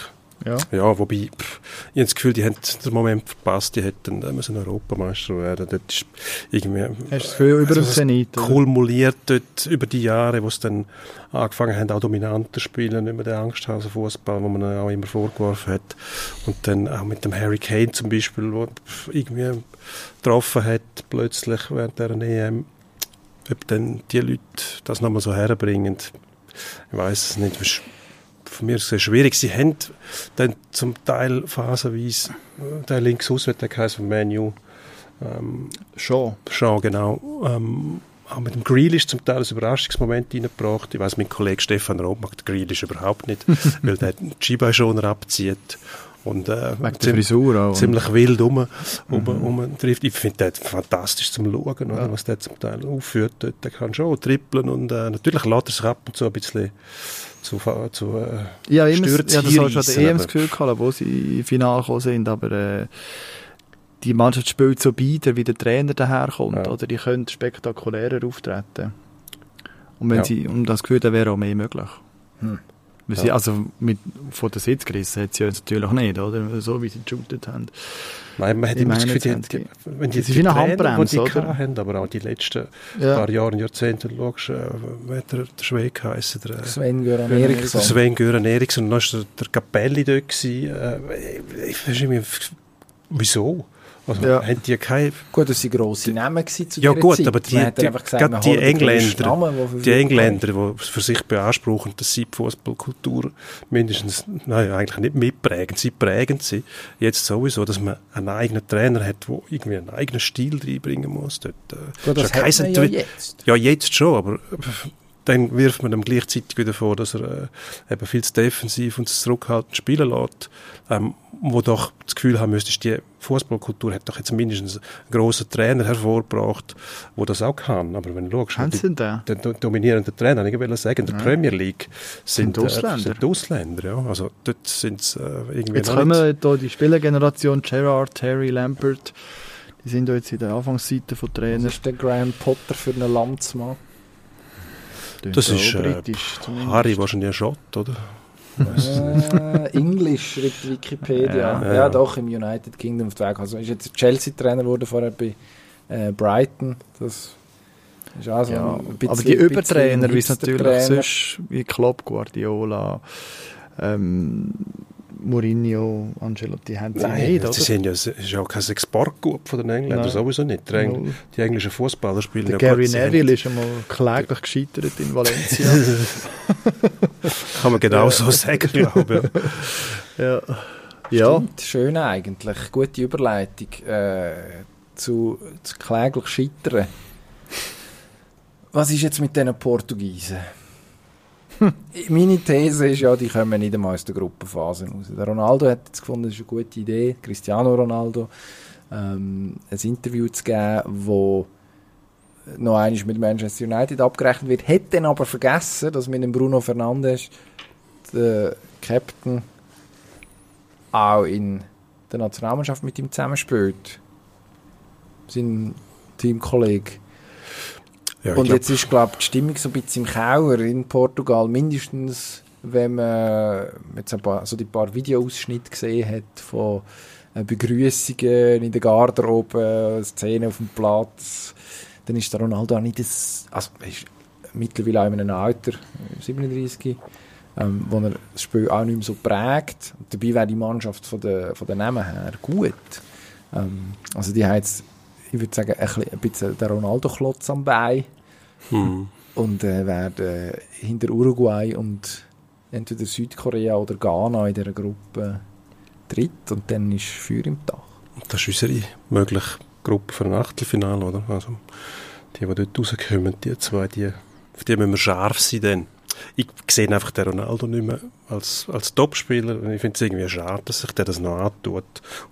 Ja. ja, wobei, pff, ich habe das Gefühl, die haben den Moment verpasst, die hätten äh, müssen Europameister werden. Dort ist irgendwie, Hast du das Gefühl, über also Zenit? Kumuliert dort über die Jahre, wo sie dann angefangen haben, auch dominanter zu spielen, nicht mehr den Angsthausen-Fußball, wo man auch immer vorgeworfen hat. Und dann auch mit dem Harry Kane zum Beispiel, wo irgendwie getroffen hat, plötzlich während der EM. Ob dann die Leute das nochmal so herbringen, ich weiß es nicht von mir sehr schwierig. Sie haben dann zum Teil phasenweise der links aus, der heißt von Menu. Ähm, Schon. Schon, genau. Ähm, auch mit dem Grealish zum Teil ein Überraschungsmoment reingebracht. Ich weiß, mein Kollege Stefan Roth mag den Grealish überhaupt nicht, (laughs) weil der den Skibein abzieht und äh, ziemlich, Frisur ziemlich wild um, um, mhm. um trifft. Ich finde das fantastisch zum Schauen, ja. was der zum Teil aufführt. Der kann schon trippeln und äh, natürlich lässt er sich ab und zu ein bisschen zu, zu äh, ja, immer, ja, das habe ich schon der EM das Gefühl gehabt, wo sie im Finale gekommen sind, aber äh, die Mannschaft spielt so beide, wie der Trainer daherkommt, ja. oder die können spektakulärer auftreten. Und wenn ja. sie, um das Gefühl, dann wäre auch mehr möglich. Hm. Ja. Sie, also mit, von der Sitz gerissen hat sie uns natürlich nicht, oder? So wie sie geshootet haben. Nein, man hat immer das Gefühl, die, wenn die, die, die Trainer, die oder? haben, aber auch die letzten ja. paar Jahre und Jahrzehnte, schaust, äh, wie hat der, der Schwede geheißen? Der, äh, Sven Göran Eriksson. Sven Göran Eriksson, und dann war der, der Capelli dort. Gewesen, äh, ich verstehe mich, wieso? Also ja. haben die keine... Gut, das waren grosse Namen zu Ja gut, Zeit. aber die, die, gesagt, die Engländer, Namen, die Engländer, die für sich beanspruchen, dass sie die Fußballkultur mindestens, nein, eigentlich nicht mitprägen, sie prägen sie. Jetzt sowieso, dass man einen eigenen Trainer hat, der irgendwie einen eigenen Stil reinbringen muss. Dort, gut, das hat man ja jetzt. Ja, jetzt schon, aber dann wirft man ihm gleichzeitig wieder vor, dass er äh, eben viel zu defensiv und zu zurückhaltend spielen lässt, ähm, wo doch das Gefühl haben müsste, die Fußballkultur hat doch jetzt mindestens einen grossen Trainer hervorgebracht, wo das auch kann. Aber wenn du schaust, die, der dominierende Trainer, ich will sagen, in der ja. Premier League sind, sind Ausländer. Äh, sind Ausländer ja. Also dort sind es äh, irgendwie Jetzt kommen da die Spielergeneration, Gerard, Terry, Lampert, die sind da jetzt in der Anfangsseite von Trainer. Was ist der Graham Potter für einen Landsmann? Das ist äh, Harry wahrscheinlich ein Schott, oder? äh, Englisch, schreibt Wikipedia. Ja, ja. ja, doch, im United Kingdom auf Weg. Also ist jetzt Chelsea-Trainer wurde vorher bei äh, Brighton. Das ist also ja, bisschen, aber die Übertrainer, wie es natürlich sonst, wie Klopp, Guardiola, ähm, Mourinho, Ancelotti haben sie Nein, nicht, oder? Sie sind ja, es ist ja auch kein Exportgut von den Engländern, Nein. sowieso nicht. Die, Engl die englischen Fußballer spielen Der ja Gary Neville ist einmal kläglich gescheitert in Valencia. (laughs) Kann man genau so sagen, glaube ich. (laughs) ja. ja. schön eigentlich. Gute Überleitung äh, zu, zu kläglich scheitern. Was ist jetzt mit diesen Portugiesen? (laughs) Meine These ist ja, die kommen nicht einmal aus der Gruppenphase raus. Der Ronaldo hat jetzt gefunden, das ist eine gute Idee, Cristiano Ronaldo, ähm, ein Interview zu geben, wo noch einmal mit Manchester United abgerechnet wird, hat dann aber vergessen, dass mit dem Bruno Fernandes der Captain auch in der Nationalmannschaft mit ihm zusammenspielt. Sein Teamkollege. Ja, und glaub, jetzt ist, glaube die Stimmung so ein bisschen im Keller in Portugal, mindestens, wenn man jetzt ein paar, so die paar Videoausschnitte gesehen hat von äh, Begrüßungen in der Garderobe, Szenen auf dem Platz, dann ist der Ronaldo auch nicht das, also er ist mittlerweile auch in einem Alter, 37, ähm, wo er das Spiel auch nicht mehr so prägt. Und dabei wäre die Mannschaft von der, von der Namen her gut. Ähm, also die haben jetzt ich würde sagen, ein, bisschen der Ronaldo-Klotz am Bein. Hm. Und äh, werden hinter Uruguay und entweder Südkorea oder Ghana in dieser Gruppe dritt und dann ist Feuer im Dach. Das ist unsere mögliche Gruppe für ein Achtelfinale, oder? Also die, die dort rauskommen, die zwei, die, auf die müssen wir scharf sein dann ich sehe einfach den Ronaldo nicht mehr als, als Topspieler. Ich finde es irgendwie schade, dass sich der das noch antut.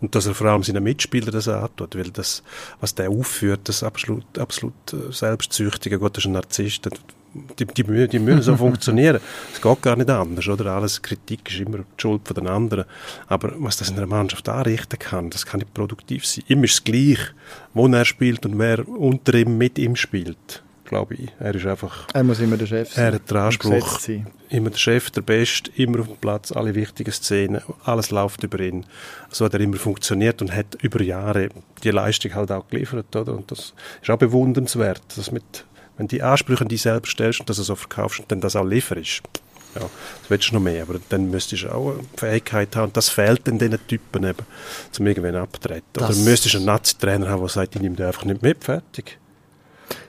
Und dass er vor allem seinen Mitspielern das antut, weil das, was der aufführt, das absolut, absolut äh, selbstsüchtige, Gott, das ist ein Narzisst, die, die, die müssen so (laughs) funktionieren. Es geht gar nicht anders, oder? Alles Kritik ist immer die Schuld von den anderen. Aber was das in einer Mannschaft anrichten kann, das kann nicht produktiv sein. Immer ist es gleich, wo er spielt und wer unter ihm mit ihm spielt glaube ich. Er ist einfach... Er muss immer der Chef sein. Er hat den Anspruch, immer der Chef, der Beste, immer auf dem Platz, alle wichtigen Szenen, alles läuft über ihn. So hat er immer funktioniert und hat über Jahre die Leistung halt auch geliefert, oder? Und das ist auch bewundernswert, dass mit, wenn die Ansprüche an dich selber stellst und das so verkaufst und dann das auch lieferst. Ja, das willst du noch mehr, aber dann müsstest du auch eine Fähigkeit haben und das fehlt in diesen Typen eben, zum irgendwann abtreten. Oder müsstest du einen Nazi-Trainer haben, der sagt, ich nehme den einfach nicht mit, fertig.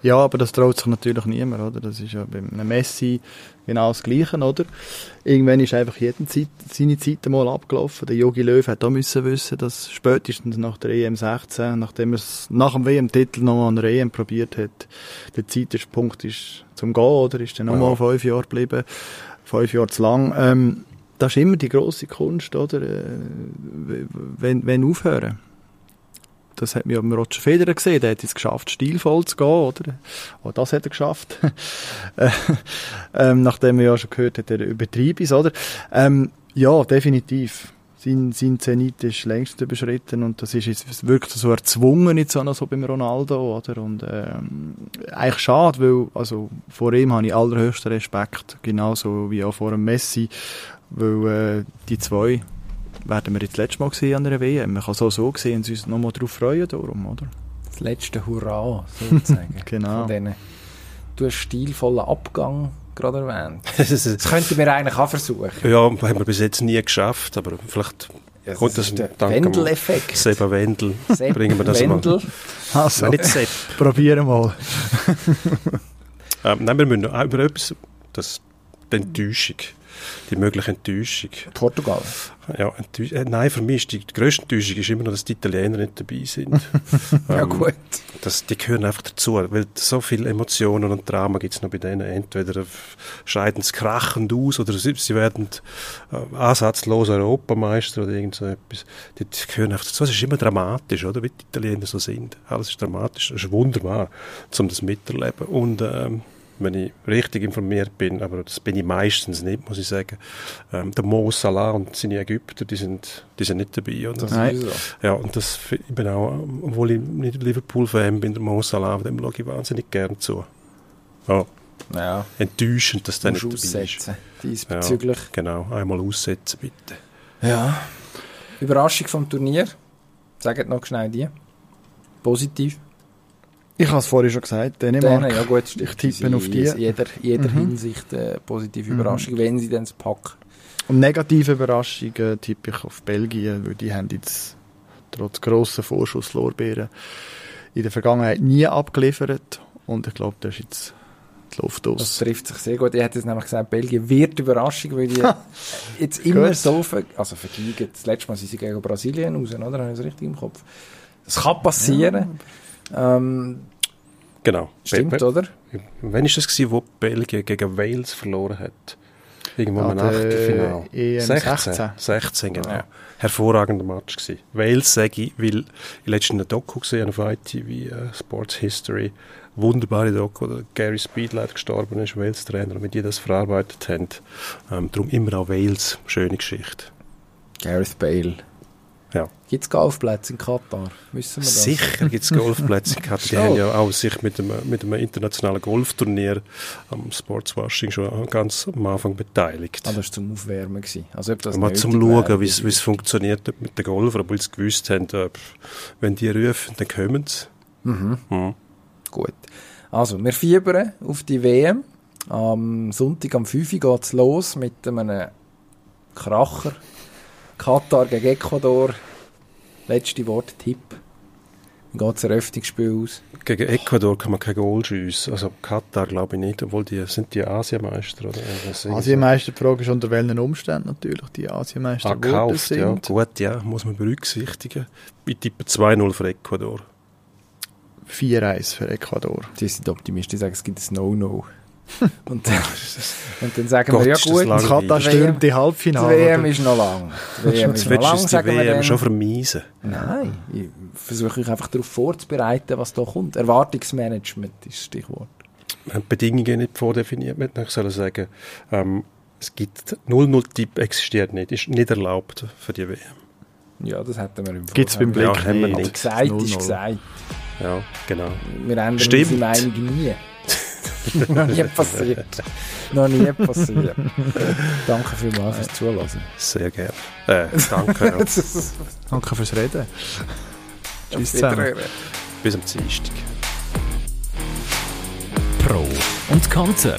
Ja, aber das traut sich natürlich niemand, oder? Das ist ja bei einem Messi genau das Gleiche, oder? Irgendwann ist einfach jeden Zeit, seine Zeit mal abgelaufen. Der Jogi Löw hat auch müssen wissen, dass spätestens nach der EM 16, nachdem er es nach dem WM-Titel noch an der EM probiert hat, der Zeitpunkt ist zum Gehen, oder? Ist dann nochmal ja. fünf Jahre geblieben. Fünf Jahre zu lang. Ähm, das ist immer die grosse Kunst, oder? Äh, wenn, wenn aufhören. Das hat man ja Roger Federer gesehen, der hat es geschafft, stilvoll zu gehen, oder? Auch das hat er geschafft. (laughs) Äh, ähm, nachdem man ja schon gehört hat, er übertrieben ist, oder? Ähm, ja, definitiv. Sein, sein Zenit ist längst überschritten und das ist jetzt wirklich so erzwungen jetzt auch so beim Ronaldo, oder? Und ähm, eigentlich schade, weil also vor ihm habe ich allerhöchsten Respekt, genauso wie auch vor dem Messi, weil äh, die zwei werden wir jetzt das letzte Mal sehen an der WM. Man kann so so sehen und uns noch mal darauf freuen darum, oder? Das letzte Hurra, sozusagen. (laughs) genau. Von denen. Du hast stilvollen Abgang gerade erwähnt. (laughs) das könnten wir eigentlich auch versuchen. Ja, haben wir bis jetzt nie geschafft, aber vielleicht Ja, das ist der Wendel-Effekt. Seba Wendel. (laughs) Sepp Bringen wir das Wendel. mal. Also, Nein, nicht Sepp. probieren mal. Ähm, nein, wir müssen noch auch über etwas, das, die Enttäuschung, die mögliche Enttäuschung. Portugal. Ja, enttäusch, äh, nein, für mich ist die, die grösste Enttäuschung ist immer noch, dass die Italiener nicht dabei sind. (laughs) Ja, Ähm, gut. Das, die gehören einfach dazu, weil so viele Emotionen und Drama gibt es noch bei denen. Entweder scheiden sie krachend aus oder sie, sie werden äh, ansatzlos Europameister oder irgend so etwas. Die, die gehören einfach dazu. Es ist immer dramatisch, oder? Wie die Italiener so sind. Alles ist dramatisch. Das ist wunderbar, um das miterleben. Und ähm, wenn ich richtig informiert bin, aber das bin ich meistens nicht, muss ich sagen, ähm, der Mo Salah und seine Ägypter, die sind, die sind nicht dabei, oder? Das Nein. ist. Ja, und das, ich bin auch, obwohl ich nicht Liverpool-Fan bin, der Mo Salah, dem schaue ich wahnsinnig gern zu. Ja, Ja, enttäuschend, dass der nicht dabei ist. aussetzen. Diesbezüglich. Genau, einmal aussetzen, bitte. Ja. Überraschung vom Turnier. Sagt noch schnell die. Positiv. Ich habe es vorhin schon gesagt, Dänemark. Dänen, ja gut, ich tippe auf die. In jeder, jeder Mhm. Hinsicht äh, positive Mhm. Überraschung, wenn sie dann das packen. Und negative Überraschungen tippe ich auf Belgien, weil die haben jetzt trotz grosser Vorschusslorbeeren in der Vergangenheit nie abgeliefert. Und ich glaube, das ist jetzt die Luft Das aus. trifft sich sehr gut. Ich hätte jetzt nämlich gesagt, Belgien wird Überraschung, weil die jetzt immer Gut. so ver also vergeigen. Das letzte Mal sind sie gegen Brasilien raus, oder? Habe ich das richtig im Kopf? Das kann passieren. Ähm, Genau. stimmt, Be- oder? Wann war das, gewesen, wo Belgien gegen Wales verloren hat? Irgendwo im der Achtelfinale. EM 16. 16, genau. Ja. Hervorragender Match gewesen. Wales sage ich, weil ich letztens eine Doku gesehen habe auf ITV, äh, Sports History. Wunderbare Doku, wo Gary Speedlight gestorben ist, Wales-Trainer, und wie die das verarbeitet haben. Ähm, darum immer auch Wales, schöne Geschichte. Gareth Bale. Gibt es Golfplätze in Katar? Wissen wir das? Sicher gibt es Golfplätze gehabt. Die Schon. haben ja auch sich mit einem, mit einem internationalen Golfturnier am Sportswashing schon ganz am Anfang beteiligt. Ah, das war zum Aufwärmen. Gewesen. Also, ob das Mal zum Schauen, wie es funktioniert mit den Golfern, obwohl sie gewusst haben, äh, wenn die rufen, dann kommen sie. Mhm. Mhm. Gut. Also, wir fiebern auf die WM. Am Sonntag am 5 Uhr geht es los mit einem Kracher. Katar gegen Ecuador. Letzte Wort, Tipp. Wie geht das Eröffnungsspiel aus? Gegen Ecuador kann man kein Goal schiessen. Also Katar glaube ich nicht, obwohl die sind die Asienmeister. Oder? Sie? Asienmeister, die Frage ist, unter welchen Umständen natürlich die Asienmeister Ah, gekauft, ja. sind. Gut, ja, muss man berücksichtigen. Ich tippe 2-0 für Ecuador. 4-1 für Ecuador. Die sind Optimisten, die sagen, es gibt ein No-No. (laughs) und, dann, und dann sagen Gott, wir, ja ist das gut, lang. Katar WM stürmt die die Halbfinale. WM oder? ist noch lang. Die WM (laughs) ist Jetzt noch willst du lang, die sagen wir WM dann. schon vermeisen. Nein, ich versuche euch einfach darauf vorzubereiten, was da kommt. Erwartungsmanagement ist das Stichwort. Wir haben die Bedingungen nicht vordefiniert. Man hätte sollen sagen, ähm, es gibt 0-0-Tipp existiert nicht, ist nicht erlaubt für die WM. Ja, das hätten wir im Gibt's beim Vorhinein- Ja, Blick haben wir nicht. nicht. Gesagt ist 0-0. gesagt. Ja, genau. Wir ändern Stimmt. unsere Meinung nie. (laughs) noch nie passiert. noch nie passiert. Danke vielmals fürs Zulassen. Sehr gerne. Äh, danke. (laughs) Danke fürs Reden. Tschüss zusammen. Bis am Dienstag. Pro und Konter.